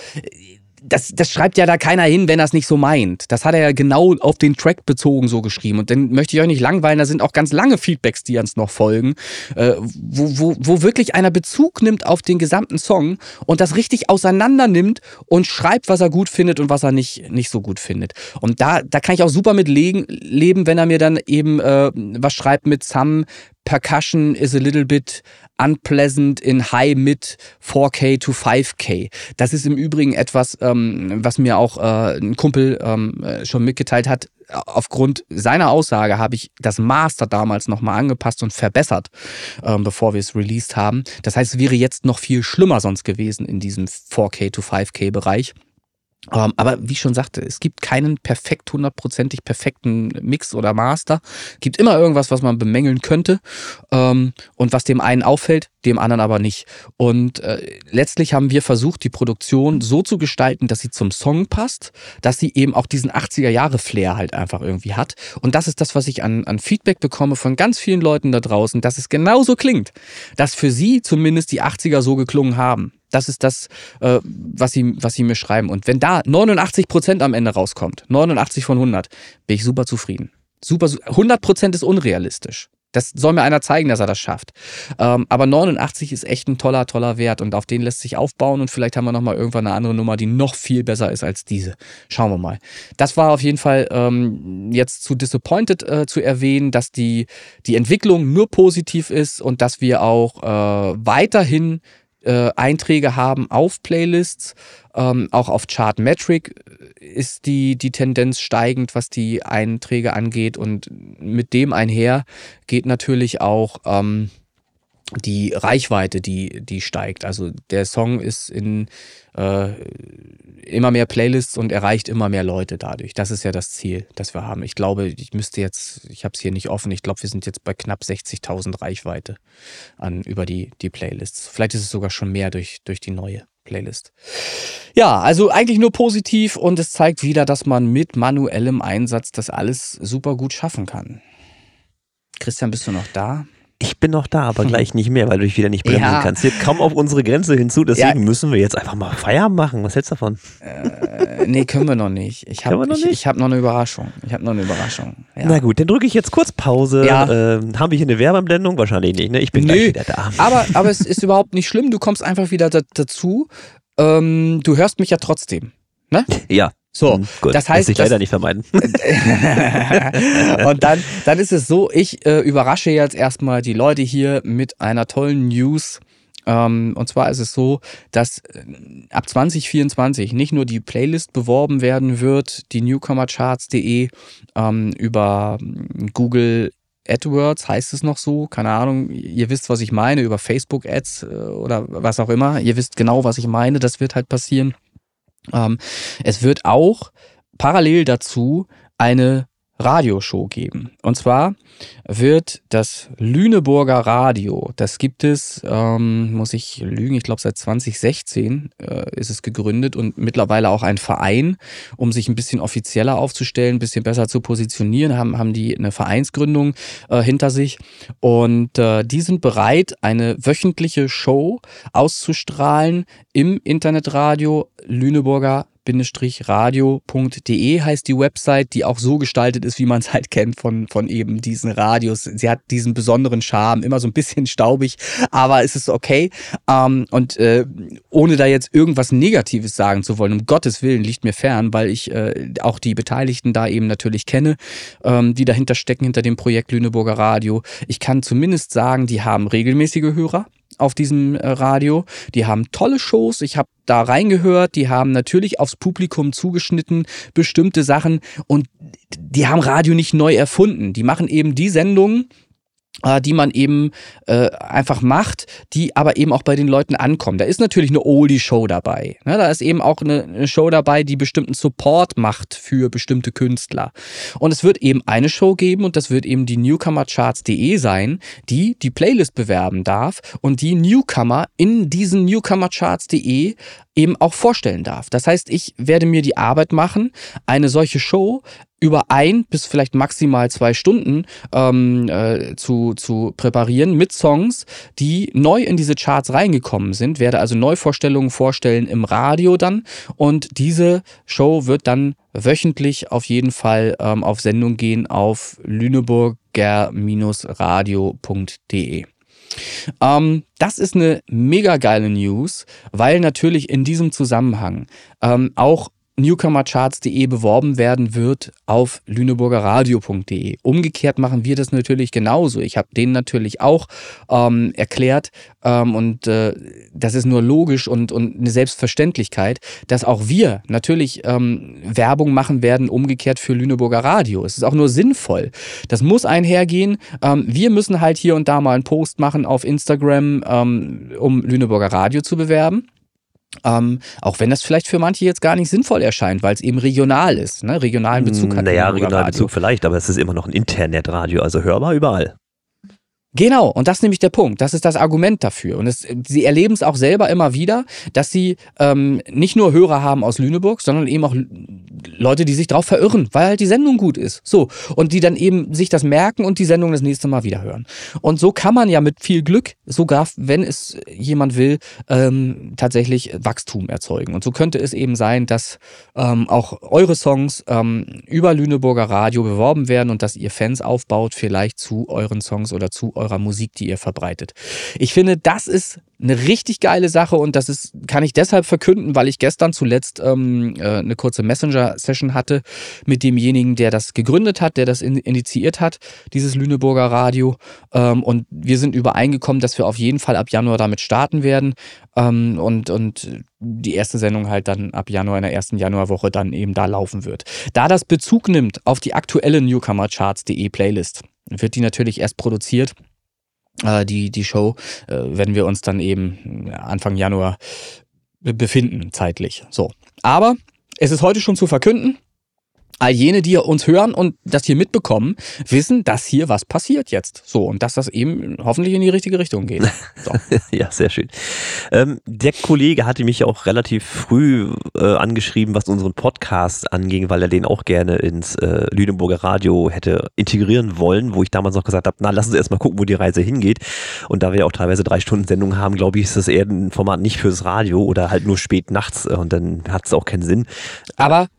das, das schreibt ja da keiner hin, wenn er es nicht so meint. Das hat er ja genau auf den Track bezogen so geschrieben. Und dann möchte ich euch nicht langweilen, da sind auch ganz lange Feedbacks, die uns noch folgen, äh, wo, wo, wo wirklich einer Bezug nimmt auf den gesamten Song und das richtig auseinander nimmt und schreibt, was er gut findet und was er nicht, nicht so gut findet. Und da, da kann ich auch super mit legen, leben, wenn er mir dann eben äh, was schreibt mit Some Percussion is a little bit unpleasant in high mid 4K to 5K. Das ist im Übrigen etwas, ähm, was mir auch äh, ein Kumpel ähm, äh, schon mitgeteilt hat. Aufgrund seiner Aussage habe ich das Master damals nochmal angepasst und verbessert, ähm, bevor wir es released haben. Das heißt, es wäre jetzt noch viel schlimmer sonst gewesen in diesem 4K to 5K Bereich. Ähm, aber wie ich schon sagte, es gibt keinen perfekt hundertprozentig perfekten Mix oder Master. Es gibt immer irgendwas, was man bemängeln könnte ähm, und was dem einen auffällt, dem anderen aber nicht. Und äh, letztlich haben wir versucht, die Produktion so zu gestalten, dass sie zum Song passt, dass sie eben auch diesen 80er Jahre Flair halt einfach irgendwie hat. Und das ist das, was ich an, an Feedback bekomme von ganz vielen Leuten da draußen, dass es genauso klingt, dass für sie zumindest die 80er so geklungen haben. Das ist das, äh, was, sie, was sie mir schreiben. Und wenn da 89 Prozent am Ende rauskommt, 89 von 100, bin ich super zufrieden. Super, 100 Prozent ist unrealistisch. Das soll mir einer zeigen, dass er das schafft. Ähm, aber 89 ist echt ein toller, toller Wert und auf den lässt sich aufbauen und vielleicht haben wir nochmal irgendwann eine andere Nummer, die noch viel besser ist als diese. Schauen wir mal. Das war auf jeden Fall ähm, jetzt zu Disappointed äh, zu erwähnen, dass die, die Entwicklung nur positiv ist und dass wir auch äh, weiterhin äh, Einträge haben auf Playlists, ähm, auch auf Chartmetric ist die, die Tendenz steigend, was die Einträge angeht. Und mit dem einher geht natürlich auch ähm, die Reichweite, die, die steigt. Also der Song ist in äh, immer mehr Playlists und erreicht immer mehr Leute dadurch. Das ist ja das Ziel, das wir haben. Ich glaube, ich müsste jetzt, ich habe es hier nicht offen, ich glaube, wir sind jetzt bei knapp 60.000 Reichweite an, über die, die Playlists. Vielleicht ist es sogar schon mehr durch, durch die neue. Playlist. Ja, also eigentlich nur positiv und es zeigt wieder, dass man mit manuellem Einsatz das alles super gut schaffen kann. Christian, bist du noch da? Ich bin noch da, aber gleich nicht mehr, weil du dich wieder nicht bremsen Ja. kannst. Wir kommen auf unsere Grenze hinzu, deswegen Ja. müssen wir jetzt einfach mal Feierabend machen. Was hältst du davon? Äh, nee, können wir noch nicht. Ich habe noch ich, ich hab noch eine Überraschung. Ich habe noch eine Überraschung. Ja. Na gut, dann drücke ich jetzt kurz Pause. Ähm, haben wir hier eine Werbeanblendung? Wahrscheinlich nicht, ne? Ich bin Nö. gleich wieder da. Aber, aber es ist überhaupt nicht schlimm. Du kommst einfach wieder da, dazu. Ähm, du hörst mich ja trotzdem. Ja. So, Hm, gut. das heißt, Lässt sich das- leider nicht vermeiden. und dann, dann ist es so, ich äh, überrasche jetzt erstmal die Leute hier mit einer tollen News. Ähm, und zwar ist es so, dass äh, ab 2024 nicht nur die Playlist beworben werden wird, die newcomercharts.de ähm, über mm, Google AdWords heißt es noch so, keine Ahnung, ihr wisst, was ich meine, über Facebook Ads äh, oder was auch immer, ihr wisst genau, was ich meine, das wird halt passieren. Ähm, es wird auch parallel dazu eine Radioshow geben. Und zwar wird das Lüneburger Radio, das gibt es, ähm, muss ich lügen, ich glaube seit 2016 äh, ist es gegründet und mittlerweile auch ein Verein, um sich ein bisschen offizieller aufzustellen, ein bisschen besser zu positionieren, haben, haben die eine Vereinsgründung äh, hinter sich und äh, die sind bereit, eine wöchentliche Show auszustrahlen im Internetradio Lüneburger radio.de heißt die Website, die auch so gestaltet ist, wie man es halt kennt von, von eben diesen Radios. Sie hat diesen besonderen Charme, immer so ein bisschen staubig, aber es ist okay. Ähm, und äh, ohne da jetzt irgendwas Negatives sagen zu wollen, um Gottes Willen liegt mir fern, weil ich äh, auch die Beteiligten da eben natürlich kenne, ähm, die dahinter stecken, hinter dem Projekt Lüneburger Radio. Ich kann zumindest sagen, die haben regelmäßige Hörer auf diesem äh, Radio. Die haben tolle Shows. Ich habe da reingehört. Die haben natürlich aufs Publikum zugeschnitten, bestimmte Sachen. Und die haben Radio nicht neu erfunden. Die machen eben die Sendungen, die man eben äh, einfach macht, die aber eben auch bei den Leuten ankommen. Da ist natürlich eine Oldie-Show dabei. Ne? Da ist eben auch eine, eine Show dabei, die bestimmten Support macht für bestimmte Künstler. Und es wird eben eine Show geben und das wird eben die Newcomercharts.de sein, die die Playlist bewerben darf und die Newcomer in diesen Newcomercharts.de eben auch vorstellen darf. Das heißt, ich werde mir die Arbeit machen, eine solche Show über ein bis vielleicht maximal zwei Stunden ähm, äh, zu, zu präparieren mit Songs, die neu in diese Charts reingekommen sind. Werde also Neuvorstellungen vorstellen im Radio dann und diese Show wird dann wöchentlich auf jeden Fall ähm, auf Sendung gehen auf lüneburger-radio.de. Ähm, das ist eine mega geile News, weil natürlich in diesem Zusammenhang ähm, auch newcomercharts.de beworben werden wird auf lüneburgerradio.de. Umgekehrt machen wir das natürlich genauso. Ich habe denen natürlich auch ähm, erklärt ähm, und äh, das ist nur logisch und, und eine Selbstverständlichkeit, dass auch wir natürlich ähm, Werbung machen werden, umgekehrt für Lüneburger Radio. Es ist auch nur sinnvoll. Das muss einhergehen. Ähm, wir müssen halt hier und da mal einen Post machen auf Instagram, ähm, um Lüneburger Radio zu bewerben. Ähm, auch wenn das vielleicht für manche jetzt gar nicht sinnvoll erscheint, weil es eben regional ist, ne? regionalen Bezug hat. Naja, regionalen Radio. Bezug vielleicht, aber es ist immer noch ein Internetradio, also hörbar überall. Genau, und das ist nämlich der Punkt. Das ist das Argument dafür. Und es, sie erleben es auch selber immer wieder, dass sie ähm, nicht nur Hörer haben aus Lüneburg, sondern eben auch Leute, die sich drauf verirren, weil halt die Sendung gut ist. So. Und die dann eben sich das merken und die Sendung das nächste Mal wieder hören. Und so kann man ja mit viel Glück, sogar wenn es jemand will, ähm, tatsächlich Wachstum erzeugen. Und so könnte es eben sein, dass ähm, auch eure Songs ähm, über Lüneburger Radio beworben werden und dass ihr Fans aufbaut, vielleicht zu euren Songs oder zu eurer Musik, die ihr verbreitet. Ich finde, das ist eine richtig geile Sache und das ist, kann ich deshalb verkünden, weil ich gestern zuletzt ähm, äh, eine kurze Messenger-Session hatte mit demjenigen, der das gegründet hat, der das in, initiiert hat, dieses Lüneburger Radio. Ähm, und wir sind übereingekommen, dass wir auf jeden Fall ab Januar damit starten werden ähm, und, und die erste Sendung halt dann ab Januar in der ersten Januarwoche dann eben da laufen wird. Da das Bezug nimmt auf die aktuelle Newcomercharts.de Playlist, wird die natürlich erst produziert äh, die, die Show, äh, wenn wir uns dann eben Anfang Januar be- befinden, zeitlich. So. Aber es ist heute schon zu verkünden. All jene, die uns hören und das hier mitbekommen, wissen, dass hier was passiert jetzt. So, und dass das eben hoffentlich in die richtige Richtung geht. So. ja, sehr schön. Ähm, der Kollege hatte mich auch relativ früh äh, angeschrieben, was unseren Podcast anging, weil er den auch gerne ins äh, Lüneburger Radio hätte integrieren wollen, wo ich damals noch gesagt habe, na, lassen Sie erstmal gucken, wo die Reise hingeht. Und da wir ja auch teilweise drei Stunden Sendung haben, glaube ich, ist das eher ein Format nicht fürs Radio oder halt nur spät nachts und dann hat es auch keinen Sinn. Aber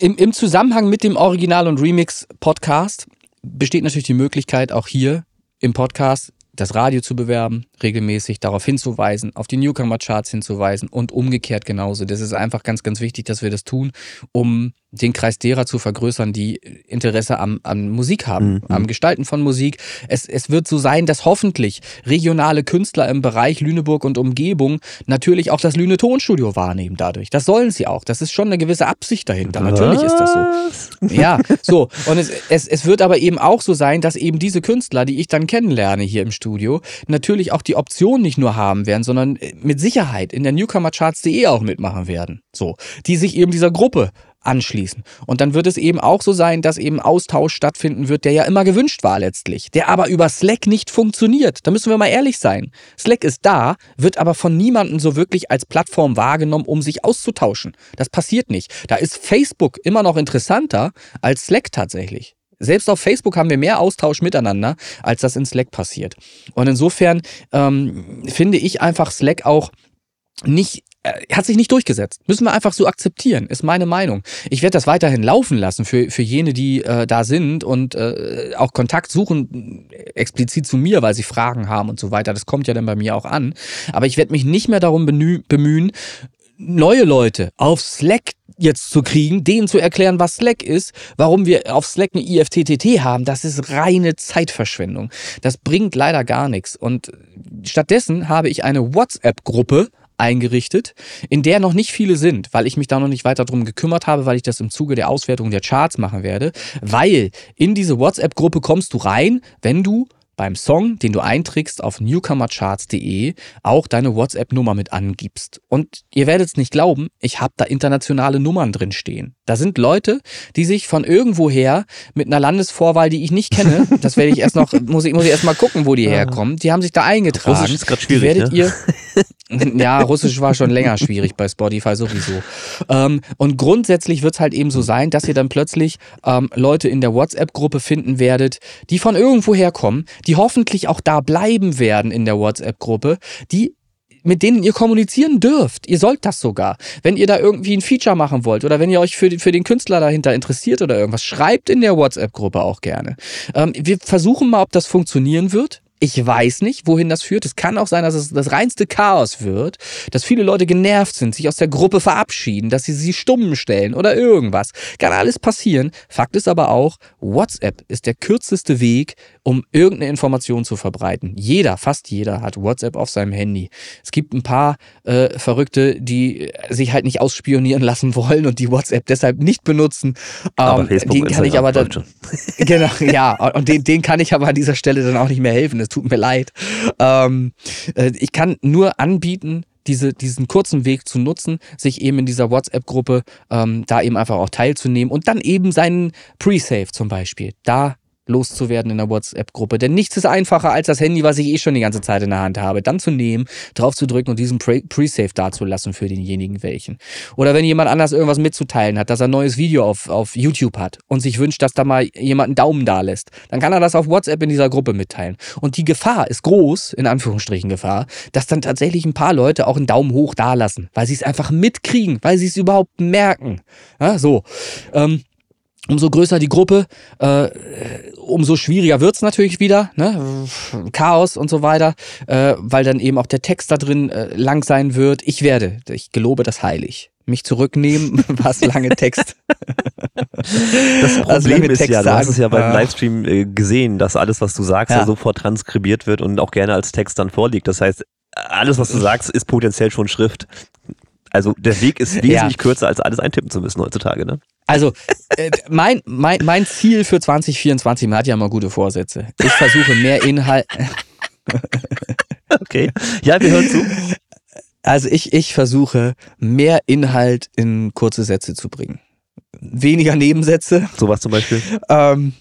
im, im Zusammenhang mit dem Original- und Remix-Podcast besteht natürlich die Möglichkeit, auch hier im Podcast das Radio zu bewerben, regelmäßig darauf hinzuweisen, auf die Newcomer-Charts hinzuweisen und umgekehrt genauso. Das ist einfach ganz, ganz wichtig, dass wir das tun, um den Kreis derer zu vergrößern, die Interesse am, an Musik haben, mhm. am Gestalten von Musik. Es, es wird so sein, dass hoffentlich regionale Künstler im Bereich Lüneburg und Umgebung natürlich auch das Lüne Tonstudio wahrnehmen dadurch. Das sollen sie auch. Das ist schon eine gewisse Absicht dahinter. Was? Natürlich ist das so. Ja, so. Und es, es, es wird aber eben auch so sein, dass eben diese Künstler, die ich dann kennenlerne hier im Studio, natürlich auch die Option nicht nur haben werden, sondern mit Sicherheit in der Newcomercharts.de auch mitmachen werden. So. Die sich eben dieser Gruppe anschließen. Und dann wird es eben auch so sein, dass eben Austausch stattfinden wird, der ja immer gewünscht war letztlich, der aber über Slack nicht funktioniert. Da müssen wir mal ehrlich sein. Slack ist da, wird aber von niemandem so wirklich als Plattform wahrgenommen, um sich auszutauschen. Das passiert nicht. Da ist Facebook immer noch interessanter als Slack tatsächlich. Selbst auf Facebook haben wir mehr Austausch miteinander, als das in Slack passiert. Und insofern ähm, finde ich einfach Slack auch nicht hat sich nicht durchgesetzt. Müssen wir einfach so akzeptieren, ist meine Meinung. Ich werde das weiterhin laufen lassen für, für jene, die äh, da sind und äh, auch Kontakt suchen, explizit zu mir, weil sie Fragen haben und so weiter. Das kommt ja dann bei mir auch an. Aber ich werde mich nicht mehr darum bemühen, neue Leute auf Slack jetzt zu kriegen, denen zu erklären, was Slack ist, warum wir auf Slack eine IFTTT haben, das ist reine Zeitverschwendung. Das bringt leider gar nichts. Und stattdessen habe ich eine WhatsApp-Gruppe eingerichtet, in der noch nicht viele sind, weil ich mich da noch nicht weiter drum gekümmert habe, weil ich das im Zuge der Auswertung der Charts machen werde, weil in diese WhatsApp-Gruppe kommst du rein, wenn du beim Song, den du einträgst auf newcomercharts.de, auch deine WhatsApp-Nummer mit angibst. Und ihr werdet es nicht glauben, ich habe da internationale Nummern drin stehen. Da sind Leute, die sich von irgendwoher mit einer Landesvorwahl, die ich nicht kenne, das werde ich erst noch, muss ich, muss ich erst mal gucken, wo die herkommen, die haben sich da eingetragen. Russisch ist gerade schwierig, die werdet ne? ihr, ja, Russisch war schon länger schwierig bei Spotify sowieso. Ähm, und grundsätzlich wird es halt eben so sein, dass ihr dann plötzlich ähm, Leute in der WhatsApp-Gruppe finden werdet, die von irgendwoher kommen, die hoffentlich auch da bleiben werden in der WhatsApp-Gruppe, die mit denen ihr kommunizieren dürft. Ihr sollt das sogar. Wenn ihr da irgendwie ein Feature machen wollt oder wenn ihr euch für, für den Künstler dahinter interessiert oder irgendwas, schreibt in der WhatsApp-Gruppe auch gerne. Ähm, wir versuchen mal, ob das funktionieren wird. Ich weiß nicht, wohin das führt. Es kann auch sein, dass es das reinste Chaos wird, dass viele Leute genervt sind, sich aus der Gruppe verabschieden, dass sie sie stumm stellen oder irgendwas. Kann alles passieren. Fakt ist aber auch, WhatsApp ist der kürzeste Weg, um irgendeine Information zu verbreiten. Jeder, fast jeder hat WhatsApp auf seinem Handy. Es gibt ein paar äh, Verrückte, die sich halt nicht ausspionieren lassen wollen und die WhatsApp deshalb nicht benutzen. Aber ähm, Facebook den kann ich aber dann, genau, ja, und den, den kann ich aber an dieser Stelle dann auch nicht mehr helfen. Es tut mir leid. Ähm, äh, ich kann nur anbieten, diese, diesen kurzen Weg zu nutzen, sich eben in dieser WhatsApp-Gruppe ähm, da eben einfach auch teilzunehmen und dann eben seinen Pre-Save zum Beispiel da loszuwerden in der WhatsApp-Gruppe. Denn nichts ist einfacher als das Handy, was ich eh schon die ganze Zeit in der Hand habe, dann zu nehmen, drauf zu drücken und diesen Pre-Save dazulassen für denjenigen welchen. Oder wenn jemand anders irgendwas mitzuteilen hat, dass er ein neues Video auf, auf YouTube hat und sich wünscht, dass da mal jemand einen Daumen da lässt, dann kann er das auf WhatsApp in dieser Gruppe mitteilen. Und die Gefahr ist groß, in Anführungsstrichen Gefahr, dass dann tatsächlich ein paar Leute auch einen Daumen hoch da lassen, weil sie es einfach mitkriegen, weil sie es überhaupt merken. Ja, so. Ähm, umso größer die Gruppe, äh, umso schwieriger wird's natürlich wieder, ne? Chaos und so weiter, äh, weil dann eben auch der Text da drin äh, lang sein wird. Ich werde, ich gelobe das heilig, mich zurücknehmen, was lange Text. Das Problem ist Text ja, du hast es ja beim Livestream äh, gesehen, dass alles, was du sagst, ja. ja sofort transkribiert wird und auch gerne als Text dann vorliegt. Das heißt, alles, was du sagst, ist potenziell schon Schrift. Also der Weg ist wesentlich ja. kürzer, als alles eintippen zu müssen heutzutage, ne? Also äh, mein, mein, mein Ziel für 2024, man hat ja mal gute Vorsätze. Ich versuche mehr Inhalt. okay. Ja, wir hören zu. Also ich, ich versuche mehr Inhalt in kurze Sätze zu bringen. weniger Nebensätze. Sowas zum Beispiel. Ähm,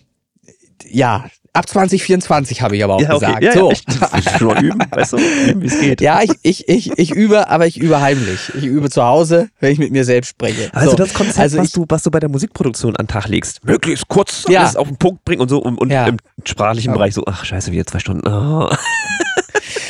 ja, ab 2024 habe ich aber auch Ja, okay. gesagt. Ja, so. ja. Schon mal üben, weißt du, üben, wie es geht. Ja, ich, ich, ich, ich übe, aber ich übe heimlich. Ich übe zu Hause, wenn ich mit mir selbst spreche. Also so. das Konzept, also was, ich, du, was du bei der Musikproduktion an den Tag legst, möglichst kurz Ja. alles auf den Punkt bringen und so und, und Ja. im sprachlichen. Bereich so, ach scheiße, wieder zwei Stunden. Oh.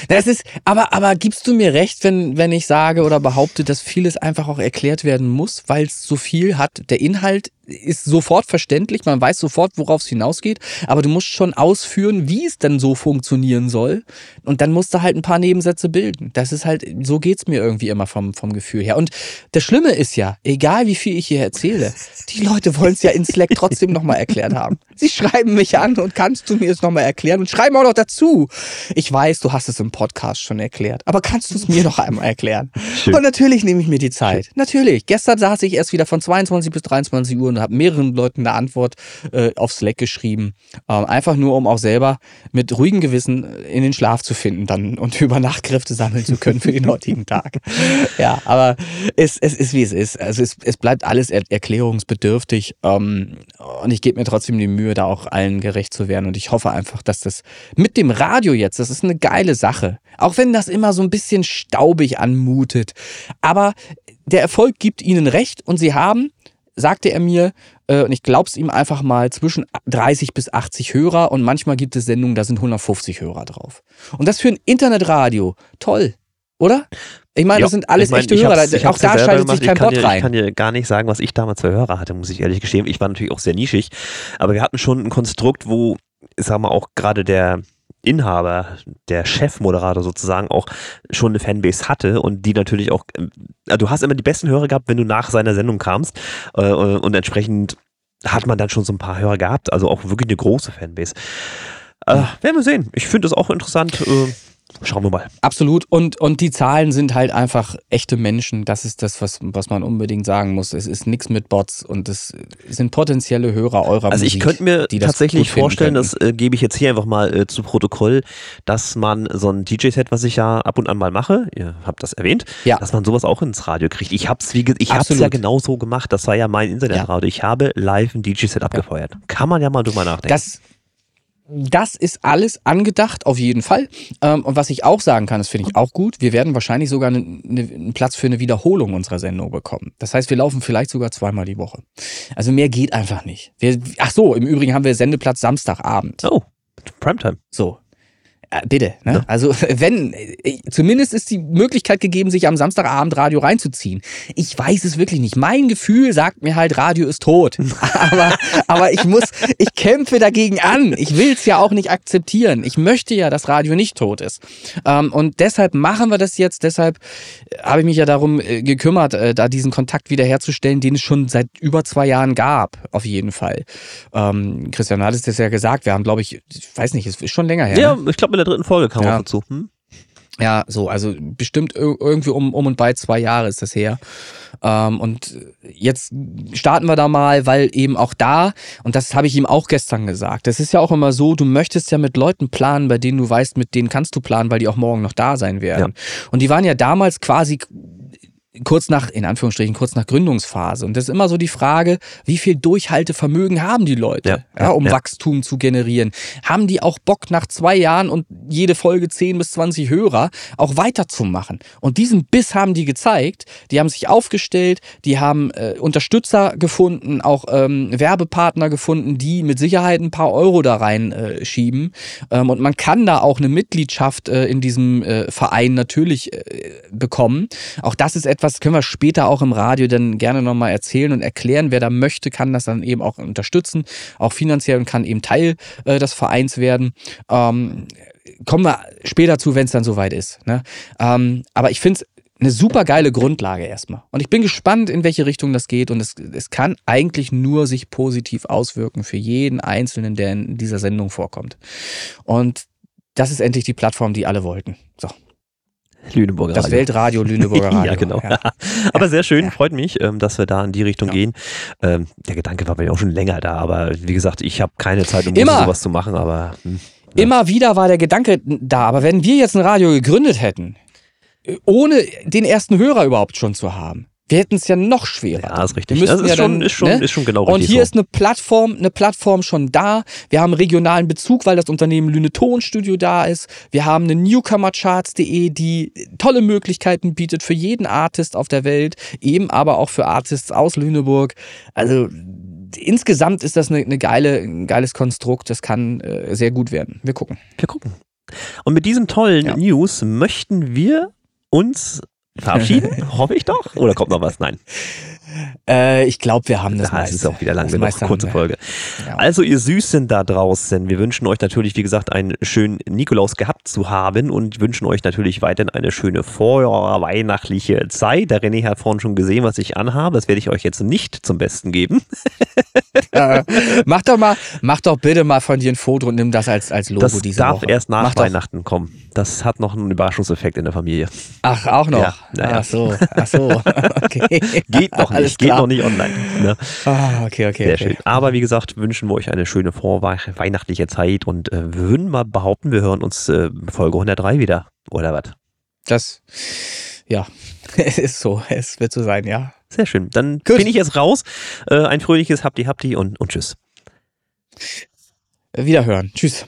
Das ist, aber, aber gibst du mir recht, wenn, wenn ich sage oder behaupte, dass vieles einfach auch erklärt werden muss, weil es so viel hat. Der Inhalt ist sofort verständlich, man weiß sofort, worauf es hinausgeht, aber du musst schon ausführen, wie es denn so funktionieren soll. Und dann musst du halt ein paar Nebensätze bilden. Das ist halt, so geht's mir irgendwie immer vom, vom Gefühl her. Und das Schlimme ist ja, egal wie viel ich hier erzähle, die Leute wollen es ja in Slack trotzdem nochmal erklärt haben. Sie schreiben mich an und kannst du mir es nochmal erklären und schreiben auch noch dazu. Ich weiß, du hast es im Podcast schon erklärt, aber kannst du es mir noch einmal erklären? Schön. Und natürlich nehme ich mir die Zeit. Natürlich. Gestern saß ich erst wieder von 22 bis 23 Uhr und habe mehreren Leuten eine Antwort äh, auf Slack geschrieben. Ähm, einfach nur, um auch selber mit ruhigem Gewissen in den Schlaf zu finden dann und über Nacht Kräfte sammeln zu können für den heutigen Tag. Ja, aber es, es ist, wie es ist. Also es, es bleibt alles er erklärungsbedürftig. Ähm, und ich gebe mir trotzdem die Mühe, da auch allen gerecht zu werden. Und ich hoffe einfach, dass das mit dem Radio jetzt, das ist eine geile Sache. Auch wenn das immer so ein bisschen staubig anmutet. Aber der Erfolg gibt ihnen recht und sie haben, sagte er mir, äh, und ich glaub's ihm einfach mal, zwischen 30 bis 80 Hörer und manchmal gibt es Sendungen, da sind 150 Hörer drauf. Und das für ein Internetradio, toll, oder? Ich meine, das sind alles ich mein, echte Hörer. auch da schaltet sich gemacht. kein ich kann Bot dir, rein. Ich kann dir gar nicht sagen, was ich damals für Hörer hatte, muss ich ehrlich gestehen. Ich war natürlich auch sehr nischig, aber wir hatten schon ein Konstrukt, wo, ich sag mal, auch gerade der Inhaber, der Chefmoderator sozusagen auch schon eine Fanbase hatte und die natürlich auch, also du hast immer die besten Hörer gehabt, wenn du nach seiner Sendung kamst äh, und entsprechend hat man dann schon so ein paar Hörer gehabt, also auch wirklich eine große Fanbase. Äh, werden wir sehen. Ich finde das auch interessant. Äh, schauen wir mal. Absolut. Und, und die Zahlen sind halt einfach echte Menschen. Das ist das, was, was man unbedingt sagen muss. Es ist nichts mit Bots und es sind potenzielle Hörer eurer Also ich Musik, könnte mir tatsächlich vorstellen, das äh, gebe ich jetzt hier einfach mal äh, zu Protokoll, dass man so ein DJ-Set, was ich ja ab und an mal mache, ihr habt das erwähnt, Ja. dass man sowas auch ins Radio kriegt. Ich ich hab's Absolut. ja genau so gemacht. Das war ja mein Internetradio. Ich habe live ein DJ-Set abgefeuert. Kann man ja mal drüber nachdenken. Das, das ist alles angedacht, auf jeden Fall. Ähm, und was ich auch sagen kann, das finde ich auch gut, wir werden wahrscheinlich sogar eine, eine, einen Platz für eine Wiederholung unserer Sendung bekommen. Das heißt, wir laufen vielleicht sogar zweimal die Woche. Also mehr geht einfach nicht. Wir, ach so, im Übrigen haben wir Sendeplatz Samstagabend. oh, Primetime. So. Äh, Bitte, ne? Ja. Also, wenn, äh, zumindest ist die Möglichkeit gegeben, sich am Samstagabend Radio reinzuziehen. Ich weiß es wirklich nicht. Mein Gefühl sagt mir halt, Radio ist tot. aber, aber ich muss, ich kämpfe dagegen an. Ich will es ja auch nicht akzeptieren. Ich möchte ja, dass Radio nicht tot ist. Ähm, und deshalb machen wir das jetzt. Deshalb äh, habe ich mich ja darum gekümmert, da diesen Kontakt wiederherzustellen, den es schon seit über zwei Jahren gab. Auf jeden Fall. Ähm, Christian, du hattest das ja gesagt. Wir haben, glaube ich, ich weiß nicht, es ist schon länger her. Ja, ne? ich glaube in der dritten Folge kam Ja. auch dazu. Hm? Ja, so, also bestimmt ir- irgendwie um, um und bei zwei Jahre ist das her. Ähm, und jetzt starten wir da mal, weil eben auch da, und das habe ich ihm auch gestern gesagt, das ist ja auch immer so, du möchtest ja mit Leuten planen, bei denen du weißt, mit denen kannst du planen, weil die auch morgen noch da sein werden. Und die waren ja damals quasi kurz nach, in Anführungsstrichen, kurz nach Gründungsphase. Und das ist immer so die Frage, wie viel Durchhaltevermögen haben die Leute, Ja, ja, ja, um. Wachstum zu generieren? Haben die auch Bock nach zwei Jahren und jede Folge 10 bis 20 Hörer auch weiterzumachen? Und diesen Biss haben die gezeigt. Die haben sich aufgestellt, die haben äh, Unterstützer gefunden, auch ähm, Werbepartner gefunden, die mit Sicherheit ein paar Euro da rein äh, schieben. Ähm, und man kann da auch eine Mitgliedschaft äh, in diesem äh, Verein natürlich äh, bekommen. Auch das ist etwas, können wir später auch im Radio dann gerne nochmal erzählen und erklären. Wer da möchte, kann das dann eben auch unterstützen, auch finanziell und kann eben Teil äh, des Vereins werden. Ähm, kommen wir später zu, wenn es dann soweit ist. Ne? Ähm, aber ich finde es eine super geile Grundlage erstmal. Und ich bin gespannt, in welche Richtung das geht. Und es, es kann eigentlich nur sich positiv auswirken für jeden Einzelnen, der in dieser Sendung vorkommt. Und das ist endlich die Plattform, die alle wollten. So, Lüneburger das Radio. Weltradio Lüneburger Radio. ja, genau. Ja. aber sehr schön, Ja. freut mich, ähm, dass wir da in die Richtung Ja. gehen. Ähm, der Gedanke war bei mir auch schon länger da, aber wie gesagt, ich habe keine Zeit, um Immer. sowas zu machen, aber hm. Immer wieder war der Gedanke da, aber wenn wir jetzt ein Radio gegründet hätten, ohne den ersten Hörer überhaupt schon zu haben, Wir hätten es ja noch schwerer. Ja, ist richtig. Das müssten ist, ja schon, dann, ist, schon, ne? ist schon genau Und richtig. hier so. ist eine Plattform, eine Plattform schon da. Wir haben regionalen Bezug, weil das Unternehmen Lüne Tonstudio da ist. Wir haben eine Newcomercharts.de, die tolle Möglichkeiten bietet für jeden Artist auf der Welt, eben aber auch für Artists aus Lüneburg. Also insgesamt ist das eine, eine geile, ein geiles Konstrukt. Das kann äh, sehr gut werden. Wir gucken. Wir gucken. Und mit diesen tollen Ja. News möchten wir uns verabschieden, hoffe ich doch. Oder kommt noch was? Nein. Äh, ich glaube, wir haben das Ja, es ist auch wieder lang genug, kurze. Folge. Ja. Also ihr Süßen da draußen, wir wünschen euch natürlich, wie gesagt, einen schönen Nikolaus gehabt zu haben und wünschen euch natürlich weiterhin eine schöne vorweihnachtliche Zeit. Der René hat vorhin schon gesehen, was ich anhabe. Das werde ich euch jetzt nicht zum Besten geben. Äh, mach doch mal, mach doch bitte mal von dir ein Foto und nimm das als, als Logo Das diese darf Woche. erst nach mach doch, Weihnachten kommen. Das hat noch einen Überraschungseffekt in der Familie. Ach, auch noch. Ja, na ja. Ach so, ach so. Okay. Geht noch Alles nicht, geht klar. noch nicht online. Ne? Ah, okay, okay. Sehr okay. schön. Aber wie gesagt, wünschen wir euch eine schöne vorweihnachtliche Zeit und äh, würden mal behaupten, wir hören uns äh, Folge 103 wieder. Oder was? Das, ja, es ist so. Es wird so sein, ja. Sehr schön. Dann Gut. bin ich jetzt raus. Äh, ein fröhliches Hapti Hapti und, und tschüss. Wiederhören. Tschüss.